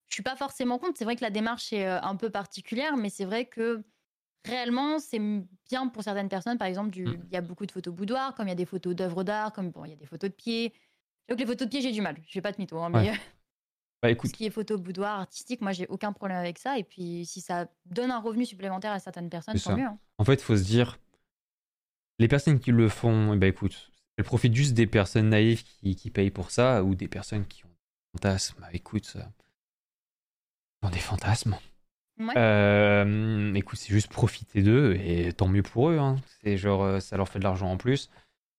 je suis pas forcément contre. C'est vrai que la démarche est euh, un peu particulière, mais c'est vrai que réellement, c'est bien pour certaines personnes. Par exemple, du- il y a beaucoup de photos boudoir, comme il y a des photos d'œuvres d'art, comme bon, il y a des photos de pieds. Donc les photos de pieds, j'ai du mal. Je vais pas te mytho, hein, mais Ouais. *laughs* Bah tout écoute, ce qui est photo boudoir artistique, moi, j'ai aucun problème avec ça. Et puis, si ça donne un revenu supplémentaire à certaines personnes, C'est tant mieux. hein. en fait, faut se dire, les personnes qui le font, eh ben écoute, elles profitent juste des personnes naïves qui, qui payent pour ça, ou des personnes qui ont des fantasmes. Bah, écoute, euh, dans des fantasmes. Ouais. Euh, écoute, c'est juste profiter d'eux et tant mieux pour eux. hein. C'est genre, euh, ça leur fait de l'argent en plus.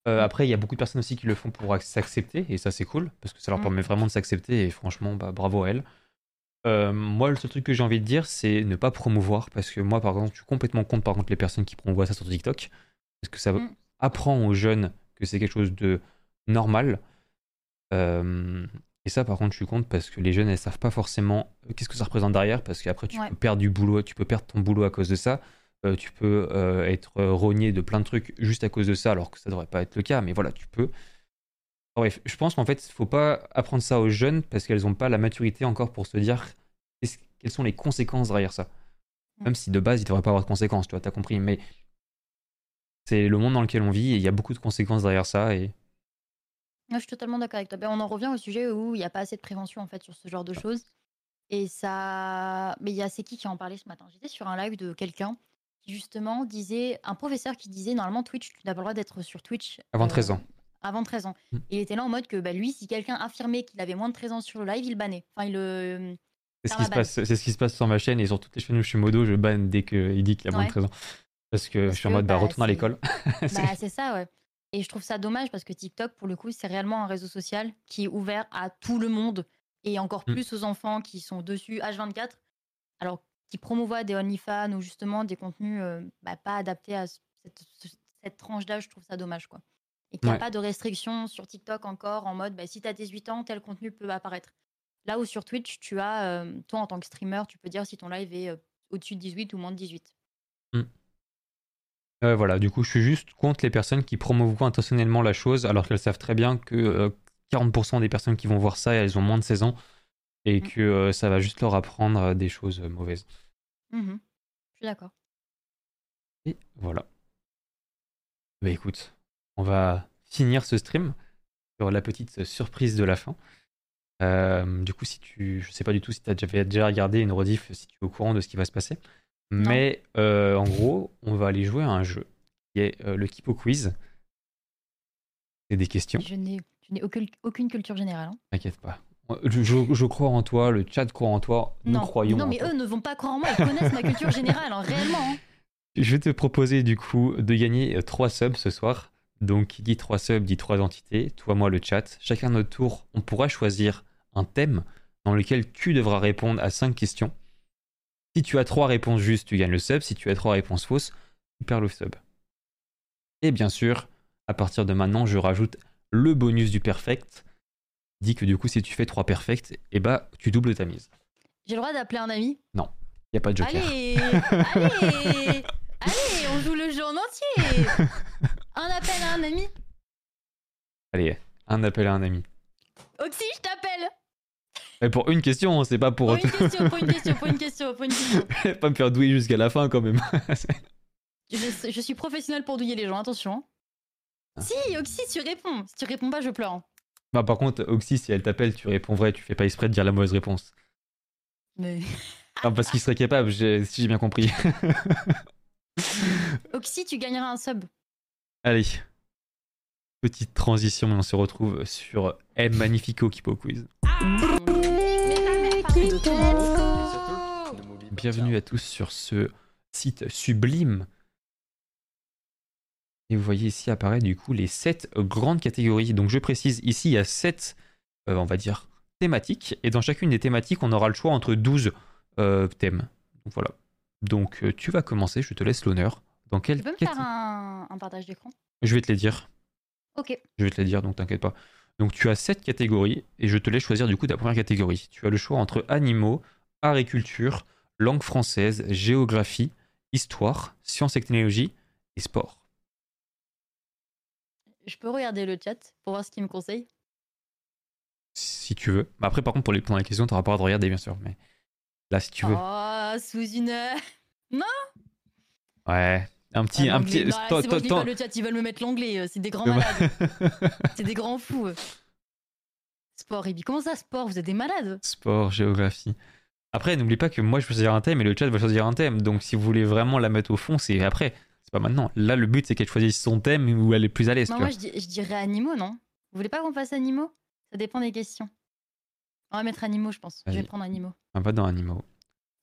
Euh, après, il y a beaucoup de personnes aussi qui le font pour ac- s'accepter et ça, c'est cool parce que ça leur Mm. permet vraiment de s'accepter et franchement, bah, bravo à elles. Euh, moi, le seul truc que j'ai envie de dire, c'est ne pas promouvoir parce que moi, par exemple, je suis complètement contre par contre les personnes qui promouvoient ça sur TikTok parce que ça Mm. apprend aux jeunes que c'est quelque chose de normal. Euh, et ça, par contre, je suis contre parce que les jeunes, elles savent pas forcément euh, qu'est-ce que ça représente derrière parce qu'après, tu Ouais. peux perdre du boulot, tu peux perdre ton boulot à cause de ça. Euh, tu peux euh, être rogné de plein de trucs juste à cause de ça, alors que ça devrait pas être le cas, mais voilà, tu peux. Bref, je pense qu'en fait, il faut pas apprendre ça aux jeunes parce qu'elles n'ont pas la maturité encore pour se dire quelles sont les conséquences derrière ça? Même si de base, il ne devrait pas avoir de conséquences, tu vois, t'as compris, mais c'est le monde dans lequel on vit et il y a beaucoup de conséquences derrière ça et Ouais, je suis totalement d'accord avec toi. Ben, on en revient au sujet où il n'y a pas assez de prévention en fait sur ce genre de choses. Et ça. Mais il y a c'est qui qui en parlait ce matin J'étais sur un live de quelqu'un qui justement disait, un professeur qui disait normalement Twitch, tu n'as pas le droit d'être sur Twitch. Avant euh, 13 ans. Avant 13 ans. Mm. Et il était là en mode que bah, lui, si quelqu'un affirmait qu'il avait moins de 13 ans sur le live, il le bannait. Enfin, il le. C'est ce, qui se passe, c'est ce qui se passe sur ma chaîne et sur toutes les chaînes où je suis modo, je banne dès qu'il dit qu'il a moins de Ouais. 13 ans. Parce que Parce je suis en que, mode, bah, bah, retourne à c'est- l'école. *laughs* Bah, *laughs* c'est ça, ouais. Et je trouve ça dommage parce que TikTok, pour le coup, c'est réellement un réseau social qui est ouvert à tout le monde et encore Mm. plus aux enfants qui sont dessus H24. Alors, qui promouvoient des OnlyFans ou justement des contenus euh, bah, pas adaptés à ce- cette, ce- cette tranche d'âge, je trouve ça dommage, quoi. Et qu'il n'y a Ouais. pas de restrictions sur TikTok encore en mode bah, si tu as 18 ans, tel contenu peut apparaître. Là où sur Twitch, tu as, euh, toi en tant que streamer, tu peux dire si ton live est euh, au-dessus de 18 ou moins de 18. Euh, voilà, du coup, je suis juste contre les personnes qui promouvoient intentionnellement la chose alors qu'elles savent très bien que euh, 40% des personnes qui vont voir ça, elles ont moins de 16 ans et Mm. que euh, ça va juste leur apprendre euh, des choses euh, mauvaises. Mhm. Je suis d'accord. Et voilà. Bah écoute, on va finir ce stream sur la petite surprise de la fin. Euh, du coup, si tu, je sais pas du tout si tu as déjà, déjà regardé une rediff, si tu es au courant de ce qui va se passer. Mais euh, en gros, on va aller jouer à un jeu qui est euh, le Kipo Quiz. C'est des questions, Je n'ai je n'ai aucune, aucune culture générale. hein. t'inquiète pas. Je, je- je crois en toi, le chat croit en toi, nous non, croyons non, en mais toi. eux ne vont pas croire en moi. Ils connaissent ma culture générale, hein, réellement. hein. Je vais te proposer du coup de gagner 3 subs ce soir. Donc qui dit 3 subs dit 3 entités, toi, moi, le chat. Chacun notre tour, on pourra choisir un thème dans lequel tu devras répondre à 5 questions. Si tu as 3 réponses justes, tu gagnes le sub. Si tu as 3 réponses fausses, tu perds le sub. Et bien sûr, à partir de maintenant, je rajoute le bonus du perfect. Dit que du coup, si tu fais 3 perfects, eh bah, tu doubles ta mise. J'ai le droit d'appeler un ami? Il n'y a pas de joker. Allez, *laughs* allez, allez, on joue le jeu en entier. Un appel à un ami. Allez, un appel à un ami. Oxy, je t'appelle. Mais pour une question, c'est pas pour Pour une *laughs* question, pour une question, pour une question, pour une question. *laughs* pas me faire douiller jusqu'à la fin quand même. *laughs* Je, je suis professionnel pour douiller les gens, attention. Ah. Si, Oxy, tu réponds. Si tu réponds pas, je pleure. hein. bah, par contre, Oxy, si elle t'appelle, tu réponds vrai, tu fais pas exprès de dire la mauvaise réponse. Mais... Parce qu'il serait capable, si j'ai bien compris. Oxy, tu gagneras un sub. Allez. Petite transition, on se retrouve sur M Magnifico Kipo Quiz. Bienvenue à tous sur ce site sublime. Et vous voyez ici apparaître du coup les 7 grandes catégories. Donc je précise, ici il y a 7, on va dire, thématiques. Et dans chacune des thématiques, on aura le choix entre 12 euh, thèmes. Donc voilà. Donc euh, tu vas commencer, je te laisse l'honneur. Dans quelle Tu peux me faire un, un partage d'écran? Je vais te les dire. Ok. Je vais te les dire, donc t'inquiète pas. Donc tu as 7 catégories et je te laisse choisir du coup ta première catégorie. Tu as le choix entre animaux, agriculture, langue française, géographie, histoire, sciences et technologies et sport. Je peux regarder le chat pour voir ce qu'il me conseille? Si tu veux. Mais après, par contre, pour les points la question, tu n'auras pas le droit de regarder, bien sûr. Mais là, si tu veux. Oh, sous une heure. Ouais. Un petit. Ah, un petit... Toi- bon, toi- pas le chat, ils veulent me mettre l'anglais. euh, C'est des grands *laughs* malades. C'est des grands fous. euh. Sport, Ribi. Comment ça, sport? Vous êtes des malades Sport, géographie. Après, n'oublie pas que moi, je vais choisir un thème et le chat va choisir un thème. Donc, si vous voulez vraiment la mettre au fond, c'est après. C'est pas maintenant. Là, le but, c'est qu'elle choisisse son thème où elle est plus à l'aise. Moi, je, dis- je dirais animaux, non? Vous voulez pas qu'on fasse animaux? Ça dépend des questions. On va mettre animaux, je pense. Je vais prendre animaux. On va dans animaux.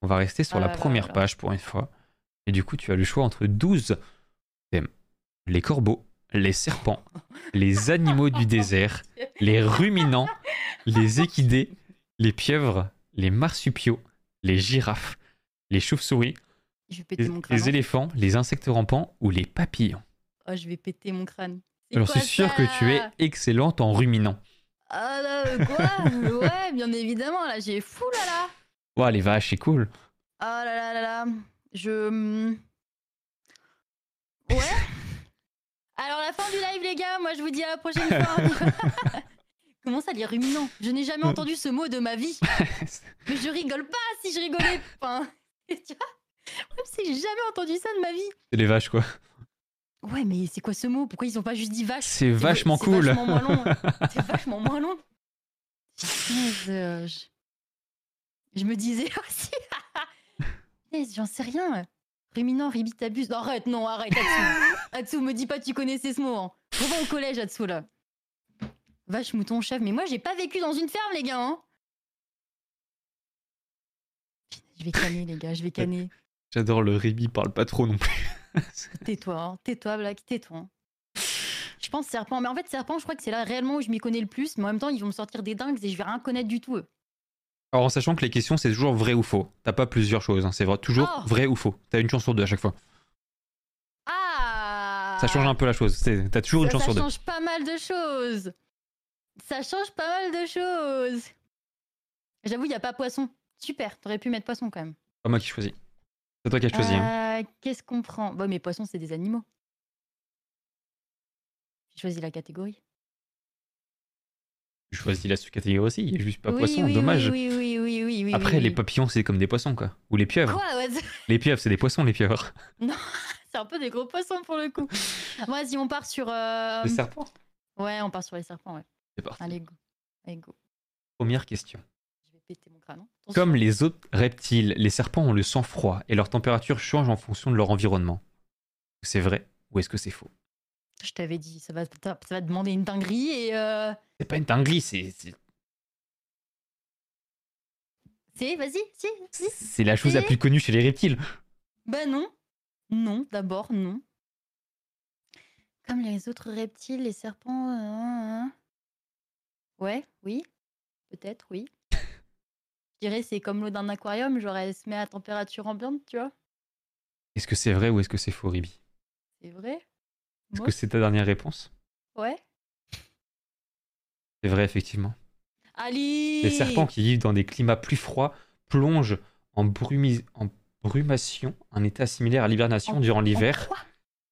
On va rester sur Ah la première page pour une fois. Et du coup, tu as le choix entre 12 thèmes. Les corbeaux, les serpents, les animaux du *laughs* désert, les ruminants, les équidés, les pieuvres, les marsupiaux, les girafes, les chauves-souris, les, hein. éléphants, les insectes rampants ou les papillons. Oh, je vais péter mon crâne. Alors, c'est sûr que tu es excellente en ruminant. Ah là, euh, quoi *laughs* Ouais, bien évidemment, là, j'ai fou là là. Ouah, les vaches, c'est cool. Oh là là là là. Je. hum. Ouais. *laughs* Alors, la fin du live, les gars, moi je vous dis à la prochaine fois. *laughs* Comment ça, les ruminants Je n'ai jamais entendu ce mot de ma vie. *laughs* Mais je rigole pas si je rigolais. Enfin, tu vois? Même si j'ai jamais entendu ça de ma vie. c'est les vaches, quoi. Ouais, mais c'est quoi ce mot? Pourquoi ils ont pas juste dit vache? C'est vachement c'est cool. vachement moins long. C'est vachement moins long. Je me disais aussi. J'en sais rien. Ruminant, ribitabus. Non, arrête, non, arrête, Atsu. *laughs* Atsu, me dis pas que tu connaissais ce mot. Hein. Au collège, Atsu, là. Vache, mouton, chef. Mais moi, j'ai pas vécu dans une ferme, les gars. Hein. Je vais canner, les gars, je vais canner. *laughs* J'adore le ribi, parle pas trop non plus. *laughs* Tais-toi, hein. tais-toi, Black, tais-toi. hein. Je pense serpent, mais en fait serpent, je crois que c'est là réellement où je m'y connais le plus, mais en même temps ils vont me sortir des dingues et je vais rien connaître du tout. eux. Alors en sachant que les questions c'est toujours vrai ou faux. T'as pas plusieurs choses, hein. c'est vrai, toujours Oh. vrai ou faux. T'as une chance sur deux à chaque fois. Ah Ça change un peu la chose. T'as toujours une Ça, chance ça sur deux. change pas mal de choses. Ça change pas mal de choses. J'avoue, il y a pas poisson. Super, t'aurais pu mettre poisson quand même. Pas moi qui choisis. C'est toi qui as choisi. hein. Euh, Qu'est-ce qu'on prend? Bon, mais poisson, c'est des animaux. J'ai choisi la catégorie. Tu choisis la sous-catégorie aussi. Il y a juste pas oui, poisson, oui, dommage. Oui, oui, oui, oui. Après les papillons c'est comme des poissons quoi. Ou les pieuvres. Quoi ouais, *laughs* les pieuvres c'est des poissons les pieuvres. *laughs* C'est un peu des gros poissons pour le coup. Vas-y, on part sur. euh, Les serpents? Ouais, on part sur les serpents, ouais. C'est parti. Allez, go. Allez, go. Première question. Je vais péter mon crâne. hein. Comme les autres reptiles, les serpents ont le sang froid et leur température change en fonction de leur environnement. C'est vrai ou est-ce que c'est faux? Je t'avais dit, ça va, ça va te demander une dinguerie et. euh, C'est pas une dinguerie, c'est c'est- vas-y, si, si. c'est la chose la plus connue chez les reptiles. Bah non. Non, d'abord, non. Comme les autres reptiles, les serpents. euh, euh, euh. Ouais, oui. Peut-être, oui. Je dirais c'est comme l'eau d'un aquarium, genre elle se met à température ambiante, tu vois. Est-ce que c'est vrai ou est-ce que c'est faux, Ribi? C'est vrai Est-ce que c'est ta dernière réponse? Ouais. C'est vrai, effectivement. Allez Les serpents qui vivent dans des climats plus froids plongent en, brumi- en brumation, un état similaire à l'hibernation En- durant l'hiver.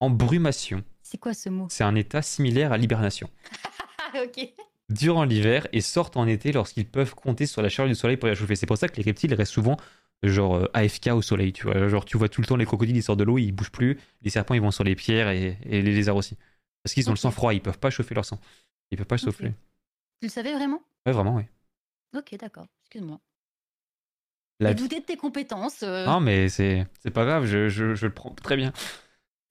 En brumation, C'est quoi ce mot? C'est un état similaire à l'hibernation. *laughs* Ok. Durant l'hiver et sortent en été lorsqu'ils peuvent compter sur la chaleur du soleil pour les réchauffer. C'est pour ça que les reptiles restent souvent genre euh, AFK au soleil, tu vois. Genre tu vois tout le temps les crocodiles ils sortent de l'eau, ils bougent plus, les serpents ils vont sur les pierres et, et les lézards aussi. Parce qu'ils ont le sang froid, ils peuvent pas chauffer leur sang. Ils peuvent pas se Ok. souffler. Tu le savais vraiment? Ouais, vraiment, oui. Ok, d'accord. Excuse-moi. La douté de tes compétences. euh, Non, mais c'est c'est pas grave, je, je, je le prends très bien.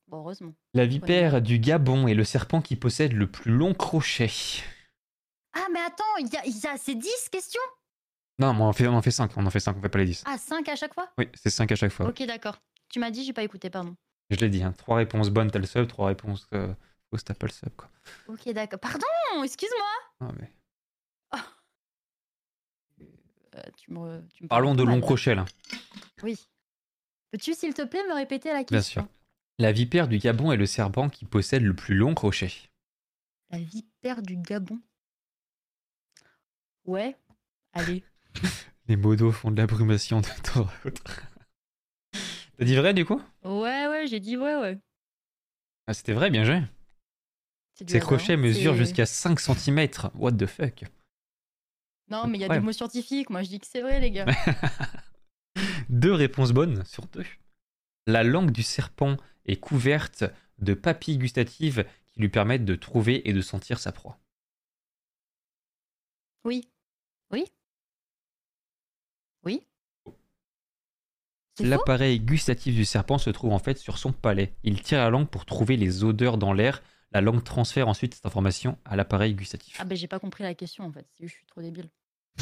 Bon, heureusement. La vipère du Gabon est le serpent qui possède le plus long crochet. Ah, mais attends, il y a, y a ces 10 questions? Non, on en fait, on en fait 5, on en fait 5, on fait pas les 10. Ah, 5 à chaque fois? Oui, c'est 5 à chaque fois. Ok, d'accord. Tu m'as dit, j'ai pas écouté, pardon. Je l'ai dit, hein. 3 réponses bonnes, t'as le sub, 3 réponses euh, fausses, t'as pas le sub, quoi. Ok, d'accord. Pardon, excuse-moi. Ah, mais... Euh, tu me, tu me parles Parlons de long crochet, là. Oui. Peux-tu, s'il te plaît, me répéter la question? Bien sûr. La vipère du Gabon est le serpent qui possède le plus long crochet. La vipère du Gabon? Ouais. Allez. *laughs* Les modos font de l'abrumation de *laughs* temps à autre. T'as dit vrai, du coup? Ouais, ouais, j'ai dit ouais, ouais. Ah, c'était vrai, bien joué. Ces crochets hein. mesurent jusqu'à 5 cm. What the fuck? Non, mais il y a Ouais. des mots scientifiques. Moi, je dis que c'est vrai, les gars. *laughs* Deux réponses bonnes sur deux. La langue du serpent est couverte de papilles gustatives qui lui permettent de trouver et de sentir sa proie. Oui. Oui. C'est faux L'appareil gustatif du serpent se trouve en fait sur son palais. Il tire la langue pour trouver les odeurs dans l'air. La langue transfère ensuite cette information à l'appareil gustatif. Ah ben j'ai pas compris la question en fait, je suis trop débile. *laughs*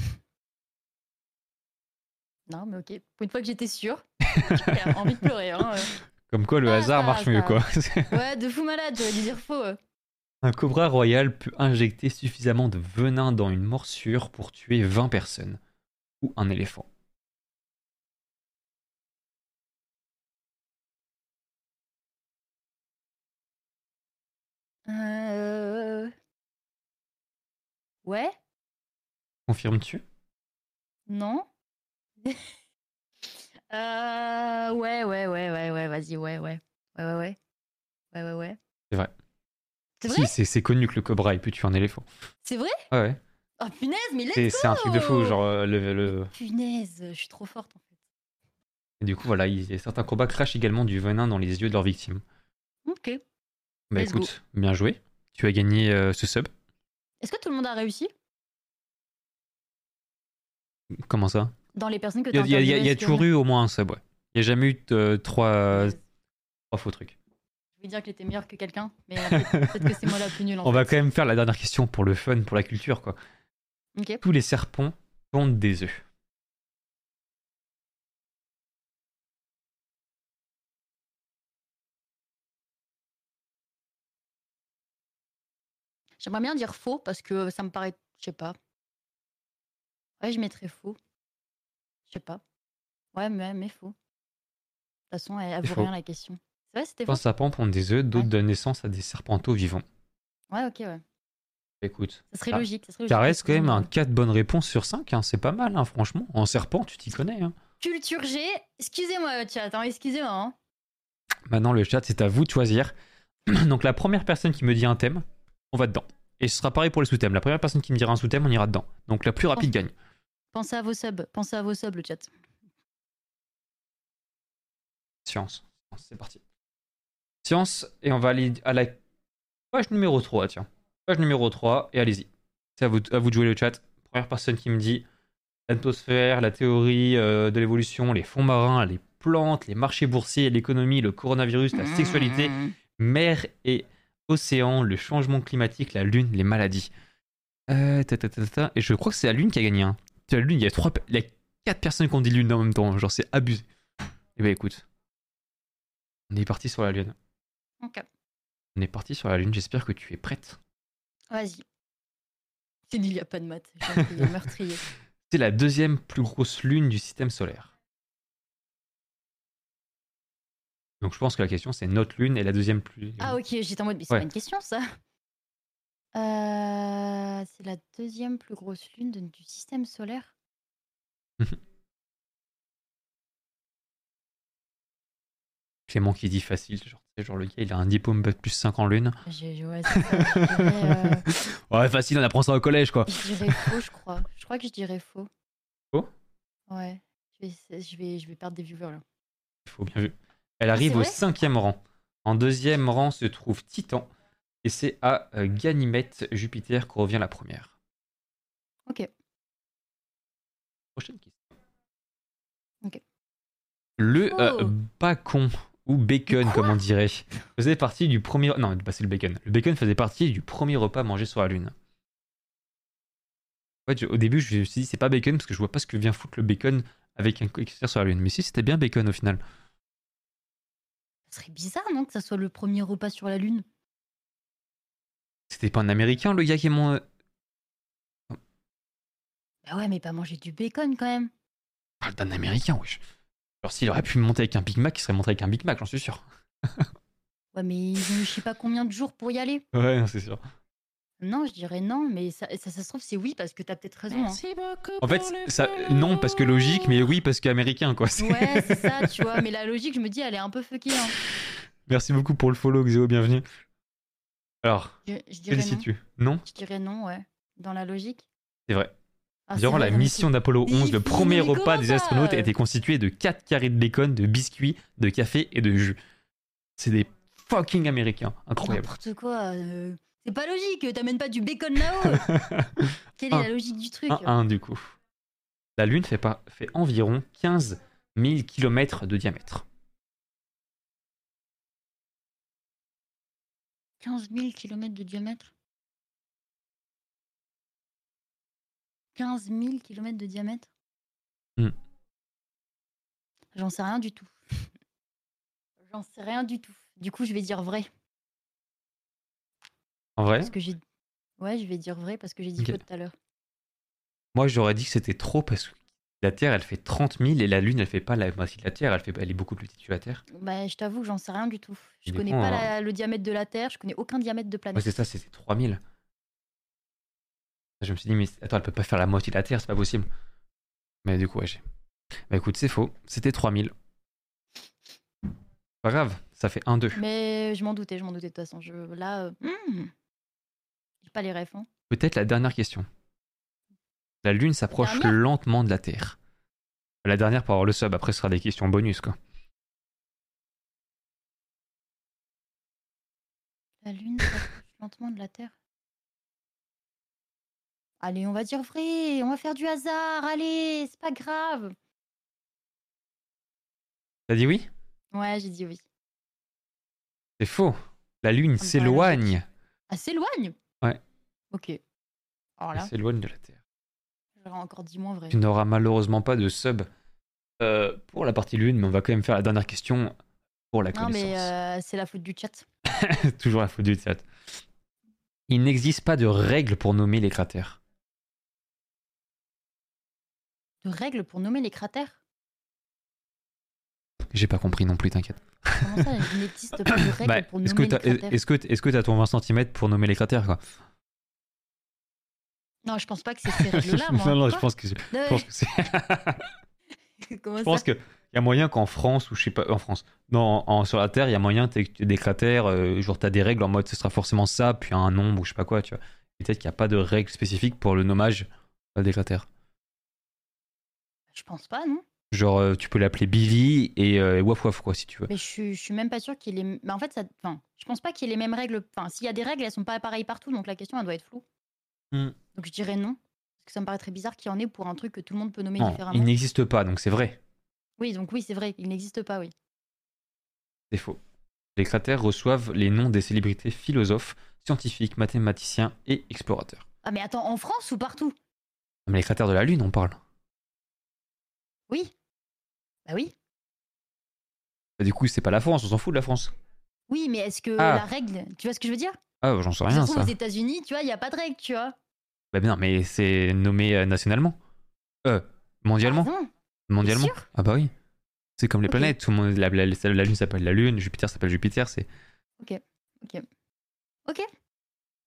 non mais ok, pour une fois que j'étais sûre, *laughs* j'ai envie de pleurer. Hein. euh. Comme quoi le Ah, hasard marche ça. mieux quoi. *laughs* Ouais, de fou malade, j'aurais dû dire faux. euh. Un cobra royal peut injecter suffisamment de venin dans une morsure pour tuer 20 personnes. Ou un éléphant. Euh... Ouais Confirmes-tu? Non *laughs* euh... Ouais, ouais, ouais, ouais, ouais, vas-y, ouais, ouais. Ouais, ouais, ouais. Ouais, ouais, ouais. C'est vrai. C'est Si, vrai? c'est c'est connu que le cobra il peut tuer un éléphant. C'est vrai? Ouais, ouais. Oh punaise, mais let's C'est un truc de fou. Genre, euh, le, le- Punaise, je suis trop forte en fait. Et du coup, voilà, il certains combats crachent également du venin dans les yeux de leurs victimes. Ok. Bah Let's go. écoute, bien joué. Tu as gagné euh, ce sub. Est-ce que tout le monde a réussi? Comment ça? Dans les personnes que tu y as a, il y a- y y toujours eu au moins un sub, ouais. Il n'y a jamais eu euh, trois, qu'il a trois faux trucs. Je vais dire que était meilleur que quelqu'un, mais euh, peut-être que c'est moi la plus nulle en *laughs* On va quand même faire la dernière question pour le fun, pour la culture, quoi. Tous les serpents pondent des œufs. J'aimerais bien dire faux parce que ça me paraît. Je sais pas. Ouais, je mettrais faux. Je sais pas. Ouais, mais, mais faux. De toute façon, elle, elle vaut faux. rien la question. C'est vrai, c'était faux serpents pondent des œufs, d'autres Ouais. donnent naissance à des serpentaux vivants. Ouais, ok, ouais. Écoute, Ça serait logique. Ça serait ça reste quand même un euh, 4 bonnes réponses sur 5, c'est pas mal, hein, franchement. En serpent, tu t'y connais. hein. Culture G. Excusez-moi, chat. Hein, excusez-moi. Hein. Maintenant, le chat, c'est à vous de choisir. *clears throat* Donc, la première personne qui me dit un thème, on va dedans. Et ce sera pareil pour les sous-thèmes. La première personne qui me dira un sous-thème, on ira dedans. Donc, la plus rapide gagne. Pensez à vos subs. Pensez à vos subs, le chat. Science. C'est parti. Science, et on va aller à la page numéro 3, tiens. Page numéro 3, et allez-y. C'est à vous, à vous de jouer le chat. Première personne qui me dit l'atmosphère, la théorie euh, de l'évolution, les fonds marins, les plantes, les marchés boursiers, l'économie, le coronavirus, la sexualité, mer et océan, le changement climatique, la lune, les maladies. Euh, ta, ta, ta, ta. Et je crois que c'est la lune qui a gagné. Hein. La lune, il y a trois, il y a quatre personnes qui ont dit lune en même temps. Genre, c'est abusé. Eh ben écoute, on est parti sur la lune. Ok. On est parti sur la lune. J'espère que tu es prête. Vas-y. Il n'y a pas de maths. J'ai *laughs* meurtrier. C'est la deuxième plus grosse lune du système solaire. Donc je pense que la question c'est notre lune et la deuxième plus. Ah ok, j'étais en mode, mais c'est Ouais. pas une question ça. Euh, c'est la deuxième plus grosse lune de- du système solaire. *laughs* Clément qui dit facile, genre, tu sais, genre le gars il a un diplôme bac plus 5 en lune. J'ai- ouais, c'est ça, je, dirais, euh, *laughs* Ouais facile, on apprend ça au collège quoi. je dirais faux, je crois. Je crois que je dirais faux. Faux? Ouais. Je vais, je, vais, je vais perdre des viewers là. Il faut bien vu. Elle arrive c'est au cinquième rang. En deuxième rang se trouve Titan. Et c'est à euh, Ganymède, Jupiter, que revient la première. Ok. Prochaine question. Ok. Le euh, Oh. bacon, ou bacon comme on dirait, faisait partie du premier... Non, bah, c'est le bacon. Le bacon faisait partie du premier repas mangé sur la Lune. En fait, au début, je me suis dit, c'est pas bacon, parce que je vois pas ce que vient foutre le bacon avec un coéquipier sur la Lune. Mais si, c'était bien bacon au final. Ce serait bizarre, non, que ça soit le premier repas sur la Lune? C'était pas un Américain, le gars qui est mon... Bah ouais, mais pas manger du bacon quand même. parle d'un Américain, wesh. Alors s'il aurait pu monter avec un Big Mac, il serait monté avec un Big Mac, j'en suis sûr. Ouais, mais ils ont eu je sais pas combien de jours pour y aller. Ouais, c'est sûr. Non, je dirais non, mais ça, ça, ça se trouve, c'est oui parce que t'as peut-être raison. hein. En fait, ça, non parce que logique, mais oui parce qu'américain, quoi. C'est- Ouais, c'est ça, *laughs* tu vois. Mais la logique, je me dis, elle est un peu fuckée. Hein. Merci beaucoup pour le follow, Xéo, bienvenue. Alors, Je, je dirais non. décides-tu Non? Je dirais non, ouais. Dans la logique. C'est vrai. Ah, c'est Durant vrai, la non, mais mission c'est- d'Apollo Mais 11, le premier repas comment des ça astronautes était constitué de 4 carrés de bacon, de biscuits, de café et de jus. C'est des fucking américains. Incroyable. N'importe quoi. euh, C'est pas logique, t'amènes pas du bacon là-haut. *laughs* Quelle est Un. la logique du truc 1-1 du coup. La Lune fait, pas, fait environ 15 000 km de diamètre. 15 000 km de diamètre? 15 000 km de diamètre? Hmm. J'en sais rien du tout. *laughs* J'en sais rien du tout. Du coup, je vais dire vrai. En vrai, Parce que j'ai. Ouais, je vais dire vrai parce que j'ai dit Ok. faux tout à l'heure. moi j'aurais dit que c'était trop parce que la Terre elle fait 30 000 et la Lune elle fait pas la moitié de la Terre, elle, fait, elle est beaucoup plus petite que la Terre. Bah, je t'avoue que j'en sais rien du tout. Je connais pas la- le diamètre de la Terre, je connais aucun diamètre de Ouais, planète. c'est ça, c'était 3000. Je me suis dit, mais attends, elle peut pas faire la moitié de la Terre, c'est pas possible. Mais du coup, ouais, j'ai. Bah écoute, c'est faux, c'était 3000. Pas grave, ça fait 1-2. Mais je m'en doutais, je m'en doutais de toute façon. Je... Là, euh, hmm. J'ai pas les refs. hein. Peut-être la dernière question. La Lune s'approche lentement de la Terre. La dernière pour avoir le sub, après ce sera des questions bonus quoi. La Lune s'approche *laughs* lentement de la Terre. Allez, on va dire vrai, on va faire du hasard, allez, c'est pas grave. T'as dit oui? Ouais, j'ai dit oui. C'est faux. La Lune s'éloigne. Ah, s'éloigne? Ouais. Ok. Alors Elle s'éloigne de la Terre. j'aurais encore dit moins vrai. Tu n'auras malheureusement pas de sub euh, pour la partie Lune, mais on va quand même faire la dernière question pour la Non, connaissance. mais euh, c'est la faute du chat. *laughs* Toujours la faute du chat. Il n'existe pas de règle pour nommer les cratères. De règles pour nommer les cratères? J'ai pas compris non plus, t'inquiète. Comment ça, il n'existe pas *laughs* de règles Bah, pour est-ce que nommer les t'as cratères est-ce que est-ce que t'as ton 20 cm pour nommer les cratères quoi? Non, je pense pas que c'est ces règles-là, moi. *laughs* Non non, je pense que c'est- je pense que c'est *laughs* je pense que il y a moyen qu'en France ou je sais pas en France. Non, en- sur la Terre, il y a moyen que tu des cratères euh, genre t'as des règles en mode ce sera forcément ça puis un nombre ou je sais pas quoi, tu vois. Peut-être qu'il n'y a pas de règle spécifique pour le nommage euh, des cratères. Je pense pas, non Genre euh, tu peux l'appeler Billy et euh, Waf Waf quoi si tu veux. Mais je, suis- je suis même pas sûre qu'il ait. Bah, en fait, ça. Enfin, je pense pas qu'il y ait les mêmes règles. Enfin, s'il y a des règles, elles sont pas pareilles partout, donc la question, elle doit être floue. Hmm. Donc je dirais non. Parce que ça me paraît très bizarre qu'il y en ait pour un truc que tout le monde peut nommer Non, différemment. il n'existe pas, donc c'est vrai. Oui, donc oui, c'est vrai, il n'existe pas, oui. C'est faux. Les cratères reçoivent les noms des célébrités philosophes, scientifiques, mathématiciens et explorateurs. Ah, mais attends, en France ou partout? Mais les cratères de la Lune, on parle. Oui. Bah oui. Bah, du coup, c'est pas la France, on s'en fout de la France. Oui, mais est-ce que Ah. la règle. Tu vois ce que je veux dire? Ah, bah, j'en sais rien, se trouve, ça. aux États-Unis, tu vois, il n'y a pas de règle, tu vois. Bah, non, mais c'est nommé euh, nationalement. Euh, mondialement. Ah, bon mondialement. sûr? Ah, bah oui. C'est comme les Ok. planètes. Tout le monde, la, la- la Lune s'appelle la Lune, Jupiter s'appelle Jupiter. C'est Ok. Ok.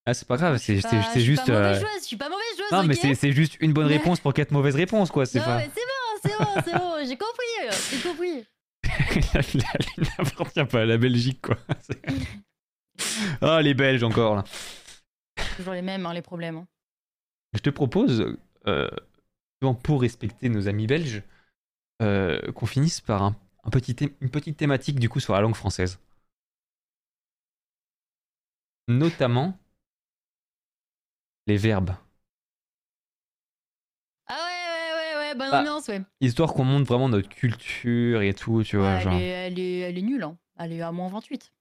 ah, c'est pas grave, c'est Pas- c'est- je c'est suis juste. pas mauvaise euh, joueuse, je suis pas mauvaise joueuse. Non, mais ok? c'est- c'est juste une bonne *laughs* réponse pour quatre mauvaises réponses, quoi. C'est Non, pas. mais c'est c'est bon, c'est bon, j'ai compris, j'ai compris. *laughs* Lune n'appartient pas à la Belgique, quoi. *laughs* Ah, les Belges encore, là. Toujours les mêmes, hein, les problèmes. hein. Je te propose, euh, pour respecter nos amis belges, euh, qu'on finisse par un, un petit thé- une petite thématique du coup sur la langue française. Notamment les verbes. Ah ouais, ouais, bonne Bah, ambiance, ouais. Histoire qu'on montre vraiment notre culture et tout, tu vois. Ouais, genre. elle, est, elle, est, elle est nulle, hein. elle est à moins 28.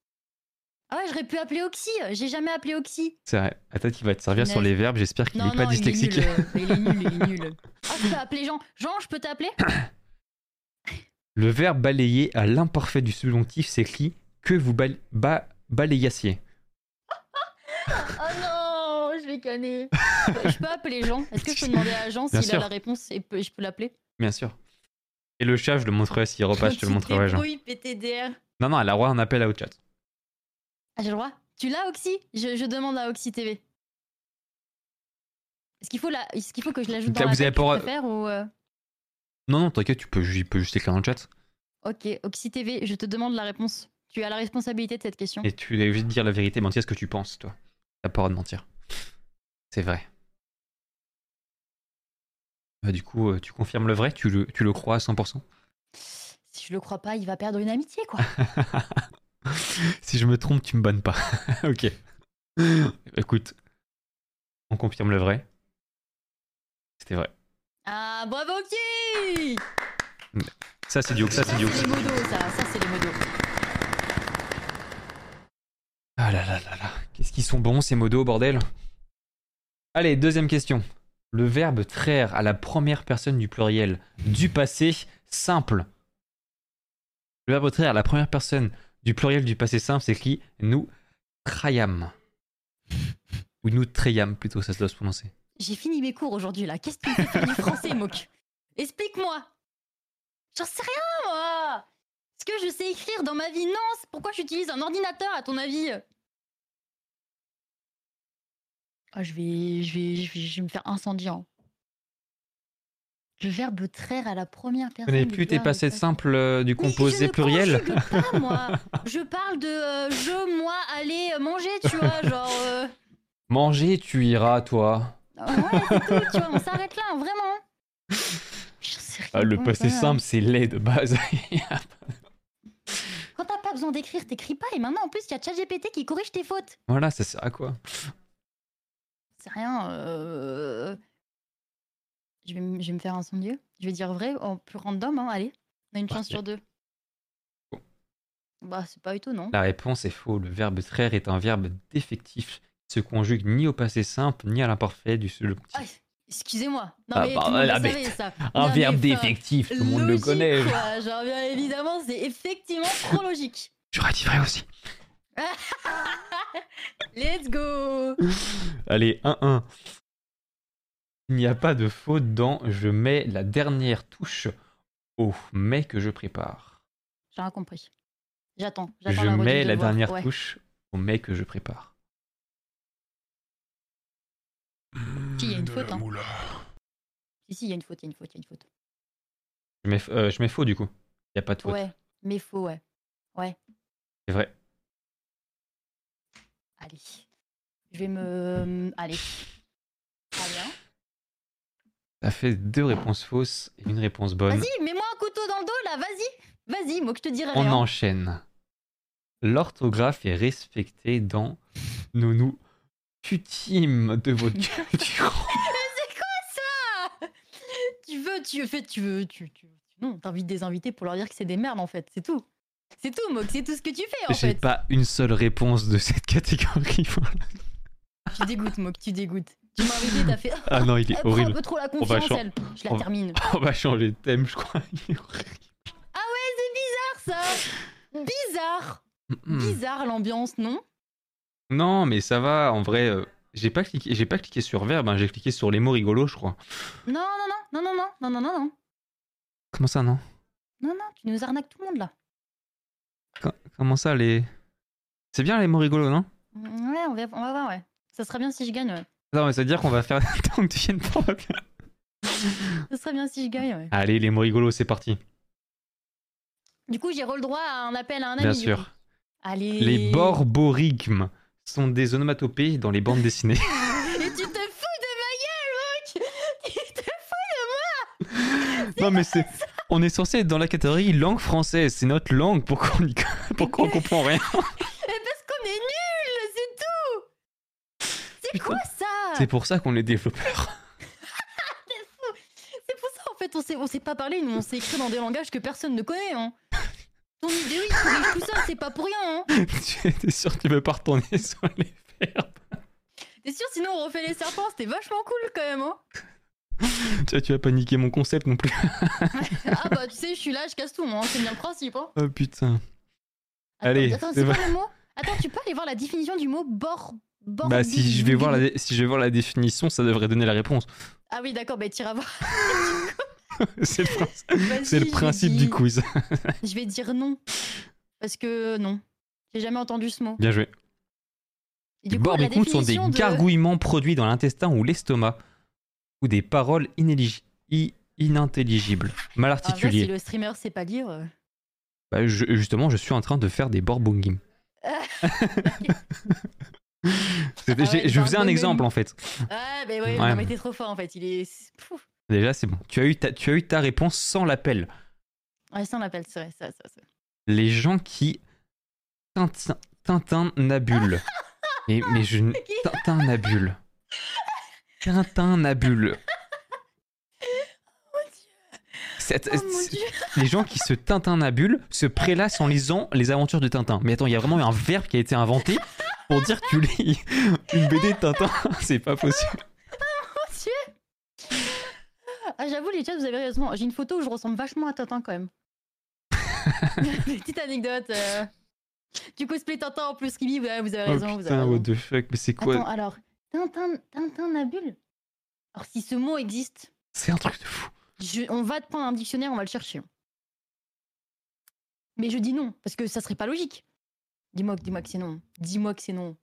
Ah ouais, j'aurais pu appeler Oxy, j'ai jamais appelé Oxy. C'est vrai. Attends, il va te servir sur les verbes. J'espère qu'il n'est pas dyslexique. euh, il est nul, il est *laughs* nul. Ah, je peux appeler Jean. Jean, je peux t'appeler? *coughs* Le verbe balayer à l'imparfait du subjonctif s'écrit que vous bal- ba- balayassiez. *laughs* Oh non, je vais canner. je peux appeler Jean? Est-ce que je peux demander à Jean s'il a la réponse et peut- je peux l'appeler? Bien sûr. Et le chat, je le montrerai s'il repasse, je te le montrerai. Jean. Oui, PTDR. Non, non, elle a le droit un appel à au chat. Ah, j'ai le droit? Tu l'as, Oxy? Je, je demande à Oxy TV. Est-ce qu'il faut, la... Est qu'il faut que je l'ajoute dans la vous avez pas- faire ou euh, Non, non, t'inquiète, tu peux, il peut juste écrire dans le chat. Ok, Oxy TV, je te demande la réponse. Tu as la responsabilité de cette question. Et tu dois juste dire la vérité, mentir ce que tu penses, toi. T'as pas le droit de mentir. C'est vrai. Bah, du coup, euh, tu confirmes le vrai? Tu le, tu le crois à 100% Si je le crois pas, il va perdre une amitié, quoi. *laughs* Si je me trompe, tu me bannes pas. *laughs* ok. Écoute, on confirme le vrai. C'était vrai. Ah, bravo, Oxy Ça, c'est du ça, c'est du c'est les modos, ça. Ça, c'est les modos. Ah là là là là. Qu'est-ce qu'ils sont bons ces modos, bordel? Allez, deuxième question. Le verbe traire à la première personne du pluriel du passé simple. Le verbe traire à la première personne du pluriel du passé simple s'écrit nous traiam. Ou nous traiam plutôt, ça se doit se prononcer. J'ai fini mes cours aujourd'hui, là. Qu'est-ce que tu fais du français, Moque Explique-moi J'en sais rien, moi Est-ce que je sais écrire dans ma vie? Non Pourquoi j'utilise un ordinateur, à ton avis? Ah, je vais, je vais, je vais, je vais me faire incendier. hein. Le verbe traire à la première personne. connais du plus tes du passé. simples euh, du Mais composé je pluriel pas, moi. *laughs* Je parle de euh, je, moi, aller euh, manger, tu vois, *laughs* genre. euh, Manger, tu iras, toi. Ouais, c'est tout, tu vois, on s'arrête là, vraiment. Je sais rien, Ah, le passé simple, c'est laid de base. *laughs* Quand t'as pas besoin d'écrire, t'écris pas. Et maintenant, en plus, il y a ChatGPT qui corrige tes fautes. voilà, ça sert à quoi C'est rien. euh, Je, vais, je vais me faire incendier. Je vais dire vrai, en plus random, hein, allez. On a une chance sur deux. Bah, c'est pas étonnant. La réponse est faux. Le verbe traire est un verbe défectif qui se conjugue ni au passé simple ni à l'imparfait du subjonctif. Ah, excusez-moi. Non, Ah, mais bah, tout le monde la le savait, bête. ça. *laughs* un Non, verbe défectif, tout le monde le connaît. quoi. Genre, bien évidemment, c'est effectivement trop logique. J'aurais dit vrai aussi. *laughs* Let's go Allez, 1-1. Il n'y a pas de faute dans je mets la dernière touche au mets que je prépare. J'ai rien compris. J'attends. Je la mets de la voir. dernière Ouais. touche au mets que je prépare. Si, il y a une de faute, hein. Si, si, il y a une faute, il y a une faute, il y a une faute. Je mets, euh, je mets faux du coup. Il n'y a pas de faute. Ouais, mais faux, ouais. C'est vrai. Allez. Je vais me. Allez. Très bien. Ça fait deux réponses fausses et une réponse bonne. Vas-y, mets-moi un couteau dans le dos là, vas-y. Vas-y, moi que je te dirai On rien. enchaîne. L'orthographe est respectée dans nous nous putîmes de votre *laughs* culture. C'est quoi tu fais, tu veux, tu, tu, non, t'invites des invités pour leur dire que c'est des merdes en fait, c'est tout. C'est tout, Mock, c'est tout ce que tu fais en J'ai fait. pas une seule réponse de cette catégorie. *laughs* Tu dégoûtes, Mock, tu dégoûtes. Tu m'as invité, t'as fait. Ah non, il est *laughs* Elle prend un horrible. peu trop la va confiance, elle. Je la on va- termine. *laughs* On va changer de thème, je crois. Il est horrible. ça Bizarre. Bizarre l'ambiance, non? Non, mais ça va. En vrai, euh, j'ai pas cliqué, j'ai pas cliqué sur verbe. hein, j'ai cliqué sur les mots rigolos, je crois. Non, non, non, non, non, non, non, non, non, non. Comment ça, non? Non, non, tu nous arnaques tout le monde là. Co- Comment ça, les C'est bien les mots rigolos, non? Ouais, on va, on va voir, ouais. Ça serait bien si je gagne, ouais. Non, mais ça veut dire qu'on va faire *laughs* tant que tu viennes faire- Ça serait bien si je gagne, ouais. Allez, les mots rigolos, c'est parti. Du coup, j'ai le droit à un appel à un ami. Bien sûr. Allez. Les borborigmes sont des onomatopées dans les bandes dessinées. *laughs* Et tu te fous de ma gueule, mec Tu te fous non, mais c'est. On est censé être dans la catégorie langue française. C'est notre langue. Pourquoi on, y... *laughs* Pourquoi on comprend rien? *laughs* Mais parce qu'on est nuls, c'est tout C'est quoi ça? C'est pour ça qu'on est développeurs. *laughs* C'est pour ça, en fait, on on s'est pas parlé, nous, on s'est écrit dans des langages que personne ne connaît, hein. Ton idée, oui, tout ça, c'est pas pour rien, hein. tu es sûr que tu veux pas retourner sur les verbes? T'es sûr, sinon on refait les serpents, c'était vachement cool quand même, hein. *laughs* tu, tu vas paniquer mon concept non plus. *laughs* Ah bah, tu sais, je suis là, je casse tout, moi, hein, c'est bien le principe, hein. Oh putain. Attends, Allez, attends, c'est quoi le mot? Attends, tu peux aller voir la définition du mot bord. bord Bah, si je, vais voir la si je vais voir la définition, ça devrait donner la réponse. Ah oui, d'accord, bah t'iras voir. *laughs* c'est le, le principe du quiz. Je vais dire non. Parce que non. J'ai jamais entendu ce mot. Bien joué. Les borbicoutes sont des de- gargouillements produits dans l'intestin ou l'estomac, ou des paroles inintelligibles, mal en vrai, articulées. si le streamer sait pas lire. euh, Bah, je- justement, je suis en train de faire des borbongim. *laughs* Ah ouais, je faisais un exemple en fait. Ah, mais ouais, Ouais. non, mais t'es trop fort en fait. Il est. Pouf. Déjà, c'est bon. Tu as eu ta, tu as eu ta réponse sans l'appel. Ouais, ça on l'appelle, c'est vrai, ça, ça, ça. Les gens qui tintin, tintinnabulent. *laughs* mais, mais je ne- tintinnabulent. Tintinnabulent. C'est- Oh mon c'est- dieu. les gens qui se tintinnabulent se prélassent en lisant les aventures de Tintin. Mais attends, il y a vraiment eu un verbe qui a été inventé pour dire que tu lis une BD de Tintin. *laughs* C'est pas possible. Mon dieu. Ah, j'avoue, les chats, vous avez raison. J'ai une photo où je ressemble vachement à Tintin quand même. *laughs* Petite anecdote. euh. Du cosplay Tintin en plus, ouais, vous avez Oh raison. vous avez putain, raison. what the fuck, mais c'est quoi? Attends, alors, Tintin, Tintin Nabule Alors, si ce mot existe, C'est un truc de fou. je- on va te prendre un dictionnaire, on va le chercher. Mais je dis non, parce que ça serait pas logique. Dis-moi que, dis-moi que c'est non. Dis-moi que c'est non.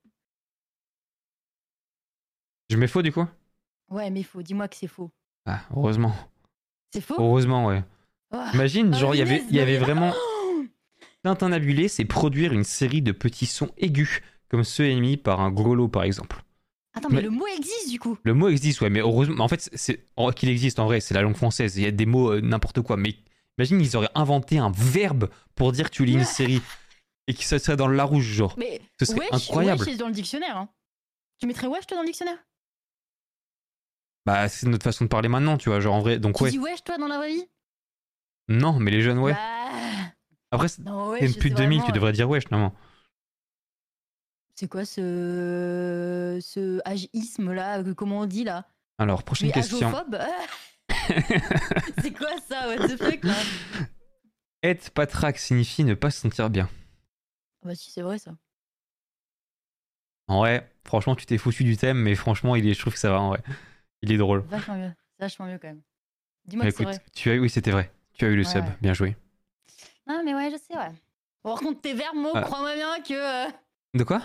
Je mets faux du coup? Ouais, mais faux. Dis-moi que c'est faux. Ah, heureusement. C'est faux? Heureusement, ouais. Oh. Imagine, genre, il y avait, y avait vraiment. Oh Tintinnabuler, c'est produire une série de petits sons aigus, comme ceux émis par un grelot par exemple. Attends, mais, Mais- le mot existe du coup. Le mot existe, ouais, mais heureusement. En fait, c'est qu'il existe en vrai, c'est la langue française. Il y a des mots euh, n'importe quoi. Mais imagine, ils auraient inventé un verbe pour dire que tu lis une série et que ça serait dans le Larousse, genre. Mais Ce serait wesh, incroyable. wesh, dans le dictionnaire. hein. Tu mettrais wesh toi dans le dictionnaire? Bah, c'est notre façon de parler maintenant, tu vois. Genre en vrai, donc Tu ouais. dis wesh toi dans la vraie vie? Non, mais les jeunes, ouais. Bah, Après, c'est non, wesh, c'est plus de 2000, vraiment- tu devrais dire wesh, non C'est quoi ce ce agisme là Comment on dit là? Alors, prochaine Mais question. *laughs* C'est quoi ça? What the fuck là? Être patraque signifie ne pas se sentir bien. Ah Bah si c'est vrai ça. En vrai, franchement, tu t'es foutu du thème, mais franchement, il est, je trouve que ça va en vrai. Il est drôle. Vachement mieux. Vachement mieux quand même. Dis-moi que c'est vrai. tu as, oui, c'était vrai. Tu as eu le Ouais, sub, ouais. bien joué. Ah mais ouais, je sais ouais. Bon, par contre tes verbes mots, Ah. crois-moi bien que euh, De quoi?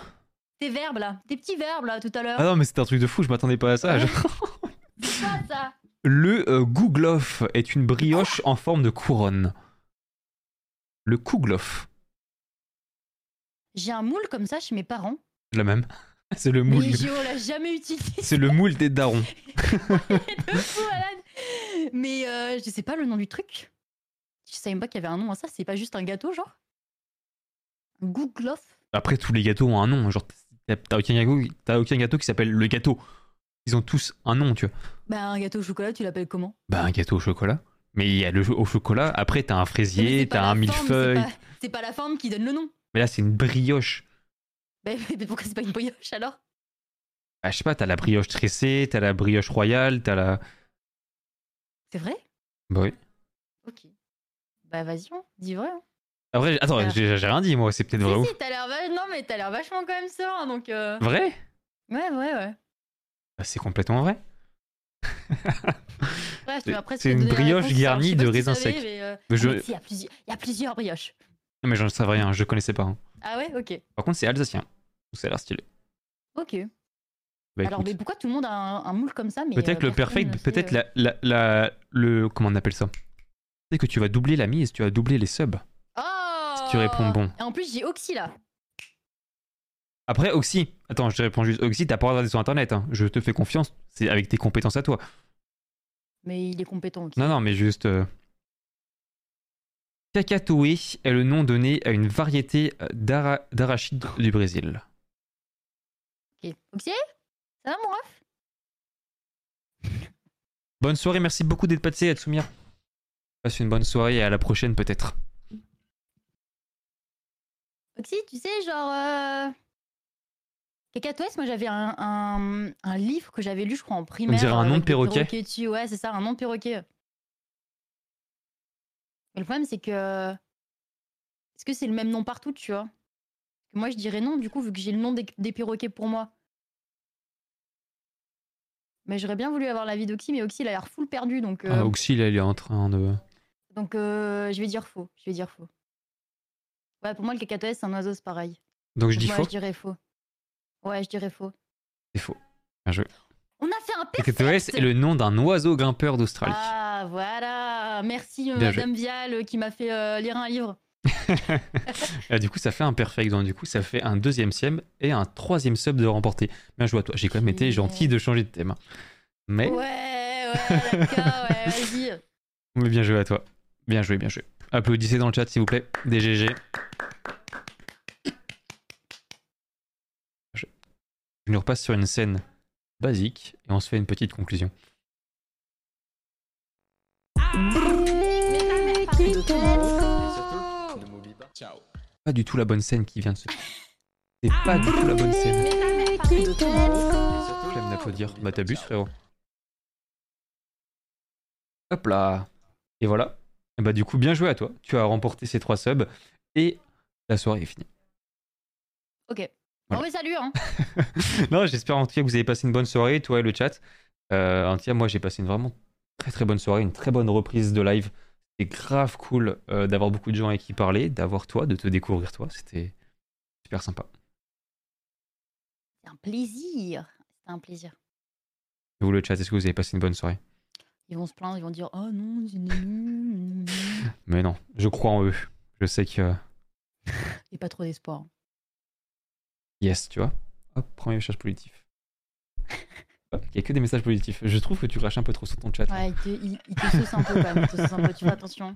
Tes verbes là, tes petits verbes là tout à l'heure. Ah non, mais c'était un truc de fou, je m'attendais pas à ça. Ouais. *laughs* C'est quoi ça Le euh, gouglof est une brioche en forme de couronne. Le kouglof, J'ai un moule comme ça chez mes parents. la même. *laughs* C'est le moule. Mais Géo l'a jamais utilisé. C'est le moule des darons. *laughs* de fou malade. Mais euh, je sais pas le nom du truc. Je savais même pas qu'il y avait un nom à ça. C'est pas juste un gâteau, genre? Gouglof Après, tous les gâteaux ont un nom. Genre, t'as aucun gâteau, aucun gâteau qui s'appelle le gâteau. Ils ont tous un nom, tu vois. Bah, un gâteau au chocolat, tu l'appelles comment? Bah, un gâteau au chocolat. Mais il y a le au chocolat, après, t'as un fraisier, t'as un c'est millefeuille. pas- C'est pas la forme qui donne le nom. Mais là, c'est une brioche. Bah, *laughs* mais pourquoi c'est pas une brioche alors? Bah, je sais pas, t'as la brioche tressée, t'as la brioche royale, t'as la. C'est vrai? Bah oui. Ok. Bah, vas-y, hein, dis vrai. hein. Après, attends, Ah. j'ai rien dit, moi, c'est peut-être vrai Si, ou si, t'as l'air Non, mais t'as l'air vachement quand même serein, donc. euh, Vrai? Ouais, ouais, ouais. Bah, C'est complètement vrai. *laughs* C'est- une brioche garnie de si raisins savais, secs. mais, euh, Mais je- ah, si, Il y, a plusieurs- il y a plusieurs brioches. Non, mais j'en savais rien, je connaissais pas. hein. Ah ouais, ok. Par contre, c'est alsacien. Ça a l'air stylé. Ok. Bah, Alors, écoute. mais pourquoi tout le monde a un, un moule comme ça Peut-être euh, le perfect, peut-être euh, la, la, la- le. Comment on appelle ça? C'est que tu vas doubler la mise, tu vas doubler les subs. Tu réponds bon. Et en plus, j'ai Oxy là. Après, Oxy, attends, je te réponds juste Oxy, t'as pas regardé sur internet, hein. je te fais confiance, c'est avec tes compétences à toi. Mais il est compétent. Non, non, mais juste. euh, Cacatoé est le nom donné à une variété euh, d'ara- d'arachide du Brésil. Ok. Oxy Ça va, mon ref? Bonne soirée, merci beaucoup d'être passé, Atsumia. Passe une bonne soirée et à la prochaine peut-être. Oxy, tu sais, genre. Euh... Cacatoès, moi j'avais un, un, un livre que j'avais lu, je crois, en primaire. dirait un euh, nom de perroquet. perroquets dessus. Ouais, c'est ça, un nom de perroquet. Mais le problème, c'est que. Est-ce que c'est le même nom partout, tu vois? Moi, je dirais non, du coup, vu que j'ai le nom des, des perroquets pour moi. Mais j'aurais bien voulu avoir l'avis d'Oxy, mais Oxy, il a l'air full perdu, donc. euh, Ah, Oxy, là, il est en train de. Donc, euh, je vais dire faux. Je vais dire faux. Ouais, pour moi, le cacatoès, c'est un oiseau, c'est pareil. Donc je dis moi, faux je dirais faux. Ouais, je dirais faux. C'est faux. Bien joué. On a fait un perfect Cacatoès est le nom d'un oiseau grimpeur d'Australie. Ah, voilà. Merci, euh. Madame Vial, euh, qui m'a fait euh, lire un livre. *laughs* Du coup, ça fait un perfect. Donc, du coup, ça fait un deuxième siem et un troisième sub de remporter. Bien joué à toi. J'ai quand même été gentil de changer de thème. Mais, Ouais, ouais, d'accord, ouais, vas-y. *laughs* mais bien joué à toi. Bien joué, bien joué. Applaudissez dans le chat, s'il vous plaît. Des GG. Je... nous repasse sur une scène basique et on se fait une petite conclusion. Pas. Du tout la bonne scène qui vient de se. C'est pas du tout la bonne scène. Flemme d'applaudir. Bah t'abuses frérot. Hop là. Et voilà. Et bah du coup bien joué à toi. Tu as remporté ces trois subs et la soirée est finie. Ok. Voilà. Bon, mais salut, hein. *laughs* non j'espère en tout cas que vous avez passé une bonne soirée, toi et le chat. Euh, en tout cas moi j'ai passé une vraiment très très bonne soirée, une très bonne reprise de live. C'était grave cool euh, d'avoir beaucoup de gens avec qui parler, d'avoir toi, de te découvrir toi. C'était super sympa. C'est un plaisir. C'est un plaisir. Vous le chat, est-ce que vous avez passé une bonne soirée? Ils vont se plaindre, ils vont dire Oh non, c'est nul. Mais non, je crois en eux. Je sais que *laughs* Et pas trop d'espoir. yes, tu vois. Hop, premier message positif. Il n'y a que des messages positifs. Je trouve que tu craches un peu trop sur ton chat. Ouais, ils te, ils, ils te saucent un peu quand même. Ils te saucent un peu, tu fais attention.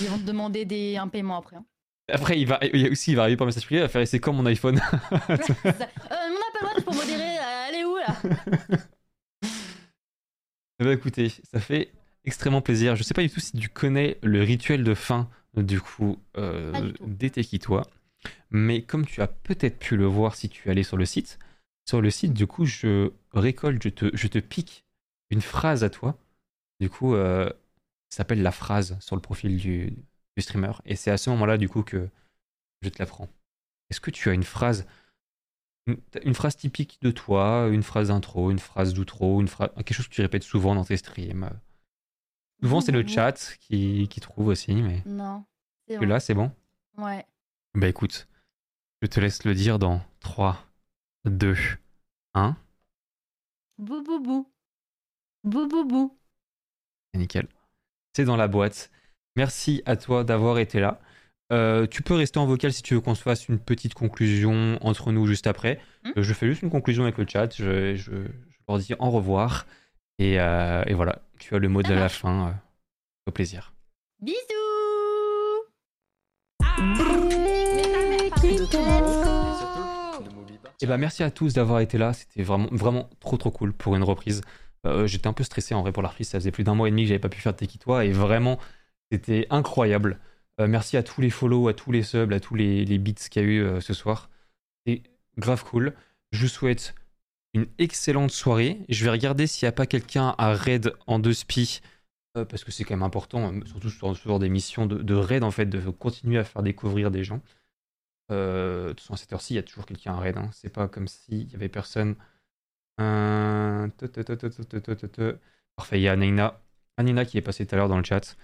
Ils vont te demander des, un paiement après. hein. Après, il va il aussi, il va arriver par message privé, il va faire c'est comme mon iPhone. *laughs* Euh, mon Apple Watch pour modérer, euh, elle est où là? Ben, écoutez, ça fait extrêmement plaisir. Je sais pas du tout si tu connais le rituel de fin du coup euh, des Tekitois, mais comme tu as peut-être pu le voir si tu es allé sur le site, sur le site du coup je récolte, je te, je te pique une phrase à toi. Du coup, euh, ça s'appelle la phrase sur le profil du, du streamer, et c'est à ce moment-là du coup que je te la prends. Est-ce que tu as une phrase une, t'as une phrase typique de toi, une phrase d'intro, une phrase d'outro, une phrase, quelque chose que tu répètes souvent dans tes streams. Souvent, c'est le chat qui, qui trouve aussi, mais Non. C'est que bon. là, c'est bon? Ouais. Bah écoute, je te laisse le dire dans 3, 2, 1. Bou bou bou. Bou bou bou. C'est nickel. C'est dans la boîte. Merci à toi d'avoir été là. Euh, tu peux rester en vocal si tu veux qu'on se fasse une petite conclusion entre nous juste après. Hmm. Euh, je fais juste une conclusion avec le chat. Je, je- je leur dis au revoir. Et, euh, et voilà, tu as le mot Ça de la fin. euh, au plaisir. Bisous pas. Et bah merci à tous d'avoir été là. C'était vraiment, vraiment trop trop cool pour une reprise. Euh, J'étais un peu stressé en vrai pour la reprise. Ça faisait plus d'un mois et demi que j'avais pas pu faire de Tekitoi et vraiment c'était incroyable. Euh, merci à tous les follow, à tous les subs, à tous les, beats qu'il y a eu euh, ce soir. C'est grave cool. Je vous souhaite une excellente soirée. Je vais regarder s'il n'y a pas quelqu'un à raid en deux spi, euh, parce que c'est quand même important, surtout sur ce genre d'émission de, de, raid, en fait, de continuer à faire découvrir des gens. De toute façon, à cette heure-ci, il y a toujours quelqu'un à raid. Hein. C'est pas comme s'il n'y avait personne. Parfait, il y a Anaina. Anaina qui est passée tout à l'heure dans le chat.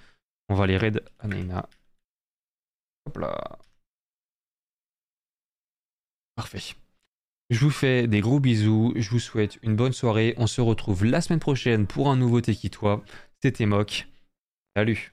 On va aller raid Anaina. Hop là. Parfait. Je vous fais des gros bisous. Je vous souhaite une bonne soirée. On se retrouve la semaine prochaine pour un nouveau Tekitoi. C'était Mock. Salut.